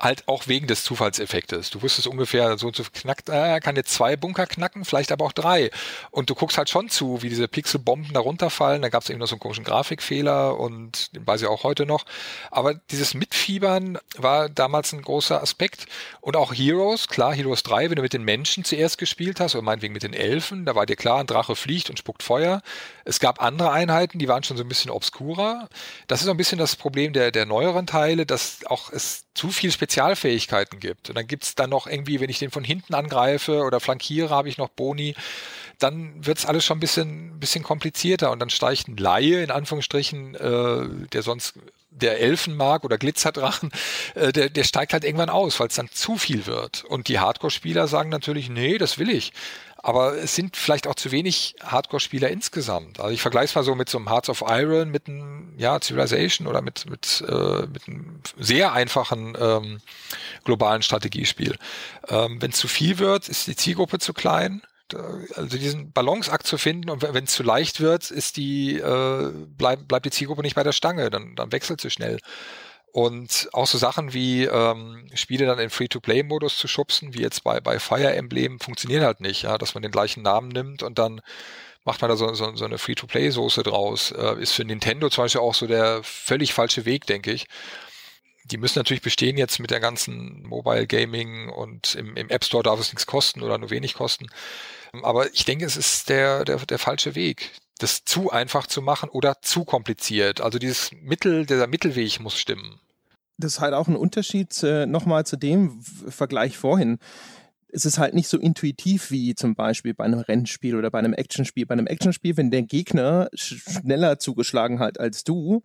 halt auch wegen des Zufallseffektes. Du wusstest ungefähr, so und so knackt, äh, kann jetzt zwei Bunker knacken, vielleicht aber auch drei. Und du guckst halt schon zu, wie diese Pixelbomben da runterfallen. Da gab es eben noch so einen komischen Grafikfehler und den weiß ich auch heute noch. Aber dieses Mitfiebern war damals ein großer Aspekt. Und auch Heroes, klar, Heroes 3, wenn du mit den Menschen zuerst gespielt hast, oder meinetwegen mit den Elfen, da war dir klar, ein Drache fliegt und spuckt Feuer. Es gab andere Einheiten, die waren schon so ein bisschen obskurer. Das ist so ein bisschen das Problem der, der neueren Teile, dass auch es zu viel Spezialfähigkeiten gibt. Und dann gibt's dann noch irgendwie, wenn ich den von hinten angreife oder flankiere, habe ich noch Boni. Dann wird's alles schon ein bisschen, bisschen komplizierter. Und dann steigt ein Laie, in Anführungsstrichen, äh, der sonst der Elfen mag oder Glitzerdrachen, <laughs> äh, der, der steigt halt irgendwann aus, weil es dann zu viel wird. Und die Hardcore-Spieler sagen natürlich, nee, das will ich. Aber es sind vielleicht auch zu wenig Hardcore-Spieler insgesamt. Also ich vergleiche es mal so mit so einem Hearts of Iron, mit einem ja, Civilization oder mit, mit, äh, mit einem sehr einfachen ähm, globalen Strategiespiel. Ähm, Wenn es zu viel wird, ist die Zielgruppe zu klein. Also diesen Balanceakt zu finden und wenn es zu leicht wird, ist die, äh, bleib, bleibt die Zielgruppe nicht bei der Stange, dann, dann wechselt sie schnell. Und auch so Sachen wie ähm, Spiele dann in Free-to-Play-Modus zu schubsen, wie jetzt bei, bei Fire Emblem, funktionieren halt nicht, ja, dass man den gleichen Namen nimmt und dann macht man da so, so, so eine Free-to-Play-Soße draus. Äh, ist für Nintendo zum Beispiel auch so der völlig falsche Weg, denke ich. Die müssen natürlich bestehen jetzt mit der ganzen Mobile Gaming und im, im App Store darf es nichts kosten oder nur wenig kosten. Aber ich denke, es ist der, der, der falsche Weg das zu einfach zu machen oder zu kompliziert. Also dieses Mittel, dieser Mittelweg muss stimmen das ist halt auch ein Unterschied äh, nochmal zu dem Vergleich vorhin. Es ist halt nicht so intuitiv wie zum Beispiel bei einem Rennspiel oder bei einem Actionspiel. Bei einem Actionspiel, wenn der Gegner schneller zugeschlagen hat als du,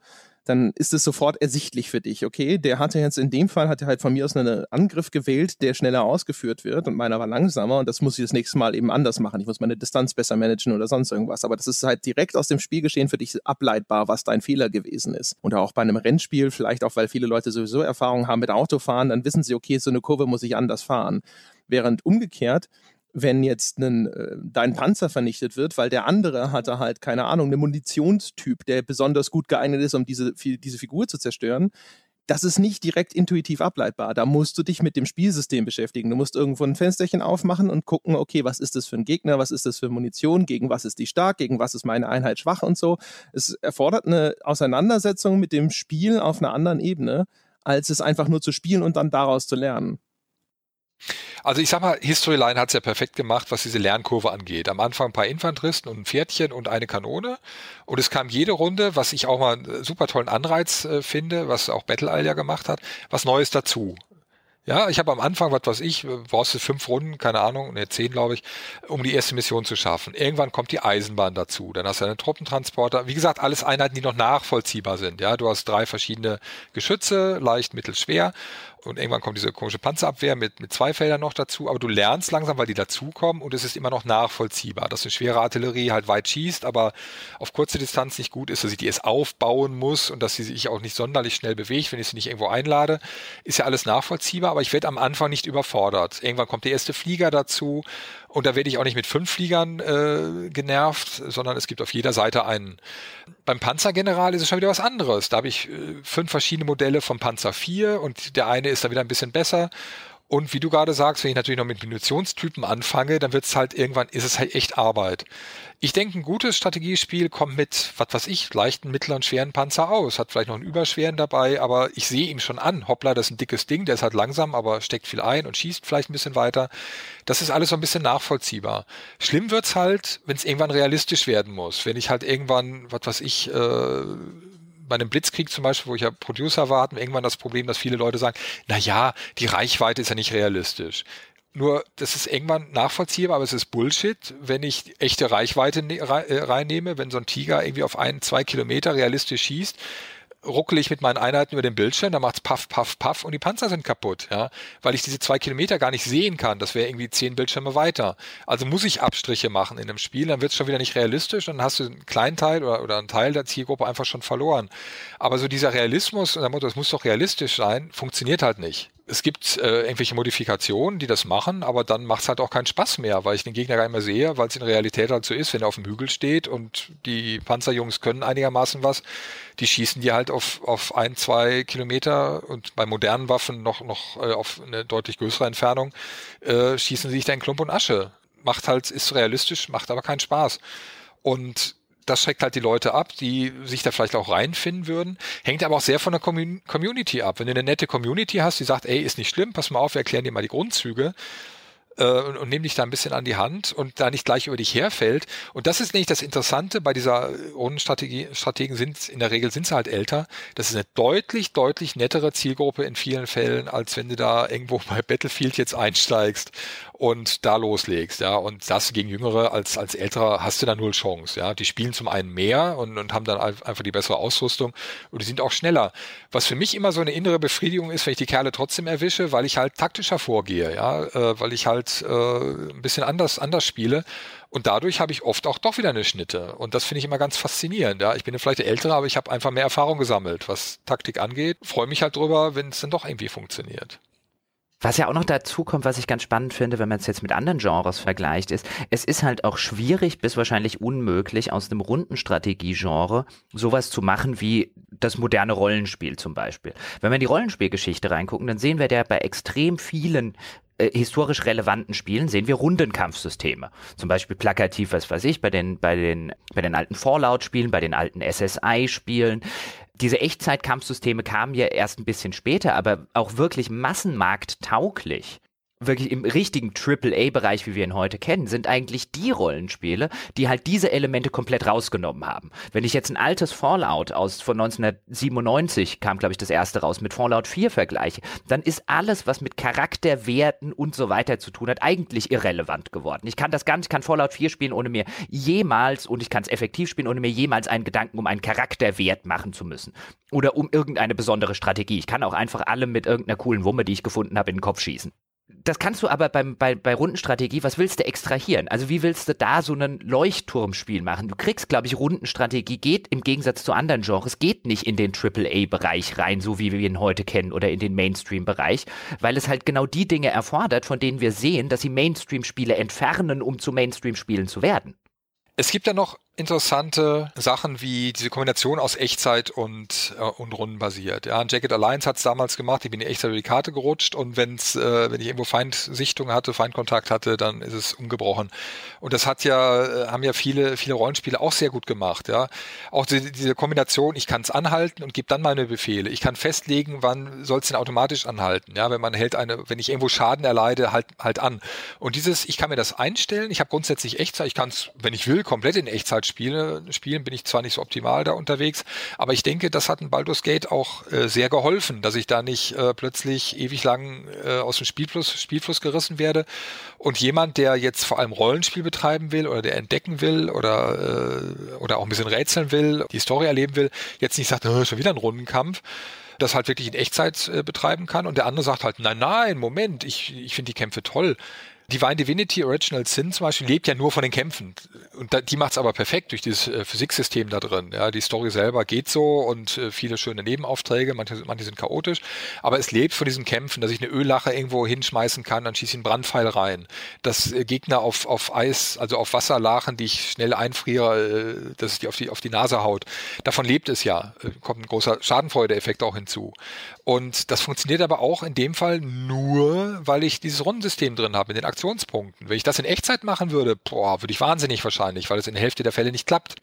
dann ist es sofort ersichtlich für dich, okay, der hatte jetzt in dem Fall, hat er halt von mir aus einen Angriff gewählt, der schneller ausgeführt wird und meiner war langsamer und das muss ich das nächste Mal eben anders machen. Ich muss meine Distanz besser managen oder sonst irgendwas. Aber das ist halt direkt aus dem Spielgeschehen für dich ableitbar, was dein Fehler gewesen ist. Und auch bei einem Rennspiel, vielleicht auch, weil viele Leute sowieso Erfahrung haben mit Autofahren, dann wissen sie, okay, so eine Kurve muss ich anders fahren. Während umgekehrt, wenn jetzt ein, äh, dein Panzer vernichtet wird, weil der andere hatte halt, keine Ahnung, einen Munitionstyp, der besonders gut geeignet ist, um diese, diese Figur zu zerstören, das ist nicht direkt intuitiv ableitbar. Da musst du dich mit dem Spielsystem beschäftigen. Du musst irgendwo ein Fensterchen aufmachen und gucken, okay, was ist das für ein Gegner, was ist das für Munition, gegen was ist die stark, gegen was ist meine Einheit schwach und so. Es erfordert eine Auseinandersetzung mit dem Spiel auf einer anderen Ebene, als es einfach nur zu spielen und dann daraus zu lernen. Also ich sag mal, Historyline hat es ja perfekt gemacht, was diese Lernkurve angeht. Am Anfang ein paar Infanteristen und ein Pferdchen und eine Kanone. Und es kam jede Runde, was ich auch mal einen super tollen Anreiz äh, finde, was auch Battle Isle ja gemacht hat, was Neues dazu. Ja, ich habe am Anfang, was weiß ich, brauchst du fünf Runden, keine Ahnung, ne, zehn glaube ich, um die erste Mission zu schaffen. Irgendwann kommt die Eisenbahn dazu, dann hast du einen Truppentransporter. Wie gesagt, alles Einheiten, die noch nachvollziehbar sind. Ja, du hast drei verschiedene Geschütze, leicht, mittel, schwer und irgendwann kommt diese komische Panzerabwehr mit, mit zwei Feldern noch dazu. Aber du lernst langsam, weil die dazukommen und es ist immer noch nachvollziehbar, dass eine schwere Artillerie halt weit schießt, aber auf kurze Distanz nicht gut ist, dass ich die erst aufbauen muss und dass sie sich auch nicht sonderlich schnell bewegt, wenn ich sie nicht irgendwo einlade. Ist ja alles nachvollziehbar, aber ich werde am Anfang nicht überfordert. Irgendwann kommt der erste Flieger dazu und da werde ich auch nicht mit fünf Fliegern äh, genervt, sondern es gibt auf jeder Seite einen. Beim Panzergeneral ist es schon wieder was anderes. Da habe ich äh, fünf verschiedene Modelle vom Panzer 4 und der eine ist da wieder ein bisschen besser. Und wie du gerade sagst, wenn ich natürlich noch mit Munitionstypen anfange, dann wird es halt irgendwann, ist es halt echt Arbeit. Ich denke, ein gutes Strategiespiel kommt mit, was weiß ich, leichten, mittleren, schweren Panzer aus. Hat vielleicht noch einen überschweren dabei, aber ich sehe ihm schon an, hoppla, das ist ein dickes Ding, der ist halt langsam, aber steckt viel ein und schießt vielleicht ein bisschen weiter. Das ist alles so ein bisschen nachvollziehbar. Schlimm wird's halt, wenn es irgendwann realistisch werden muss. Wenn ich halt irgendwann, was weiß ich, äh, bei einem Blitzkrieg zum Beispiel, wo ich ja Producer war, hatten wir irgendwann das Problem, dass viele Leute sagen, na ja, die Reichweite ist ja nicht realistisch. Nur, das ist irgendwann nachvollziehbar, aber es ist Bullshit, wenn ich echte Reichweite ne äh, reinnehme, wenn so ein Tiger irgendwie auf ein, zwei Kilometer realistisch schießt, ruckel ich mit meinen Einheiten über den Bildschirm, dann macht's paff, paff, paff und die Panzer sind kaputt, ja, weil ich diese zwei Kilometer gar nicht sehen kann. Das wäre irgendwie zehn Bildschirme weiter. Also muss ich Abstriche machen in einem Spiel, dann wird's schon wieder nicht realistisch dann hast du einen kleinen Teil oder, oder einen Teil der Zielgruppe einfach schon verloren. Aber so dieser Realismus, es muss doch realistisch sein, funktioniert halt nicht es gibt äh, irgendwelche Modifikationen, die das machen, aber dann macht es halt auch keinen Spaß mehr, weil ich den Gegner gar nicht mehr sehe, weil es in Realität halt so ist, wenn er auf dem Hügel steht und die Panzerjungs können einigermaßen was, die schießen die halt auf, auf ein, zwei Kilometer und bei modernen Waffen noch, noch äh, auf eine deutlich größere Entfernung, äh, schießen sie sich da in Klump und Asche. Macht halt, ist realistisch, macht aber keinen Spaß. Und das schreckt halt die Leute ab, die sich da vielleicht auch reinfinden würden. Hängt aber auch sehr von der Community ab. Wenn du eine nette Community hast, die sagt, ey, ist nicht schlimm, pass mal auf, wir erklären dir mal die Grundzüge, äh, und, und nimm dich da ein bisschen an die Hand und da nicht gleich über dich herfällt. Und das ist nämlich das Interessante bei dieser Rundenstrategie. Strategen sind in der Regel sind sie halt älter. Das ist eine deutlich, deutlich nettere Zielgruppe in vielen Fällen, als wenn du da irgendwo <laughs> bei Battlefield jetzt einsteigst und da loslegst, ja. Und das gegen Jüngere als, als Ältere hast du da null Chance, ja. Die spielen zum einen mehr und, und haben dann einfach die bessere Ausrüstung und die sind auch schneller. Was für mich immer so eine innere Befriedigung ist, wenn ich die Kerle trotzdem erwische, weil ich halt taktischer vorgehe, ja, äh, weil ich halt äh, ein bisschen anders, anders spiele. Und dadurch habe ich oft auch doch wieder eine Schnitte. Und das finde ich immer ganz faszinierend. Ja. Ich bin vielleicht der Ältere, aber ich habe einfach mehr Erfahrung gesammelt, was Taktik angeht. Freue mich halt drüber, wenn es dann doch irgendwie funktioniert. Was ja auch noch dazu kommt, was ich ganz spannend finde, wenn man es jetzt mit anderen Genres vergleicht, ist, es ist halt auch schwierig bis wahrscheinlich unmöglich, aus einem runden Strategie-Genre sowas zu machen wie das moderne Rollenspiel zum Beispiel. Wenn wir in die Rollenspielgeschichte reingucken, dann sehen wir ja bei extrem vielen äh, historisch relevanten Spielen sehen wir Rundenkampfsysteme. Zum Beispiel plakativ, was weiß ich, bei den, bei den, bei den alten Fallout-Spielen, bei den alten SSI-Spielen diese Echtzeitkampfsysteme kamen ja erst ein bisschen später, aber auch wirklich massenmarkttauglich wirklich im richtigen AAA-Bereich, wie wir ihn heute kennen, sind eigentlich die Rollenspiele, die halt diese Elemente komplett rausgenommen haben. Wenn ich jetzt ein altes Fallout aus von 1997 kam, glaube ich, das erste raus, mit Fallout 4 vergleiche, dann ist alles, was mit Charakterwerten und so weiter zu tun hat, eigentlich irrelevant geworden. Ich kann das Ganze, ich kann Fallout 4 spielen, ohne mir jemals, und ich kann es effektiv spielen, ohne mir jemals einen Gedanken um einen Charakterwert machen zu müssen. Oder um irgendeine besondere Strategie. Ich kann auch einfach alle mit irgendeiner coolen Wumme, die ich gefunden habe, in den Kopf schießen das kannst du aber beim, bei, bei Rundenstrategie, was willst du extrahieren? Also wie willst du da so einen Leuchtturmspiel machen? Du kriegst, glaube ich, Rundenstrategie geht im Gegensatz zu anderen Genres, geht nicht in den AAA-Bereich rein, so wie wir ihn heute kennen, oder in den Mainstream-Bereich, weil es halt genau die Dinge erfordert, von denen wir sehen, dass sie Mainstream-Spiele entfernen, um zu Mainstream-Spielen zu werden. Es gibt ja noch interessante Sachen wie diese Kombination aus Echtzeit und, äh, und Rundenbasiert. Ja, Jacket Alliance hat es damals gemacht, ich bin in Echtzeit über die Karte gerutscht und wenn's, äh, wenn ich irgendwo Feindsichtung hatte, Feindkontakt hatte, dann ist es umgebrochen. Und das hat ja, äh, haben ja viele, viele Rollenspiele auch sehr gut gemacht. Ja, Auch die, diese Kombination, ich kann es anhalten und gebe dann meine Befehle. Ich kann festlegen, wann soll es denn automatisch anhalten. Ja, wenn man hält eine, wenn ich irgendwo Schaden erleide, halt, halt an. Und dieses, ich kann mir das einstellen, ich habe grundsätzlich Echtzeit, ich kann es, wenn ich will, komplett in Echtzeit Spiele, spielen, bin ich zwar nicht so optimal da unterwegs, aber ich denke, das hat ein Baldur's Gate auch äh, sehr geholfen, dass ich da nicht äh, plötzlich ewig lang äh, aus dem Spielfluss, Spielfluss gerissen werde. Und jemand, der jetzt vor allem Rollenspiel betreiben will oder der entdecken will oder, äh, oder auch ein bisschen rätseln will, die Story erleben will, jetzt nicht sagt, schon wieder ein Rundenkampf, das halt wirklich in Echtzeit äh, betreiben kann und der andere sagt halt, nein, nein, Moment, ich, ich finde die Kämpfe toll Divine Divinity Original Sin zum Beispiel lebt ja nur von den Kämpfen. Und da, die macht es aber perfekt durch dieses äh, Physiksystem da drin. Ja, die Story selber geht so und äh, viele schöne Nebenaufträge, manche, manche sind chaotisch, aber es lebt von diesen Kämpfen, dass ich eine Öllache irgendwo hinschmeißen kann, dann schieße ich einen Brandpfeil rein. Dass äh, Gegner auf, auf Eis, also auf Wasser lachen, die ich schnell einfriere, äh, dass es die auf die auf die Nase haut. Davon lebt es ja. Äh, kommt ein großer Schadenfreude-Effekt auch hinzu. Und das funktioniert aber auch in dem Fall nur, weil ich dieses Rundensystem drin habe mit den Aktionspunkten. Wenn ich das in Echtzeit machen würde, boah, würde ich wahnsinnig wahrscheinlich, weil es in der Hälfte der Fälle nicht klappt.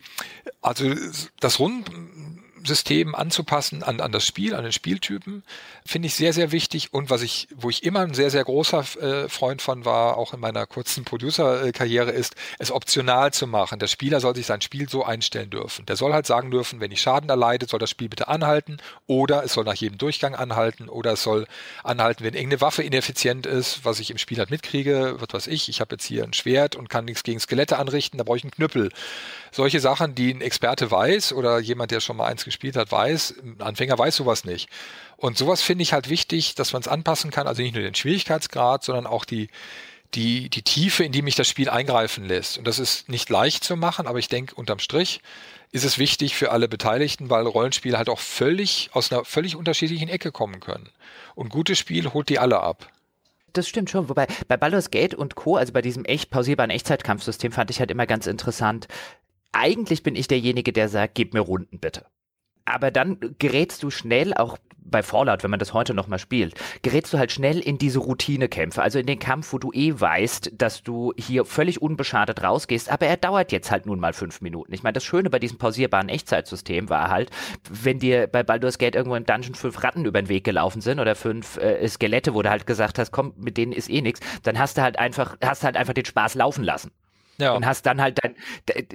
Also das Runden System anzupassen an, an das Spiel, an den Spieltypen, finde ich sehr, sehr wichtig. Und was ich, wo ich immer ein sehr, sehr großer äh, Freund von war, auch in meiner kurzen Producer-Karriere, ist, es optional zu machen. Der Spieler soll sich sein Spiel so einstellen dürfen. Der soll halt sagen dürfen, wenn ich Schaden erleide, soll das Spiel bitte anhalten oder es soll nach jedem Durchgang anhalten oder es soll anhalten, wenn irgendeine Waffe ineffizient ist, was ich im Spiel halt mitkriege, was weiß ich, ich habe jetzt hier ein Schwert und kann nichts gegen Skelette anrichten, da brauche ich einen Knüppel. Solche Sachen, die ein Experte weiß oder jemand, der schon mal eins gespielt hat, weiß, ein Anfänger weiß sowas nicht. Und sowas finde ich halt wichtig, dass man es anpassen kann, also nicht nur den Schwierigkeitsgrad, sondern auch die, die, die Tiefe, in die mich das Spiel eingreifen lässt. Und das ist nicht leicht zu machen, aber ich denke, unterm Strich ist es wichtig für alle Beteiligten, weil Rollenspiele halt auch völlig aus einer völlig unterschiedlichen Ecke kommen können. Und gutes Spiel holt die alle ab das stimmt schon. Wobei bei Baldur's Gate und Co., also bei diesem echt pausierbaren Echtzeitkampfsystem, fand ich halt immer ganz interessant. Eigentlich bin ich derjenige, der sagt, gib mir Runden bitte aber dann gerätst du schnell auch bei Fallout, wenn man das heute nochmal spielt, gerätst du halt schnell in diese Routinekämpfe, also in den Kampf, wo du eh weißt, dass du hier völlig unbeschadet rausgehst, aber er dauert jetzt halt nun mal fünf Minuten. Ich meine, das Schöne bei diesem pausierbaren Echtzeitsystem war halt, wenn dir bei Baldur's Gate irgendwo im Dungeon fünf Ratten über den Weg gelaufen sind oder fünf äh, Skelette, wo du halt gesagt hast, komm, mit denen ist eh nichts, dann hast du halt einfach, hast halt einfach den Spaß laufen lassen. Ja. Und hast dann halt dein,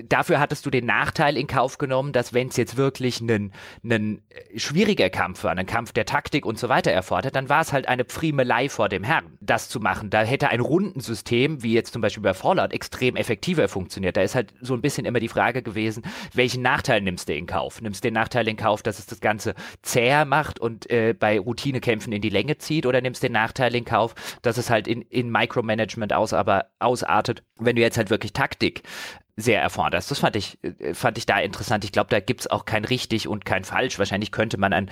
dafür hattest du den Nachteil in Kauf genommen, dass wenn es jetzt wirklich ein äh, schwieriger Kampf war, ein Kampf der Taktik und so weiter erfordert, dann war es halt eine Pfriemelei vor dem Herrn, das zu machen. Da hätte ein Rundensystem, wie jetzt zum Beispiel bei Fallout, extrem effektiver funktioniert. Da ist halt so ein bisschen immer die Frage gewesen, welchen Nachteil nimmst du in Kauf? Nimmst du den Nachteil in Kauf, dass es das Ganze zäher macht und äh, bei Routinekämpfen in die Länge zieht oder nimmst du den Nachteil in Kauf, dass es halt in, in Micromanagement ausartet, wenn du jetzt halt wirklich Taktik sehr erfordert. Das fand ich, äh, fand ich da interessant. Ich glaube, da gibt es auch kein richtig und kein falsch. Wahrscheinlich könnte man ein,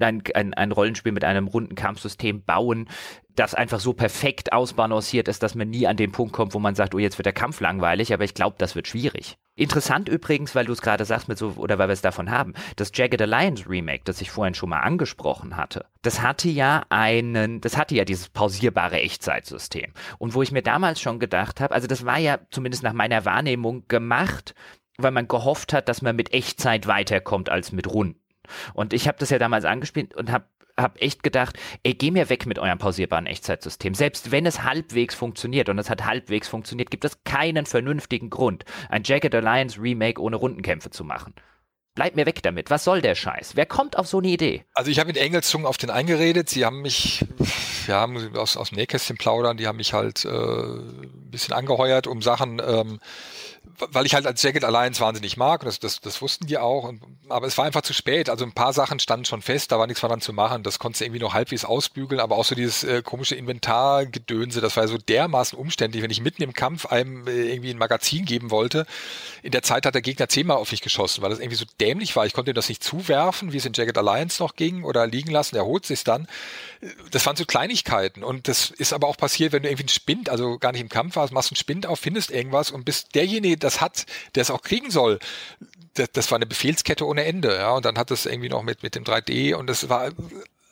ein, ein, ein Rollenspiel mit einem runden Kampfsystem bauen, das einfach so perfekt ausbalanciert ist, dass man nie an den Punkt kommt, wo man sagt, oh, jetzt wird der Kampf langweilig, aber ich glaube, das wird schwierig. Interessant übrigens, weil du es gerade sagst mit so, oder weil wir es davon haben, das Jagged Alliance Remake, das ich vorhin schon mal angesprochen hatte, das hatte ja einen, das hatte ja dieses pausierbare Echtzeitsystem. Und wo ich mir damals schon gedacht habe, also das war ja zumindest nach meiner Wahrnehmung gemacht, weil man gehofft hat, dass man mit Echtzeit weiterkommt als mit Runden. Und ich habe das ja damals angespielt und habe habe echt gedacht, ey, geh mir weg mit eurem pausierbaren Echtzeitsystem. Selbst wenn es halbwegs funktioniert und es hat halbwegs funktioniert, gibt es keinen vernünftigen Grund, ein Jagged Alliance Remake ohne Rundenkämpfe zu machen. Bleib mir weg damit. Was soll der Scheiß? Wer kommt auf so eine Idee? Also ich habe mit Engelszungen auf den eingeredet. Sie haben mich, ja, aus, aus dem Nähkästchen plaudern, die haben mich halt äh, ein bisschen angeheuert, um Sachen ähm, weil ich halt als Jacket Alliance wahnsinnig mag, das, das, das wussten die auch, und, aber es war einfach zu spät. Also ein paar Sachen standen schon fest, da war nichts mehr dran zu machen. Das konntest du irgendwie nur halbwegs ausbügeln, aber auch so dieses äh, komische Inventargedönse, das war so dermaßen umständlich, wenn ich mitten im Kampf einem äh, irgendwie ein Magazin geben wollte. In der Zeit hat der Gegner zehnmal auf mich geschossen, weil das irgendwie so dämlich war. Ich konnte ihm das nicht zuwerfen, wie es in Jagged Alliance noch ging, oder liegen lassen, er holt sich's dann. Das waren so Kleinigkeiten. Und das ist aber auch passiert, wenn du irgendwie einen Spind, also gar nicht im Kampf warst, machst einen Spind auf, findest irgendwas und bist derjenige, das hat, der es auch kriegen soll, das, das war eine Befehlskette ohne Ende, ja, und dann hat es irgendwie noch mit, mit dem 3D und es war,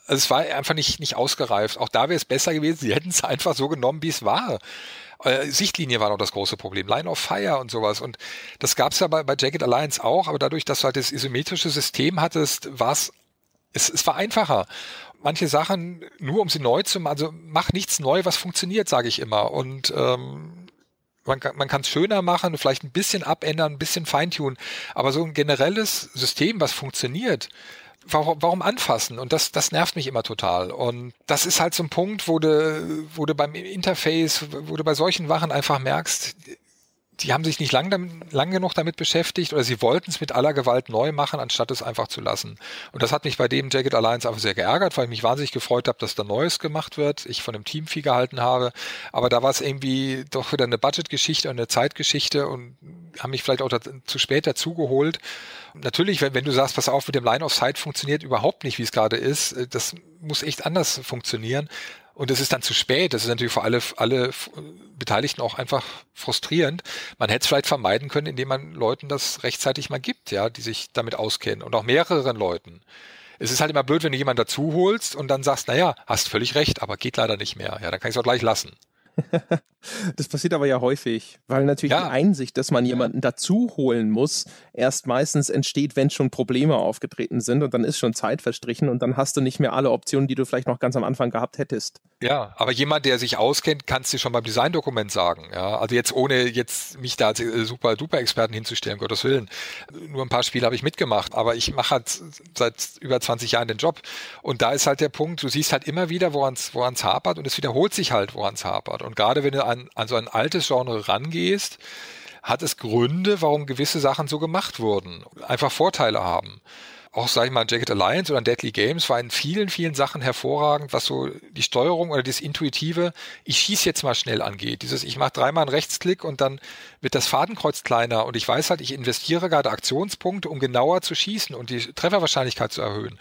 also es war einfach nicht, nicht ausgereift. Auch da wäre es besser gewesen, sie hätten es <laughs> einfach so genommen, wie es war. Äh, Sichtlinie war noch das große Problem, Line of Fire und sowas. Und das gab es ja bei, bei Jagged Alliance auch, aber dadurch, dass du halt das isometrische System hattest, war es, es war einfacher. Manche Sachen, nur um sie neu zu machen, also mach nichts neu, was funktioniert, sage ich immer. Und ähm, man kann man kann es schöner machen, vielleicht ein bisschen abändern, ein bisschen feintunen, aber so ein generelles System, was funktioniert, warum, warum anfassen? Und das, das nervt mich immer total. Und das ist halt so ein Punkt, wo du, wo du beim Interface, wo du bei solchen Wachen einfach merkst, die haben sich nicht lang, lang genug damit beschäftigt oder sie wollten es mit aller Gewalt neu machen, anstatt es einfach zu lassen. Und das hat mich bei dem Jagged Alliance einfach sehr geärgert, weil ich mich wahnsinnig gefreut habe, dass da Neues gemacht wird, ich von dem Team viel gehalten habe. Aber da war es irgendwie doch wieder eine Budgetgeschichte und eine Zeitgeschichte und haben mich vielleicht auch zu spät dazugeholt. Natürlich, wenn, wenn du sagst, pass auf, mit dem Line of Sight funktioniert überhaupt nicht, wie es gerade ist, äh, das muss echt anders funktionieren. Und es ist dann zu spät. Das ist natürlich für alle, alle Beteiligten auch einfach frustrierend. Man hätte es vielleicht vermeiden können, indem man Leuten das rechtzeitig mal gibt, ja, die sich damit auskennen und auch mehreren Leuten. Es ist halt immer blöd, wenn du jemanden dazu holst und dann sagst, naja, hast völlig recht, aber geht leider nicht mehr. Ja, dann kann ich es auch gleich lassen. Das passiert aber ja häufig, weil natürlich ja. die Einsicht, dass man jemanden dazu holen muss, erst meistens entsteht, wenn schon Probleme aufgetreten sind und dann ist schon Zeit verstrichen und dann hast du nicht mehr alle Optionen, die du vielleicht noch ganz am Anfang gehabt hättest. Ja, aber jemand, der sich auskennt, kann es dir schon beim Designdokument sagen. Ja, also jetzt ohne jetzt mich da als äh, super duper Experten hinzustellen, Gottes Willen. Nur ein paar Spiele habe ich mitgemacht, aber ich mache halt seit über 20 Jahren den Job und da ist halt der Punkt, du siehst halt immer wieder, woran es hapert und es wiederholt sich halt, woran es hapert. Und gerade wenn du an, an so ein altes Genre rangehst, hat es Gründe, warum gewisse Sachen so gemacht wurden. Einfach Vorteile haben. Auch, sag ich mal, Jacket Alliance oder Deadly Games war in vielen, vielen Sachen hervorragend, was so die Steuerung oder das Intuitive, ich schieße jetzt mal schnell angeht. Dieses, ich mache dreimal einen Rechtsklick und dann wird das Fadenkreuz kleiner und ich weiß halt, ich investiere gerade Aktionspunkte, um genauer zu schießen und die Trefferwahrscheinlichkeit zu erhöhen.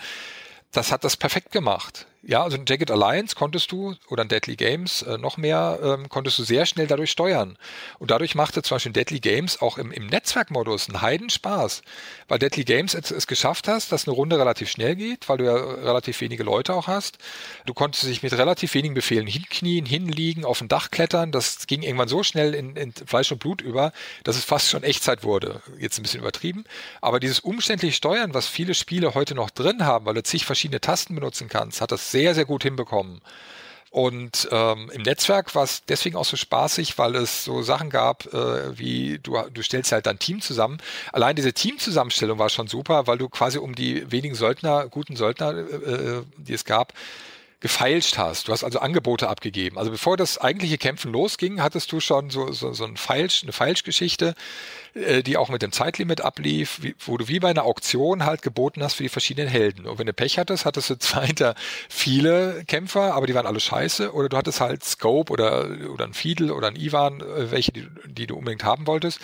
Das hat das perfekt gemacht. Ja, also in Jagged Alliance konntest du, oder in Deadly Games äh, noch mehr, ähm, konntest du sehr schnell dadurch steuern. Und dadurch machte zum Beispiel Deadly Games auch im, im Netzwerkmodus einen Heidenspaß, weil Deadly Games es, es, geschafft hast, dass eine Runde relativ schnell geht, weil du ja relativ wenige Leute auch hast. Du konntest dich mit relativ wenigen Befehlen hinknien, hinliegen, auf ein Dach klettern. Das ging irgendwann so schnell in, in Fleisch und Blut über, dass es fast schon Echtzeit wurde. Jetzt ein bisschen übertrieben. Aber dieses umständliche Steuern, was viele Spiele heute noch drin haben, weil du zig verschiedene Tasten benutzen kannst, hat das sehr, sehr gut hinbekommen. Und ähm, im Netzwerk war es deswegen auch so spaßig, weil es so Sachen gab, äh, wie du, du stellst halt dein Team zusammen. Allein diese Teamzusammenstellung war schon super, weil du quasi um die wenigen Söldner, guten Söldner, äh, äh die es gab, gefeilscht hast. Du hast also Angebote abgegeben. Also bevor das eigentliche Kämpfen losging, hattest du schon so, so, so ein Feilsch, eine Feilschgeschichte, äh, die auch mit dem Zeitlimit ablief, wie, wo du wie bei einer Auktion halt geboten hast für die verschiedenen Helden. Und wenn du Pech hattest, hattest du zwar <laughs> hinter viele Kämpfer, aber die waren alle scheiße, oder du hattest halt Scope oder, oder ein Fiedel oder ein Ivan, äh, welche, die, die du unbedingt haben wolltest.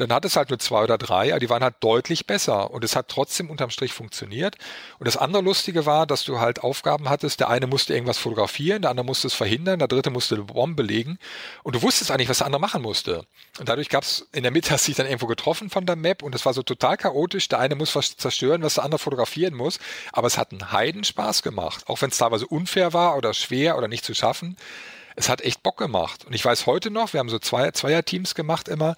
Dann hattest halt nur zwei oder drei, aber die waren halt deutlich besser. Und es hat trotzdem unterm Strich funktioniert. Und das andere Lustige war, dass du halt Aufgaben hattest. Der eine musste irgendwas fotografieren, der andere musste es verhindern, der dritte musste eine Bombe legen. Und du wusstest eigentlich, was der andere machen musste. Und dadurch gab es in der Mitte, <laughs> hast dich dann irgendwo getroffen von der Map und es war so total chaotisch. Der eine muss was zerstören, was der andere fotografieren muss. Aber es hat einen Heidenspaß gemacht. Auch wenn es teilweise unfair war oder schwer oder nicht zu schaffen. Es hat echt Bock gemacht. Und ich weiß heute noch, wir haben so zwei, Zweierteams gemacht immer,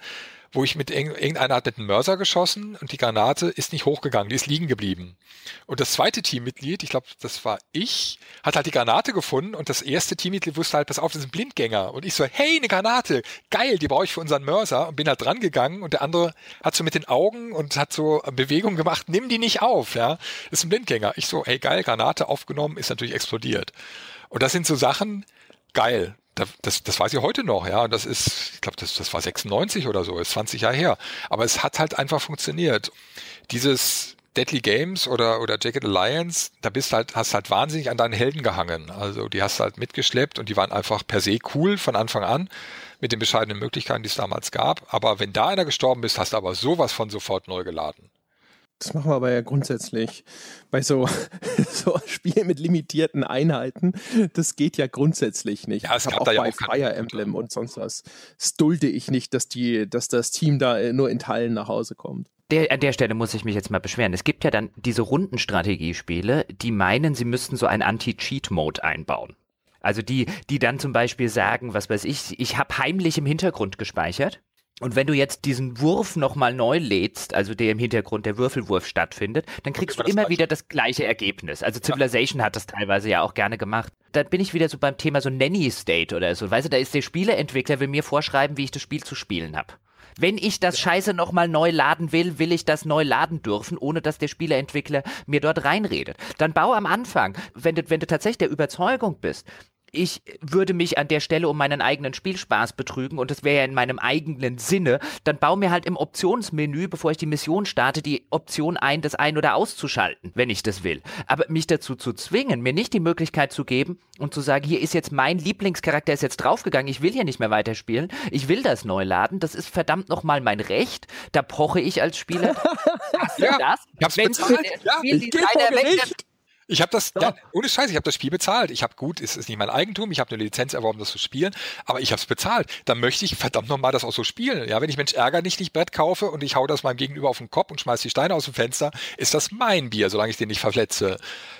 wo ich mit irgendeiner hat mit einem Mörser geschossen und die Granate ist nicht hochgegangen, die ist liegen geblieben. Und das zweite Teammitglied, ich glaube, das war ich, hat halt die Granate gefunden und das erste Teammitglied wusste halt, pass auf, das ist ein Blindgänger. Und ich so, hey, eine Granate, geil, die brauche ich für unseren Mörser und bin halt dran gegangen und der andere hat so mit den Augen und hat so Bewegungen gemacht, nimm die nicht auf, ja, das ist ein Blindgänger. Ich so, hey, geil, Granate aufgenommen, ist natürlich explodiert. Und das sind so Sachen, geil das, das weiß ich heute noch, ja. Das ist, ich glaube, das, das war 96 oder so, ist 20 Jahre her. Aber es hat halt einfach funktioniert. Dieses Deadly Games oder, oder Jacket Alliance, da bist halt, hast halt wahnsinnig an deinen Helden gehangen. Also die hast halt mitgeschleppt und die waren einfach per se cool von Anfang an mit den bescheidenen Möglichkeiten, die es damals gab. Aber wenn da einer gestorben ist, hast du aber sowas von sofort neu geladen. Das machen wir aber ja grundsätzlich bei so, <laughs> so Spielen mit limitierten Einheiten. Das geht ja grundsätzlich nicht. Ja, es gab auch da ja bei auch Fire Emblem und sonst was. Das dulde ich nicht, dass, die, dass das Team da äh, nur in Teilen nach Hause kommt. Der, an der Stelle muss ich mich jetzt mal beschweren. Es gibt ja dann diese Rundenstrategiespiele, die meinen, sie müssten so ein Anti-Cheat-Mode einbauen. Also die, die dann zum Beispiel sagen, was weiß ich, ich habe heimlich im Hintergrund gespeichert und wenn du jetzt diesen Wurf nochmal neu lädst, also der im Hintergrund der Würfelwurf stattfindet, dann kriegst du immer wieder das gleiche Ergebnis. Also Civilization ja. hat das teilweise ja auch gerne gemacht. Dann bin ich wieder so beim Thema so Nanny State oder so. Weißt du, da ist der Spieleentwickler, will mir vorschreiben, wie ich das Spiel zu spielen habe. Wenn ich das Scheiße nochmal neu laden will, will ich das neu laden dürfen, ohne dass der Spieleentwickler mir dort reinredet. Dann bau am Anfang, wenn du, wenn du tatsächlich der Überzeugung bist, ich würde mich an der Stelle um meinen eigenen Spielspaß betrügen und das wäre ja in meinem eigenen Sinne, dann baue mir halt im Optionsmenü, bevor ich die Mission starte, die Option ein, das ein- oder auszuschalten, wenn ich das will. Aber mich dazu zu zwingen, mir nicht die Möglichkeit zu geben und zu sagen, hier ist jetzt mein Lieblingscharakter ist jetzt draufgegangen, ich will hier nicht mehr weiterspielen, ich will das neu laden, das ist verdammt nochmal mein Recht, da poche ich als Spieler. <laughs> Was ja, das? Ich hab's Wenn bezahlt. Ja, ich weg, ich habe das, ja, ohne Scheiß, ich habe das Spiel bezahlt. Ich habe gut, es ist nicht mein Eigentum, ich habe eine Lizenz erworben, das zu spielen, aber ich habe es bezahlt. Dann möchte ich verdammt nochmal das auch so spielen. Ja, wenn ich Mensch ärger nicht nicht Brett kaufe und ich hau das meinem Gegenüber auf den Kopf und schmeiß die Steine aus dem Fenster, ist das mein Bier, solange ich den nicht verletze.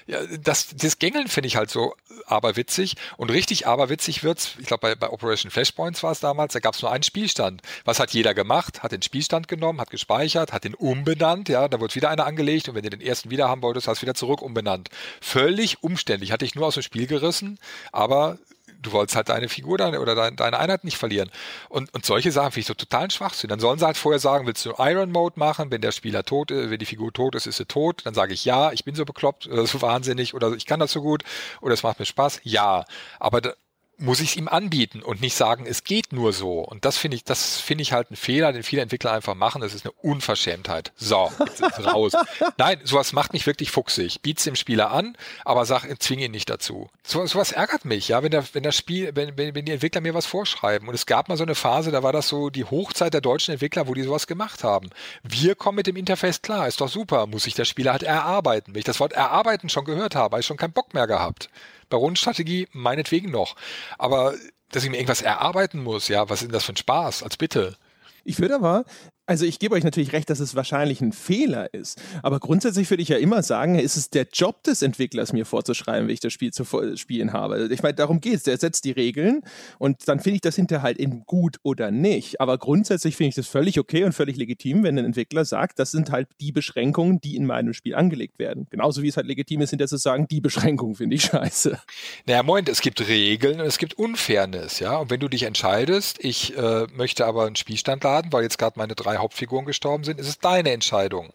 Ja, das, das Gängeln finde ich halt so aberwitzig und richtig aberwitzig wird's. Ich glaube, bei, bei Operation Flashpoints war es damals, da gab es nur einen Spielstand. Was hat jeder gemacht? Hat den Spielstand genommen, hat gespeichert, hat den umbenannt, ja, da wird wieder einer angelegt und wenn du den ersten wieder haben wolltest, hast du wieder zurück umbenannt. Völlig umständlich. Hatte ich nur aus dem Spiel gerissen, aber du wolltest halt deine Figur deine, oder deine, deine Einheit nicht verlieren. Und, und solche Sachen finde ich so totalen Schwachsinn. Dann sollen sie halt vorher sagen, willst du Iron Mode machen? Wenn der Spieler tot ist, wenn die Figur tot ist, ist sie tot. Dann sage ich ja, ich bin so bekloppt oder so wahnsinnig oder ich kann das so gut oder es macht mir Spaß. Ja. Aber da, muss ich es ihm anbieten und nicht sagen, es geht nur so. Und das finde ich, das finde ich halt ein Fehler, den viele Entwickler einfach machen. Das ist eine Unverschämtheit. So, jetzt ist raus. <laughs> Nein, sowas macht mich wirklich fuchsig. Biet's dem Spieler an, aber sag, zwing ihn nicht dazu. So, sowas ärgert mich, ja, wenn der, wenn das Spiel, wenn, wenn, wenn die Entwickler mir was vorschreiben. Und es gab mal so eine Phase, da war das so die Hochzeit der deutschen Entwickler, wo die sowas gemacht haben. Wir kommen mit dem Interface klar, ist doch super, muss sich der Spieler halt erarbeiten. Wenn ich das Wort erarbeiten schon gehört habe, habe ich schon keinen Bock mehr gehabt. Baronenstrategie meinetwegen noch. Aber dass ich mir irgendwas erarbeiten muss, ja, was ist denn das für ein Spaß, als bitte? Ich würde aber also ich gebe euch natürlich recht, dass es wahrscheinlich ein Fehler ist. Aber grundsätzlich würde ich ja immer sagen, ist es der Job des Entwicklers, mir vorzuschreiben, wie ich das Spiel zu spielen habe. Ich meine, darum geht es. Der setzt die Regeln und dann finde ich das hinterher halt eben gut oder nicht. Aber grundsätzlich finde ich das völlig okay und völlig legitim, wenn ein Entwickler sagt, das sind halt die Beschränkungen, die in meinem Spiel angelegt werden. Genauso wie es halt legitim ist, hinterher zu sagen, die Beschränkungen finde ich scheiße. Naja, Moment, es gibt Regeln und es gibt Unfairness, ja. Und wenn du dich entscheidest, ich äh, möchte aber einen Spielstand laden, weil jetzt gerade meine drei drei Hauptfiguren gestorben sind, ist es deine Entscheidung.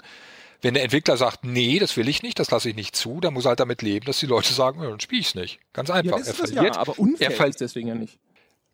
Wenn der Entwickler sagt, nee, das will ich nicht, das lasse ich nicht zu, dann muss er halt damit leben, dass die Leute sagen, ja, dann spiele ich es nicht. Ganz einfach. Ja, er verliert, ja, aber unfair er ist deswegen ja nicht.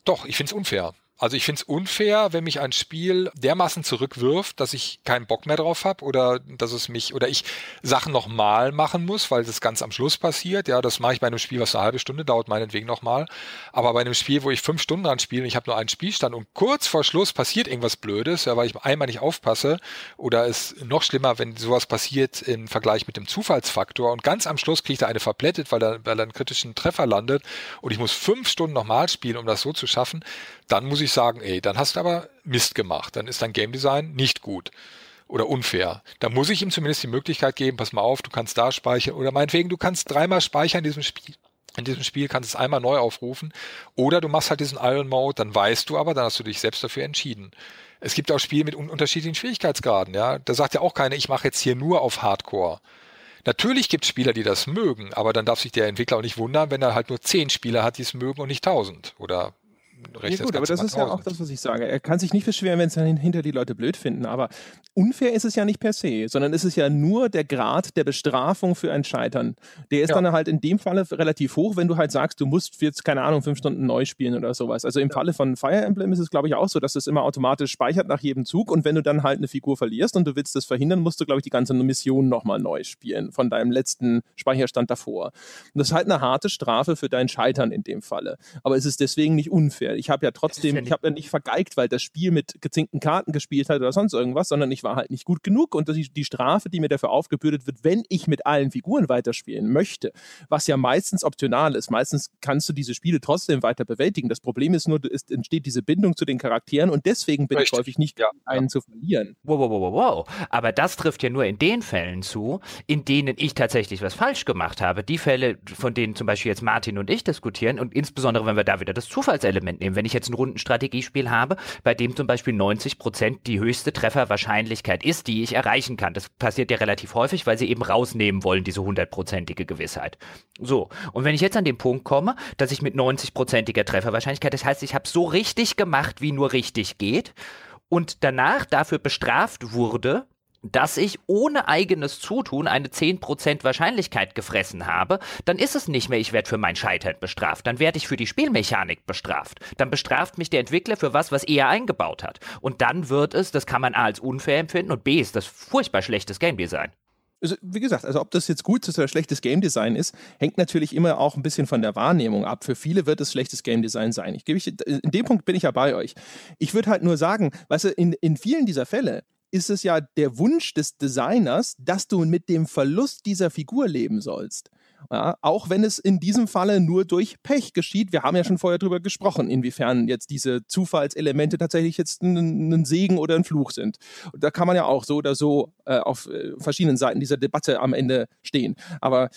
Doch, ich finde es unfair. Also ich finde es unfair, wenn mich ein Spiel dermaßen zurückwirft, dass ich keinen Bock mehr drauf habe oder dass es mich oder ich Sachen nochmal machen muss, weil das ganz am Schluss passiert. Ja, das mache ich bei einem Spiel, was eine halbe Stunde dauert, meinetwegen nochmal. Aber bei einem Spiel, wo ich fünf Stunden dran spiele und ich habe nur einen Spielstand und kurz vor Schluss passiert irgendwas Blödes, ja, weil ich einmal nicht aufpasse oder es noch schlimmer, wenn sowas passiert im Vergleich mit dem Zufallsfaktor und ganz am Schluss kriegt er eine verplättet, weil er, weil er einen kritischen Treffer landet und ich muss fünf Stunden nochmal spielen, um das so zu schaffen, dann muss ich sagen, ey, dann hast du aber Mist gemacht. Dann ist dein Game Design nicht gut oder unfair. Da muss ich ihm zumindest die Möglichkeit geben, pass mal auf, du kannst da speichern oder meinetwegen, du kannst dreimal speichern in diesem Spiel. In diesem Spiel kannst du es einmal neu aufrufen oder du machst halt diesen Iron Mode, dann weißt du aber, dann hast du dich selbst dafür entschieden. Es gibt auch Spiele mit un unterschiedlichen Schwierigkeitsgraden, ja. Da sagt ja auch keiner, ich mache jetzt hier nur auf Hardcore. Natürlich gibt es Spieler, die das mögen, aber dann darf sich der Entwickler auch nicht wundern, wenn er halt nur zehn Spieler hat, die es mögen und nicht tausend oder recht. Ja, gut, aber das ist ja auch das, was ich sage. Er kann sich nicht beschweren, wenn es dann hinter die Leute blöd finden. Aber unfair ist es ja nicht per se, sondern es ist ja nur der Grad der Bestrafung für ein Scheitern. Der ist ja. dann halt in dem Falle relativ hoch, wenn du halt sagst, du musst jetzt, keine Ahnung, fünf Stunden neu spielen oder sowas. Also im ja. Falle von Fire Emblem ist es, glaube ich, auch so, dass es immer automatisch speichert nach jedem Zug und wenn du dann halt eine Figur verlierst und du willst das verhindern, musst du, glaube ich, die ganze Mission nochmal neu spielen von deinem letzten Speicherstand davor. Und das ist halt eine harte Strafe für dein Scheitern in dem Falle. Aber es ist deswegen nicht unfair. Ich habe ja trotzdem, ich habe ja nicht vergeigt, weil das Spiel mit gezinkten Karten gespielt hat oder sonst irgendwas, sondern ich war halt nicht gut genug und die, die Strafe, die mir dafür aufgebürdet wird, wenn ich mit allen Figuren weiterspielen möchte, was ja meistens optional ist. Meistens kannst du diese Spiele trotzdem weiter bewältigen. Das Problem ist nur, es entsteht diese Bindung zu den Charakteren und deswegen bin Richtig. ich häufig nicht ja, einen ja. zu verlieren. Wow, wow, wow, wow. Aber das trifft ja nur in den Fällen zu, in denen ich tatsächlich was falsch gemacht habe. Die Fälle, von denen zum Beispiel jetzt Martin und ich diskutieren und insbesondere, wenn wir da wieder das Zufallselement nehmen. Wenn ich jetzt ein Rundenstrategiespiel habe, bei dem zum Beispiel 90 Prozent die höchste Trefferwahrscheinlichkeit ist, ist, die ich erreichen kann. Das passiert ja relativ häufig, weil sie eben rausnehmen wollen, diese hundertprozentige Gewissheit. So, und wenn ich jetzt an den Punkt komme, dass ich mit 90-prozentiger Trefferwahrscheinlichkeit, das heißt, ich habe so richtig gemacht, wie nur richtig geht, und danach dafür bestraft wurde, dass ich ohne eigenes Zutun eine 10% Wahrscheinlichkeit gefressen habe, dann ist es nicht mehr, ich werde für mein Scheitern bestraft. Dann werde ich für die Spielmechanik bestraft. Dann bestraft mich der Entwickler für was, was er eingebaut hat. Und dann wird es, das kann man A als unfair empfinden und B ist das furchtbar schlechtes Game Design. Also, wie gesagt, also ob das jetzt gutes oder schlechtes Game Design ist, hängt natürlich immer auch ein bisschen von der Wahrnehmung ab. Für viele wird es schlechtes Game Design sein. Ich, ich, in dem Punkt bin ich ja bei euch. Ich würde halt nur sagen, weißt du, in, in vielen dieser Fälle ist es ja der Wunsch des Designers, dass du mit dem Verlust dieser Figur leben sollst. Ja, auch wenn es in diesem Falle nur durch Pech geschieht. Wir haben ja schon vorher darüber gesprochen, inwiefern jetzt diese Zufallselemente tatsächlich jetzt ein, ein Segen oder ein Fluch sind. Und da kann man ja auch so oder so äh, auf äh, verschiedenen Seiten dieser Debatte am Ende stehen. Aber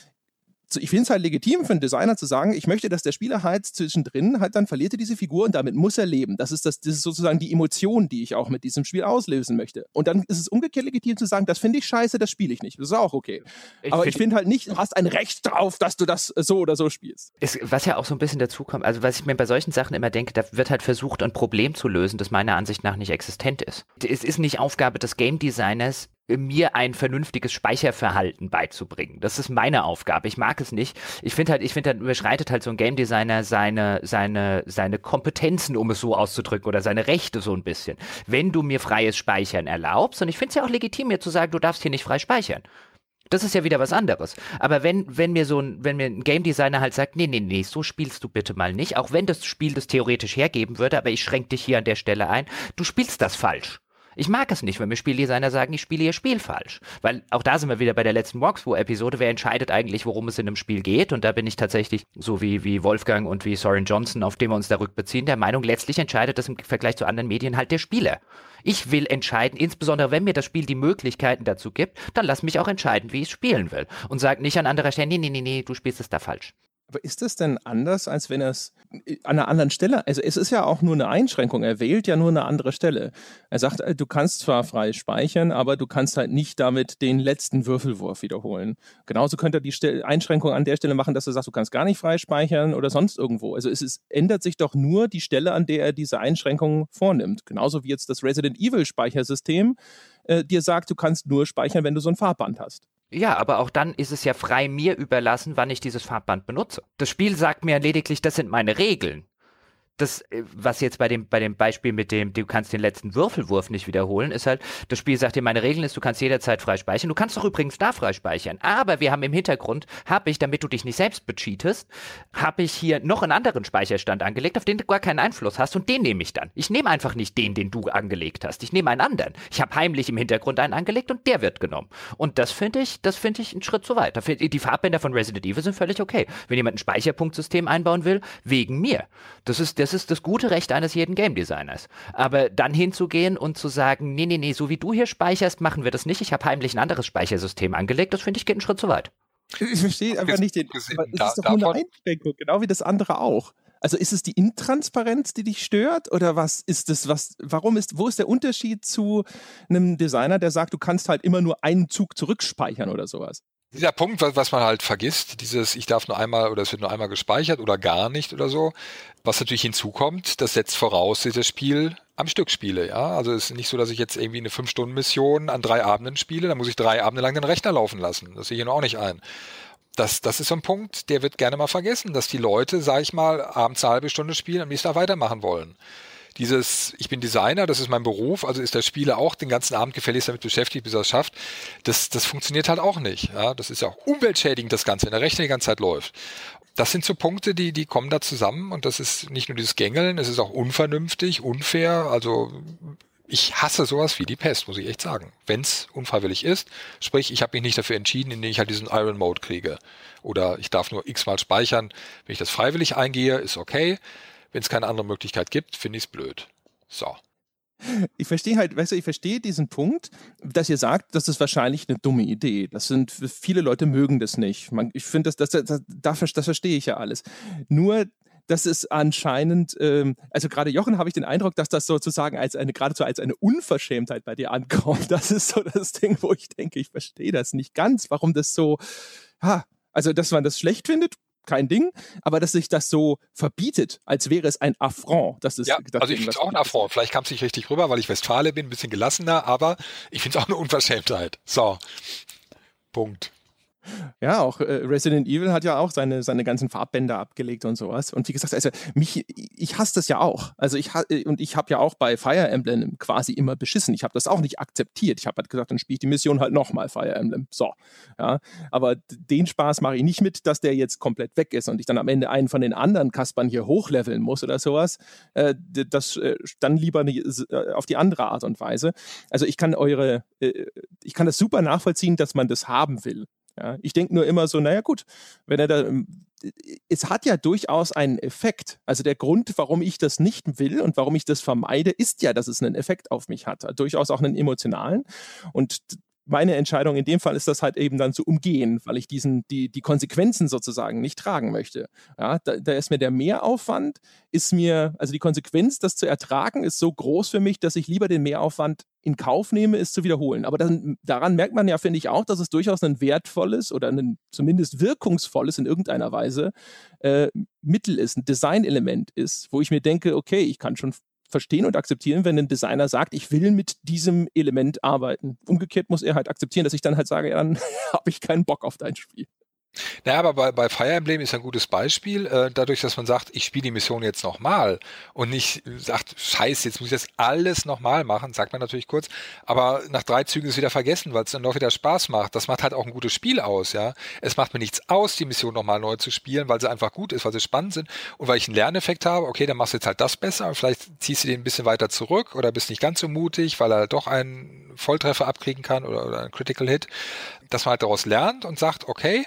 ich finde es halt legitim für einen Designer zu sagen, ich möchte, dass der Spieler halt zwischendrin halt dann verliert er diese Figur und damit muss er leben. Das ist, das, das ist sozusagen die Emotion, die ich auch mit diesem Spiel auslösen möchte. Und dann ist es umgekehrt legitim zu sagen, das finde ich scheiße, das spiele ich nicht. Das ist auch okay. Ich Aber find, ich finde halt nicht, du hast ein Recht drauf, dass du das so oder so spielst. Ist, was ja auch so ein bisschen dazu kommt, also was ich mir bei solchen Sachen immer denke, da wird halt versucht, ein Problem zu lösen, das meiner Ansicht nach nicht existent ist. Es ist nicht Aufgabe des Game Designers, mir ein vernünftiges Speicherverhalten beizubringen. Das ist meine Aufgabe. Ich mag es nicht. Ich finde halt, ich finde halt, überschreitet halt so ein Game Designer seine, seine, seine Kompetenzen, um es so auszudrücken, oder seine Rechte so ein bisschen. Wenn du mir freies Speichern erlaubst, und ich finde es ja auch legitim, mir zu sagen, du darfst hier nicht frei speichern. Das ist ja wieder was anderes. Aber wenn, wenn mir so ein, wenn mir ein Game Designer halt sagt, nee, nee, nee, so spielst du bitte mal nicht, auch wenn das Spiel das theoretisch hergeben würde, aber ich schränke dich hier an der Stelle ein, du spielst das falsch. Ich mag es nicht, wenn mir Spieldesigner sagen, ich spiele ihr Spiel falsch. Weil auch da sind wir wieder bei der letzten Walkthrough-Episode. Wer entscheidet eigentlich, worum es in einem Spiel geht? Und da bin ich tatsächlich, so wie, wie Wolfgang und wie Soren Johnson, auf dem wir uns da rückbeziehen, der Meinung, letztlich entscheidet das im Vergleich zu anderen Medien halt der Spieler. Ich will entscheiden, insbesondere wenn mir das Spiel die Möglichkeiten dazu gibt, dann lass mich auch entscheiden, wie ich es spielen will. Und sag nicht an anderer Stelle, nee, nee, nee, nee, du spielst es da falsch. Aber ist das denn anders, als wenn er es äh, an einer anderen Stelle, also es ist ja auch nur eine Einschränkung, er wählt ja nur eine andere Stelle. Er sagt, äh, du kannst zwar frei speichern, aber du kannst halt nicht damit den letzten Würfelwurf wiederholen. Genauso könnte er die Stel Einschränkung an der Stelle machen, dass er sagt, du kannst gar nicht frei speichern oder sonst irgendwo. Also es ist, ändert sich doch nur die Stelle, an der er diese Einschränkung vornimmt. Genauso wie jetzt das Resident Evil Speichersystem äh, dir sagt, du kannst nur speichern, wenn du so ein Farbband hast. Ja, aber auch dann ist es ja frei mir überlassen, wann ich dieses Farbband benutze. Das Spiel sagt mir lediglich, das sind meine Regeln das, äh, was jetzt bei dem, bei dem Beispiel mit dem, du kannst den letzten Würfelwurf nicht wiederholen, ist halt, das Spiel sagt dir, meine Regeln ist, du kannst jederzeit frei speichern. Du kannst doch übrigens da frei speichern. Aber wir haben im Hintergrund, habe ich, damit du dich nicht selbst becheatest, habe ich hier noch einen anderen Speicherstand angelegt, auf den du gar keinen Einfluss hast und den nehme ich dann. Ich nehme einfach nicht den, den du angelegt hast. Ich nehme einen anderen. Ich habe heimlich im Hintergrund einen angelegt und der wird genommen. Und das finde ich, das finde ich einen Schritt zu weit. Die Farbbänder von Resident Evil sind völlig okay. Wenn jemand ein Speicherpunktsystem einbauen will, wegen mir. Das ist, das ist das gute Recht eines jeden Game Designers. Aber dann hinzugehen und zu sagen, nee, nee, nee, so wie du hier speicherst, machen wir das nicht. Ich habe heimlich ein anderes Speichersystem angelegt. Das finde ich geht einen Schritt zu weit. Ich verstehe einfach nicht den. Gesehen, es ist doch nur eine Einschränkung, genau wie das andere auch. Also ist es die Intransparenz, die dich stört oder was ist es, was, warum ist, wo ist der Unterschied zu einem Designer, der sagt, du kannst halt immer nur einen Zug zurückspeichern oder sowas? Dieser Punkt, was, was man halt vergisst, dieses, ich darf nur einmal oder es wird nur einmal gespeichert oder gar nicht oder so, was natürlich hinzukommt, das setzt voraus, dass ich das Spiel am Stück spiele, ja. Also es ist nicht so, dass ich jetzt irgendwie eine 5-Stunden-Mission an drei Abenden spiele, dann muss ich drei Abende lang den Rechner laufen lassen. Das sehe ich hier auch nicht ein. Das, das ist so ein Punkt, der wird gerne mal vergessen, dass die Leute, sag ich mal, abends eine halbe Stunde spielen und am nächsten Tag weitermachen wollen dieses, ich bin Designer, das ist mein Beruf, also ist der Spieler auch den ganzen Abend gefälligst damit beschäftigt, bis er es schafft. Das, das funktioniert halt auch nicht. Ja? Das ist ja auch umweltschädigend, das Ganze, wenn der Rechner die ganze Zeit läuft. Das sind so Punkte, die, die kommen da zusammen und das ist nicht nur dieses Gängeln, es ist auch unvernünftig, unfair, also ich hasse sowas wie die Pest, muss ich echt sagen. Wenn es unfreiwillig ist, sprich, ich habe mich nicht dafür entschieden, indem ich halt diesen Iron Mode kriege. Oder ich darf nur x-mal speichern. Wenn ich das freiwillig eingehe, ist okay. Wenn es keine andere Möglichkeit gibt, finde ich es blöd. So. Ich verstehe halt, weißt du, ich verstehe diesen Punkt, dass ihr sagt, das ist wahrscheinlich eine dumme Idee. Das sind, viele Leute mögen das nicht. Man, ich finde, das, das, das, das, verstehe ich ja alles. Nur, das ist anscheinend, ähm, also gerade Jochen habe ich den Eindruck, dass das sozusagen als eine, geradezu als eine Unverschämtheit bei dir ankommt. <laughs> Das ist so das Ding, wo ich denke, ich verstehe das nicht ganz, warum das so, ha, also dass man das schlecht findet, kein Ding, aber dass sich das so verbietet, als wäre es ein Affront. Das ist, ja, also ich finde es auch ein Affront. Vielleicht kam es nicht richtig rüber, weil ich Westfale bin, ein bisschen gelassener, aber ich finde es auch eine Unverschämtheit. So. Punkt. Ja, auch äh, Resident Evil hat ja auch seine, seine ganzen Farbbänder abgelegt und sowas. Und wie gesagt, also mich, ich hasse das ja auch. Also ich äh, und ich habe ja auch bei Fire Emblem quasi immer beschissen. Ich habe das auch nicht akzeptiert. Ich habe halt gesagt, dann spiele ich die Mission halt nochmal Fire Emblem. So. Ja. Aber den Spaß mache ich nicht mit, dass der jetzt komplett weg ist und ich dann am Ende einen von den anderen Kaspern hier hochleveln muss oder sowas. Äh, das äh, dann lieber ne, äh, auf die andere Art und Weise. Also ich kann eure, äh, ich kann das super nachvollziehen, dass man das haben will. Ja, ich denke nur immer so, naja gut, wenn er da, ähm, es hat ja durchaus einen Effekt. Also der Grund, warum ich das nicht will und warum ich das vermeide, ist ja, dass es einen Effekt auf mich hat. Durchaus auch einen emotionalen. Und meine Entscheidung in dem Fall ist das halt eben dann zu umgehen, weil ich diesen, die, die Konsequenzen sozusagen nicht tragen möchte. Ja, da, da ist mir der Mehraufwand, ist mir, also die Konsequenz, das zu ertragen, ist so groß für mich, dass ich lieber den Mehraufwand in Kauf nehme, es zu wiederholen. Aber dann, daran merkt man ja, finde ich auch, dass es durchaus ein wertvolles oder ein zumindest wirkungsvolles in irgendeiner Weise äh, Mittel ist, ein Designelement ist, wo ich mir denke, okay, ich kann schon verstehen und akzeptieren, wenn ein Designer sagt, ich will mit diesem Element arbeiten. Umgekehrt muss er halt akzeptieren, dass ich dann halt sage, ja, dann <laughs> habe ich keinen Bock auf dein Spiel. Naja, aber bei, bei Fire Emblem ist ein gutes Beispiel, äh, dadurch, dass man sagt, ich spiele die Mission jetzt nochmal und nicht sagt, scheiße, jetzt muss ich das alles nochmal machen, sagt man natürlich kurz, aber nach drei Zügen ist es wieder vergessen, weil es dann doch wieder Spaß macht. Das macht halt auch ein gutes Spiel aus, ja. Es macht mir nichts aus, die Mission nochmal neu zu spielen, weil sie einfach gut ist, weil sie spannend sind und weil ich einen Lerneffekt habe, okay, dann machst du jetzt halt das besser und vielleicht ziehst du den ein bisschen weiter zurück oder bist nicht ganz so mutig, weil er doch einen Volltreffer abkriegen kann oder, oder einen Critical Hit, dass man halt daraus lernt und sagt, okay,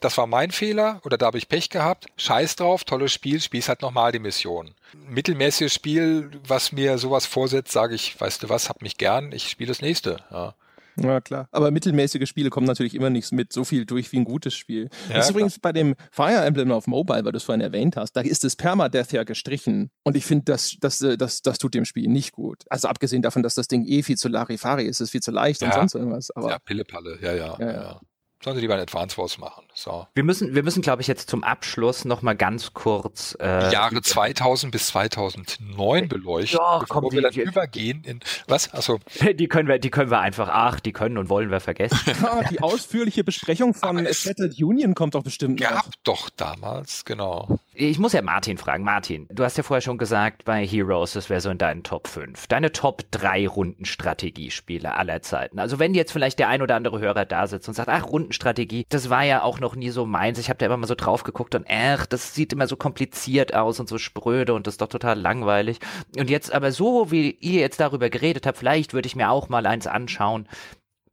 das war mein Fehler oder da habe ich Pech gehabt. Scheiß drauf, tolles Spiel, spiel's halt nochmal die Mission. Mittelmäßiges Spiel, was mir sowas vorsetzt, sage ich, weißt du was, hab mich gern, ich spiele das nächste. Ja. Ja, klar. Aber mittelmäßige Spiele kommen natürlich immer nicht mit so viel durch wie ein gutes Spiel. Ja, das ist übrigens bei dem Fire Emblem auf Mobile, weil du es vorhin erwähnt hast, da ist das Permadeath ja gestrichen. Und ich finde, das, das, äh, das, das tut dem Spiel nicht gut. Also abgesehen davon, dass das Ding eh viel zu Larifari ist, ist viel zu leicht ja. und sonst irgendwas. Aber, ja, Pillepalle, ja, ja. ja, ja. Sollen sie lieber ein Advance Wars machen. So. Wir müssen, wir müssen, glaube ich, jetzt zum Abschluss noch mal ganz kurz äh, Jahre 2000 bis 2009 beleuchten, Doch, bevor komm, wir dann übergehen in was? Achso. <laughs> Die können wir, die können wir einfach, ach, die können und wollen wir vergessen. ja, <laughs> die ausführliche Besprechung von Settled Union kommt doch bestimmt. Gab noch. doch damals, genau. Ich muss ja Martin fragen. Martin, du hast ja vorher schon gesagt, bei Heroes, das wäre so in deinen Top 5. Deine Top 3 Rundenstrategiespiele aller Zeiten. Also wenn jetzt vielleicht der ein oder andere Hörer da sitzt und sagt, ach, Rundenstrategie, das war ja auch noch nie so meins. Ich habe da immer mal so drauf geguckt und ach, das sieht immer so kompliziert aus und so spröde und das ist doch total langweilig. Und jetzt aber so, wie ihr jetzt darüber geredet habt, vielleicht würde ich mir auch mal eins anschauen.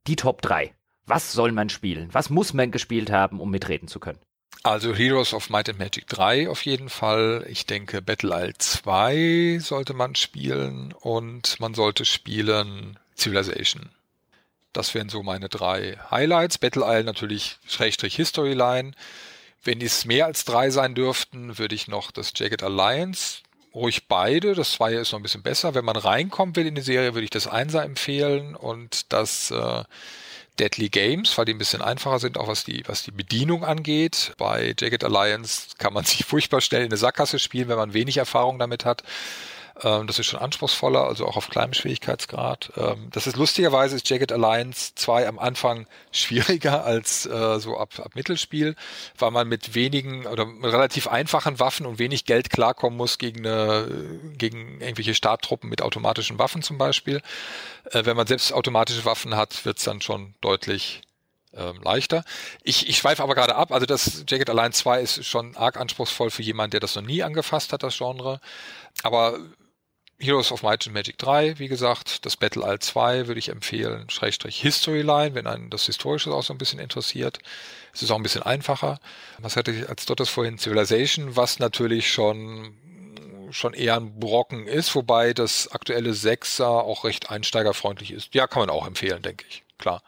Die Top 3. Was soll man spielen? Was muss man gespielt haben, um mitreden zu können? Also Heroes of Might and Magic 3 auf jeden Fall. Ich denke Battle Isle 2 sollte man spielen und man sollte spielen Civilization. Das wären so meine drei Highlights. Battle Isle natürlich Schrägstrich Historyline. Wenn es mehr als drei sein dürften, würde ich noch das Jagged Alliance ruhig beide. Das Zweier ist noch ein bisschen besser. Wenn man reinkommen will in die Serie, würde ich das Einser empfehlen und das äh, Deadly Games, weil die ein bisschen einfacher sind, auch was die, was die Bedienung angeht. Bei Jagged Alliance kann man <laughs> sich furchtbar schnell in eine Sackgasse spielen, wenn man wenig Erfahrung damit hat. Ähm, das ist schon anspruchsvoller, also auch auf kleinem Schwierigkeitsgrad. Ähm, das ist lustigerweise ist Jagged Alliance 2 am Anfang <laughs> schwieriger als äh, so ab, ab Mittelspiel, weil man mit wenigen oder mit relativ einfachen Waffen und wenig Geld klarkommen muss gegen, eine, gegen irgendwelche Starttruppen mit automatischen Waffen zum Beispiel. Äh, wenn man selbst automatische Waffen hat, wird es dann schon deutlich ähm, leichter. Ich, ich schweife aber gerade ab, also das Jagged Alliance 2 ist schon arg anspruchsvoll für jemanden, der das noch nie angefasst hat, das Genre. Aber Heroes of Might and Magic 3, wie gesagt, das Battle Isle 2 würde ich empfehlen, Schrägstrich Historyline, wenn einen das Historische auch so ein bisschen interessiert. Es ist auch ein bisschen einfacher. Was hatte ich als drittes vorhin? Civilization, was natürlich schon schon eher ein Brocken ist, wobei das aktuelle Sechser auch recht einsteigerfreundlich ist. Ja, kann man auch empfehlen, denke ich. Klar.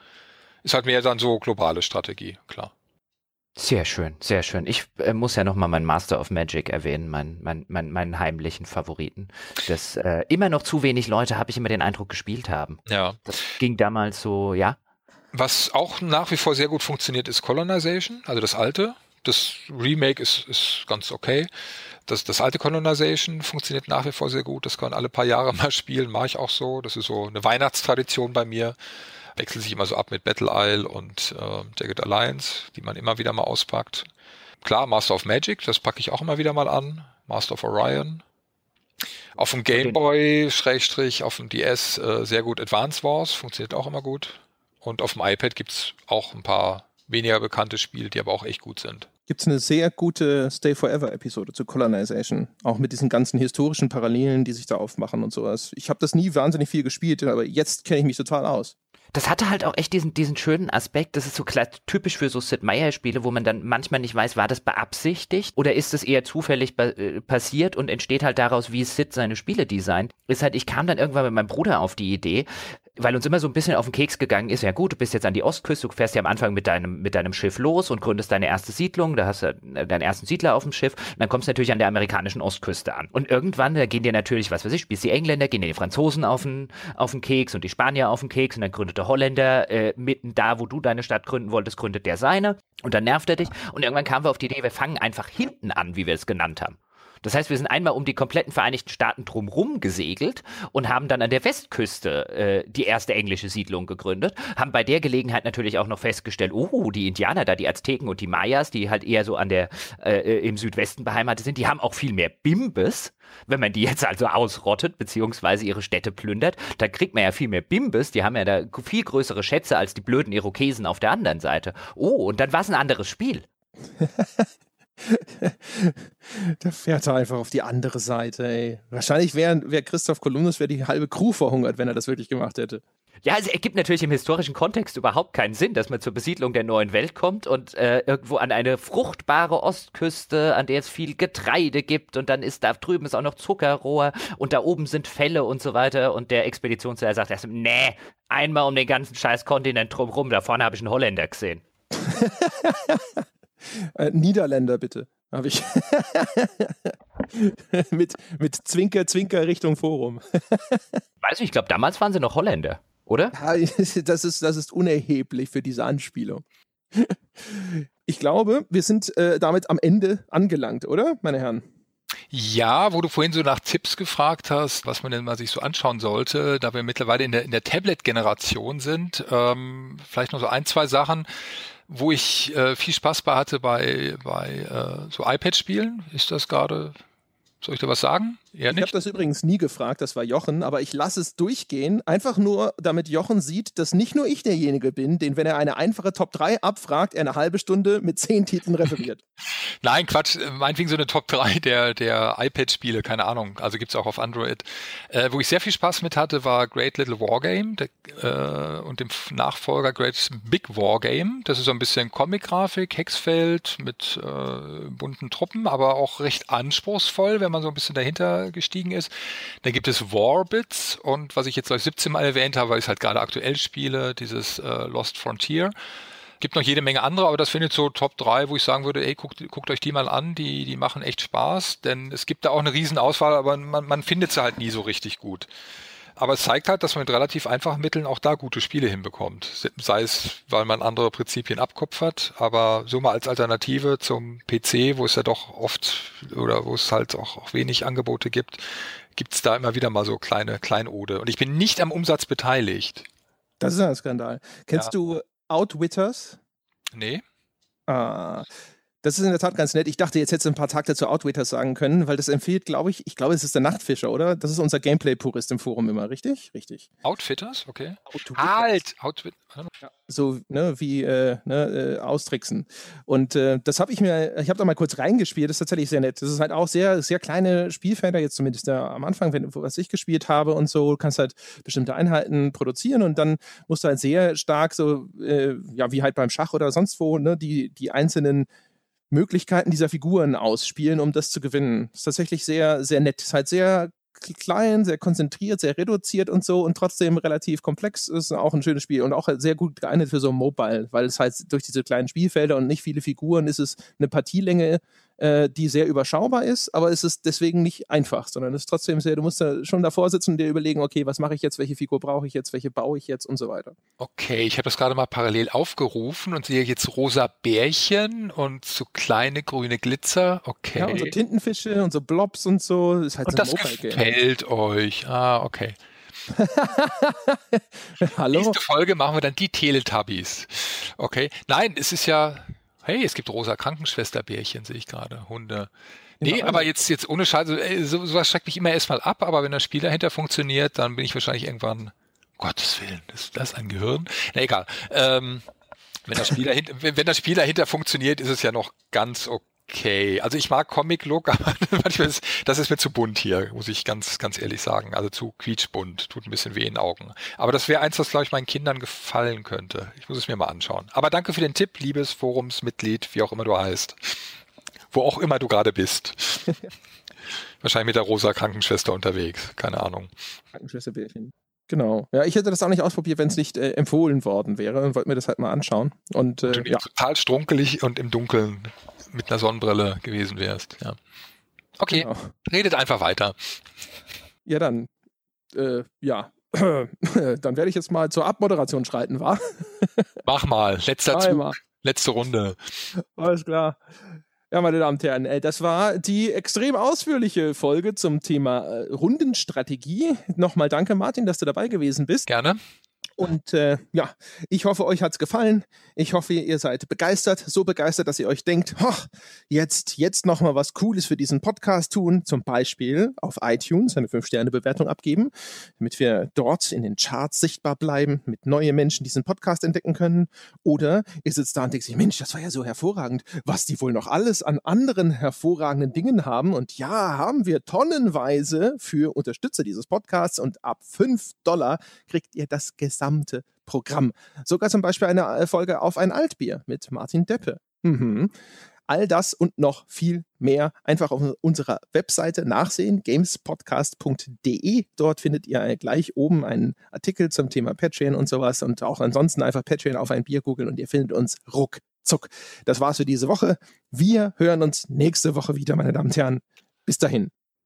Ist halt mehr dann so globale Strategie, klar. Sehr schön, sehr schön. Ich äh, muss ja nochmal meinen Master of Magic erwähnen, mein, mein, mein, meinen heimlichen Favoriten. Das äh, immer noch zu wenig Leute, habe ich immer den Eindruck, gespielt haben. Ja. Das ging damals so, ja. Was auch nach wie vor sehr gut funktioniert, ist Colonization, also das alte. Das Remake ist, ist ganz okay. Das, das alte Colonization funktioniert nach wie vor sehr gut. Das kann man alle paar Jahre <laughs> mal spielen, mache ich auch so. Das ist so eine Weihnachtstradition bei mir. Wechselt sich immer so ab mit Battle Isle und äh, Jagged Alliance, die man immer wieder mal auspackt. Klar, Master of Magic, das packe ich auch immer wieder mal an. Master of Orion. Auf dem Game Boy, Schrägstrich, auf dem DS äh, sehr gut Advance Wars, funktioniert auch immer gut. Und auf dem iPad gibt's auch ein paar weniger bekannte Spiele, die aber auch echt gut sind. Gibt es eine sehr gute Stay Forever Episode zu Colonization, auch mit diesen ganzen historischen Parallelen, die sich da aufmachen und sowas. Ich habe das nie wahnsinnig viel gespielt, aber jetzt kenne ich mich total aus das hatte halt auch echt diesen, diesen schönen Aspekt, das ist so typisch für so Sid Meier-Spiele, wo man dann manchmal nicht weiß, war das beabsichtigt oder ist es eher zufällig äh, passiert und entsteht halt daraus, wie Sid seine Spiele designt. Ist halt, ich kam dann irgendwann mit meinem Bruder auf die Idee, weil uns immer so ein bisschen auf den Keks gegangen ist, ja gut, du bist jetzt an die Ostküste, du fährst ja am Anfang mit deinem, mit deinem Schiff los und gründest deine erste Siedlung, da hast du deinen ersten Siedler auf dem Schiff und dann kommst du natürlich an der amerikanischen Ostküste an. Und irgendwann, da gehen dir natürlich, was weiß ich, spielst die Engländer, gehen dir die Franzosen auf den, auf den Keks und die Spanier auf den Keks und dann gründet der Holländer äh, mitten da, wo du deine Stadt gründen wolltest, gründet der seine und dann nervt er dich und irgendwann kamen wir auf die Idee, wir fangen einfach hinten an, wie wir es genannt haben. Das heißt, wir sind einmal um die kompletten Vereinigten Staaten drumherum gesegelt und haben dann an der Westküste äh, die erste englische Siedlung gegründet, haben bei der Gelegenheit natürlich auch noch festgestellt, oh, die Indianer da, die Azteken und die Mayas, die halt eher so an der äh, äh im Südwesten beheimatet sind, die haben auch viel mehr Bimbes. Wenn man die jetzt also ausrottet, beziehungsweise ihre Städte plündert, dann kriegt man ja viel mehr Bimbes, die haben ja da viel größere Schätze als die blöden Irokesen auf der anderen Seite. Oh, und dann war es ein anderes Spiel. <laughs> <laughs> da fährt er einfach auf die andere Seite, ey. Wahrscheinlich wäre wär Christoph Kolumbus wär die halbe Crew verhungert, wenn er das wirklich gemacht hätte. Ja, also es ergibt natürlich im historischen Kontext überhaupt keinen Sinn, dass man zur Besiedlung der neuen Welt kommt und äh, irgendwo an eine fruchtbare Ostküste, an der es viel Getreide gibt und dann ist da drüben ist auch noch Zuckerrohr und da oben sind Fälle und so weiter und der Expeditionsleiter sagt erst, nee, einmal um den ganzen scheiß Kontinent drumherum, da vorne habe ich einen Holländer gesehen. <laughs> Äh, Niederländer bitte, habe ich. <laughs> mit, mit Zwinker, Zwinker Richtung Forum. <laughs> Weiß ich, ich glaube, damals waren sie noch Holländer, oder? <laughs> das, ist, das ist unerheblich für diese Anspielung. Ich glaube, wir sind äh, damit am Ende angelangt, oder, meine Herren? Ja, wo du vorhin so nach Tipps gefragt hast, was man denn mal sich so anschauen sollte, da wir mittlerweile in der, in der Tablet-Generation sind, ähm, vielleicht noch so ein, zwei Sachen wo ich äh, viel Spaß bei hatte bei, bei äh, so iPad-Spielen. Ist das gerade, soll ich da was sagen? Eher ich habe das übrigens nie gefragt, das war Jochen, aber ich lasse es durchgehen, einfach nur, damit Jochen sieht, dass nicht nur ich derjenige bin, den, wenn er eine einfache Top 3 abfragt, er eine halbe Stunde mit zehn Titeln referiert. <laughs> Nein, Quatsch, meinetwegen so eine Top 3 der, der iPad-Spiele, keine Ahnung, also gibt's auch auf Android. Äh, wo ich sehr viel Spaß mit hatte, war Great Little Wargame der, äh, und dem Nachfolger Great Big Wargame. Das ist so ein bisschen Comic-Grafik, Hexfeld mit äh, bunten Truppen, aber auch recht anspruchsvoll, wenn man so ein bisschen dahinter gestiegen ist. Dann gibt es Warbits und was ich jetzt gleich 17 Mal erwähnt habe, weil ich es halt gerade aktuell spiele, dieses äh, Lost Frontier. Gibt noch jede Menge andere, aber das findet so Top 3, wo ich sagen würde, ey, guckt, guckt euch die mal an, die, die machen echt Spaß, denn es gibt da auch eine riesen Auswahl, aber man, man findet sie halt nie so richtig gut. Aber es zeigt halt, dass man mit relativ einfachen Mitteln auch da gute Spiele hinbekommt. Sei es, weil man andere Prinzipien abkupfert, aber so mal als Alternative zum PC, wo es ja doch oft oder wo es halt auch, auch wenig Angebote gibt, gibt es da immer wieder mal so kleine Kleinode. Und ich bin nicht am Umsatz beteiligt. Das ist ein Skandal. Kennst ja. du Outwitters? Nee. Ah, das ist in der Tat ganz nett. Ich dachte, jetzt hättest du ein paar Takte zu Outwaiters sagen können, weil das empfiehlt, glaube ich, ich glaube, es ist der Nachtfischer, oder? Das ist unser Gameplay-Purist im Forum immer, richtig? Richtig. Outfitters, okay. Outfitters. Halt! Outfit ja. So, ne, wie äh, ne, äh, austricksen. Und äh, das habe ich mir, ich habe da mal kurz reingespielt, das ist tatsächlich sehr nett. Das ist halt auch sehr, sehr kleine Spielfelder, jetzt zumindest da am Anfang, wenn, was ich gespielt habe und so, du kannst halt bestimmte Einheiten produzieren und dann musst du halt sehr stark so, äh, ja, wie halt beim Schach oder sonst wo, ne, die, die einzelnen Möglichkeiten dieser Figuren ausspielen, um das zu gewinnen. Ist tatsächlich sehr, sehr nett. Ist halt sehr klein, sehr konzentriert, sehr reduziert und so und trotzdem relativ komplex. Ist auch ein schönes Spiel und auch sehr gut geeignet für so ein Mobile, weil es halt durch diese kleinen Spielfelder und nicht viele Figuren ist es eine Partielänge äh, die sehr überschaubar ist, aber es ist deswegen nicht einfach, sondern es ist trotzdem sehr, du musst da schon davor sitzen und dir überlegen, okay, was mache ich jetzt, welche Figur brauche ich jetzt, welche baue ich jetzt und so weiter. Okay, ich habe das gerade mal parallel aufgerufen und sehe jetzt rosa Bärchen und so kleine grüne Glitzer. Okay. Ja, und so Tintenfische und so Blobs und so. Das ist halt und so das gefällt euch. Ah, okay. <laughs> Hallo? Nächste Folge machen wir dann die Teletubbies. Okay. Nein, es ist ja, hey, es gibt rosa Krankenschwesterbärchen, sehe ich gerade, Hunde. Nee, aber jetzt, jetzt ohne Scheiße, so, sowas schreckt mich immer erstmal ab, aber wenn das Spiel dahinter funktioniert, dann bin ich wahrscheinlich irgendwann, Gottes Willen, ist das ein Gehirn? Na egal. Ähm, wenn das Spiel dahinter, wenn, wenn das Spiel dahinter funktioniert, ist es ja noch ganz okay okay. Also ich mag Comic-Look, <laughs> aber manchmal ist, das ist mir zu bunt hier, muss ich ganz, ganz ehrlich sagen. Also zu quietschbunt, tut ein bisschen weh in den Augen. Aber das wäre eins, was, glaube ich, meinen Kindern gefallen könnte. Ich muss es mir mal anschauen. Aber danke für den Tipp, liebes Forumsmitglied, wie auch immer du heißt. Wo auch immer du gerade bist. <laughs> Wahrscheinlich mit der rosa Krankenschwester unterwegs. Keine Ahnung. Krankenschwesterbärchen. Genau. Ja, ich hätte das auch nicht ausprobiert, wenn es nicht äh, empfohlen worden wäre und wollte mir das halt mal anschauen. Und, äh, und ja. total strunkelig und im Dunkeln mit einer Sonnenbrille gewesen wärst. Ja. Okay, genau. redet einfach weiter. Ja, dann, äh, ja, <clears throat> dann werde ich jetzt mal zur Abmoderation schreiten, wa? <laughs> Mach mal, letzter Zug, letzte Runde. Alles klar. Ja, meine Damen und Herren, äh, das war die extrem ausführliche Folge zum Thema äh, Rundenstrategie. Nochmal danke, Martin, dass du dabei gewesen bist. Gerne. Und äh, ja, ich hoffe, euch hat es gefallen. Ich hoffe, ihr seid begeistert, so begeistert, dass ihr euch denkt, jetzt, jetzt noch mal was Cooles für diesen Podcast tun. Zum Beispiel auf iTunes eine 5-Sterne-Bewertung abgeben, damit wir dort in den Charts sichtbar bleiben, mit neue Menschen diesen Podcast entdecken können. Oder ihr sitzt da und denkt sich, Mensch, das war ja so hervorragend, was die wohl noch alles an anderen hervorragenden Dingen haben. Und ja, haben wir tonnenweise für Unterstützer dieses Podcasts und ab 5 Dollar kriegt ihr das gesamte gesamte Programm. Sogar zum Beispiel eine äh, Folge auf ein Altbier mit Martin Deppe. Mhm. All das und noch viel mehr einfach auf unserer Webseite nachsehen, gamespodcast.de. Dort findet ihr gleich oben einen Artikel zum Thema Patreon und sowas und auch ansonsten einfach Patreon auf ein Bier googeln und ihr findet uns ruckzuck. Das war's für diese Woche. Wir hören uns nächste Woche wieder, meine Damen und Herren. Bis dahin.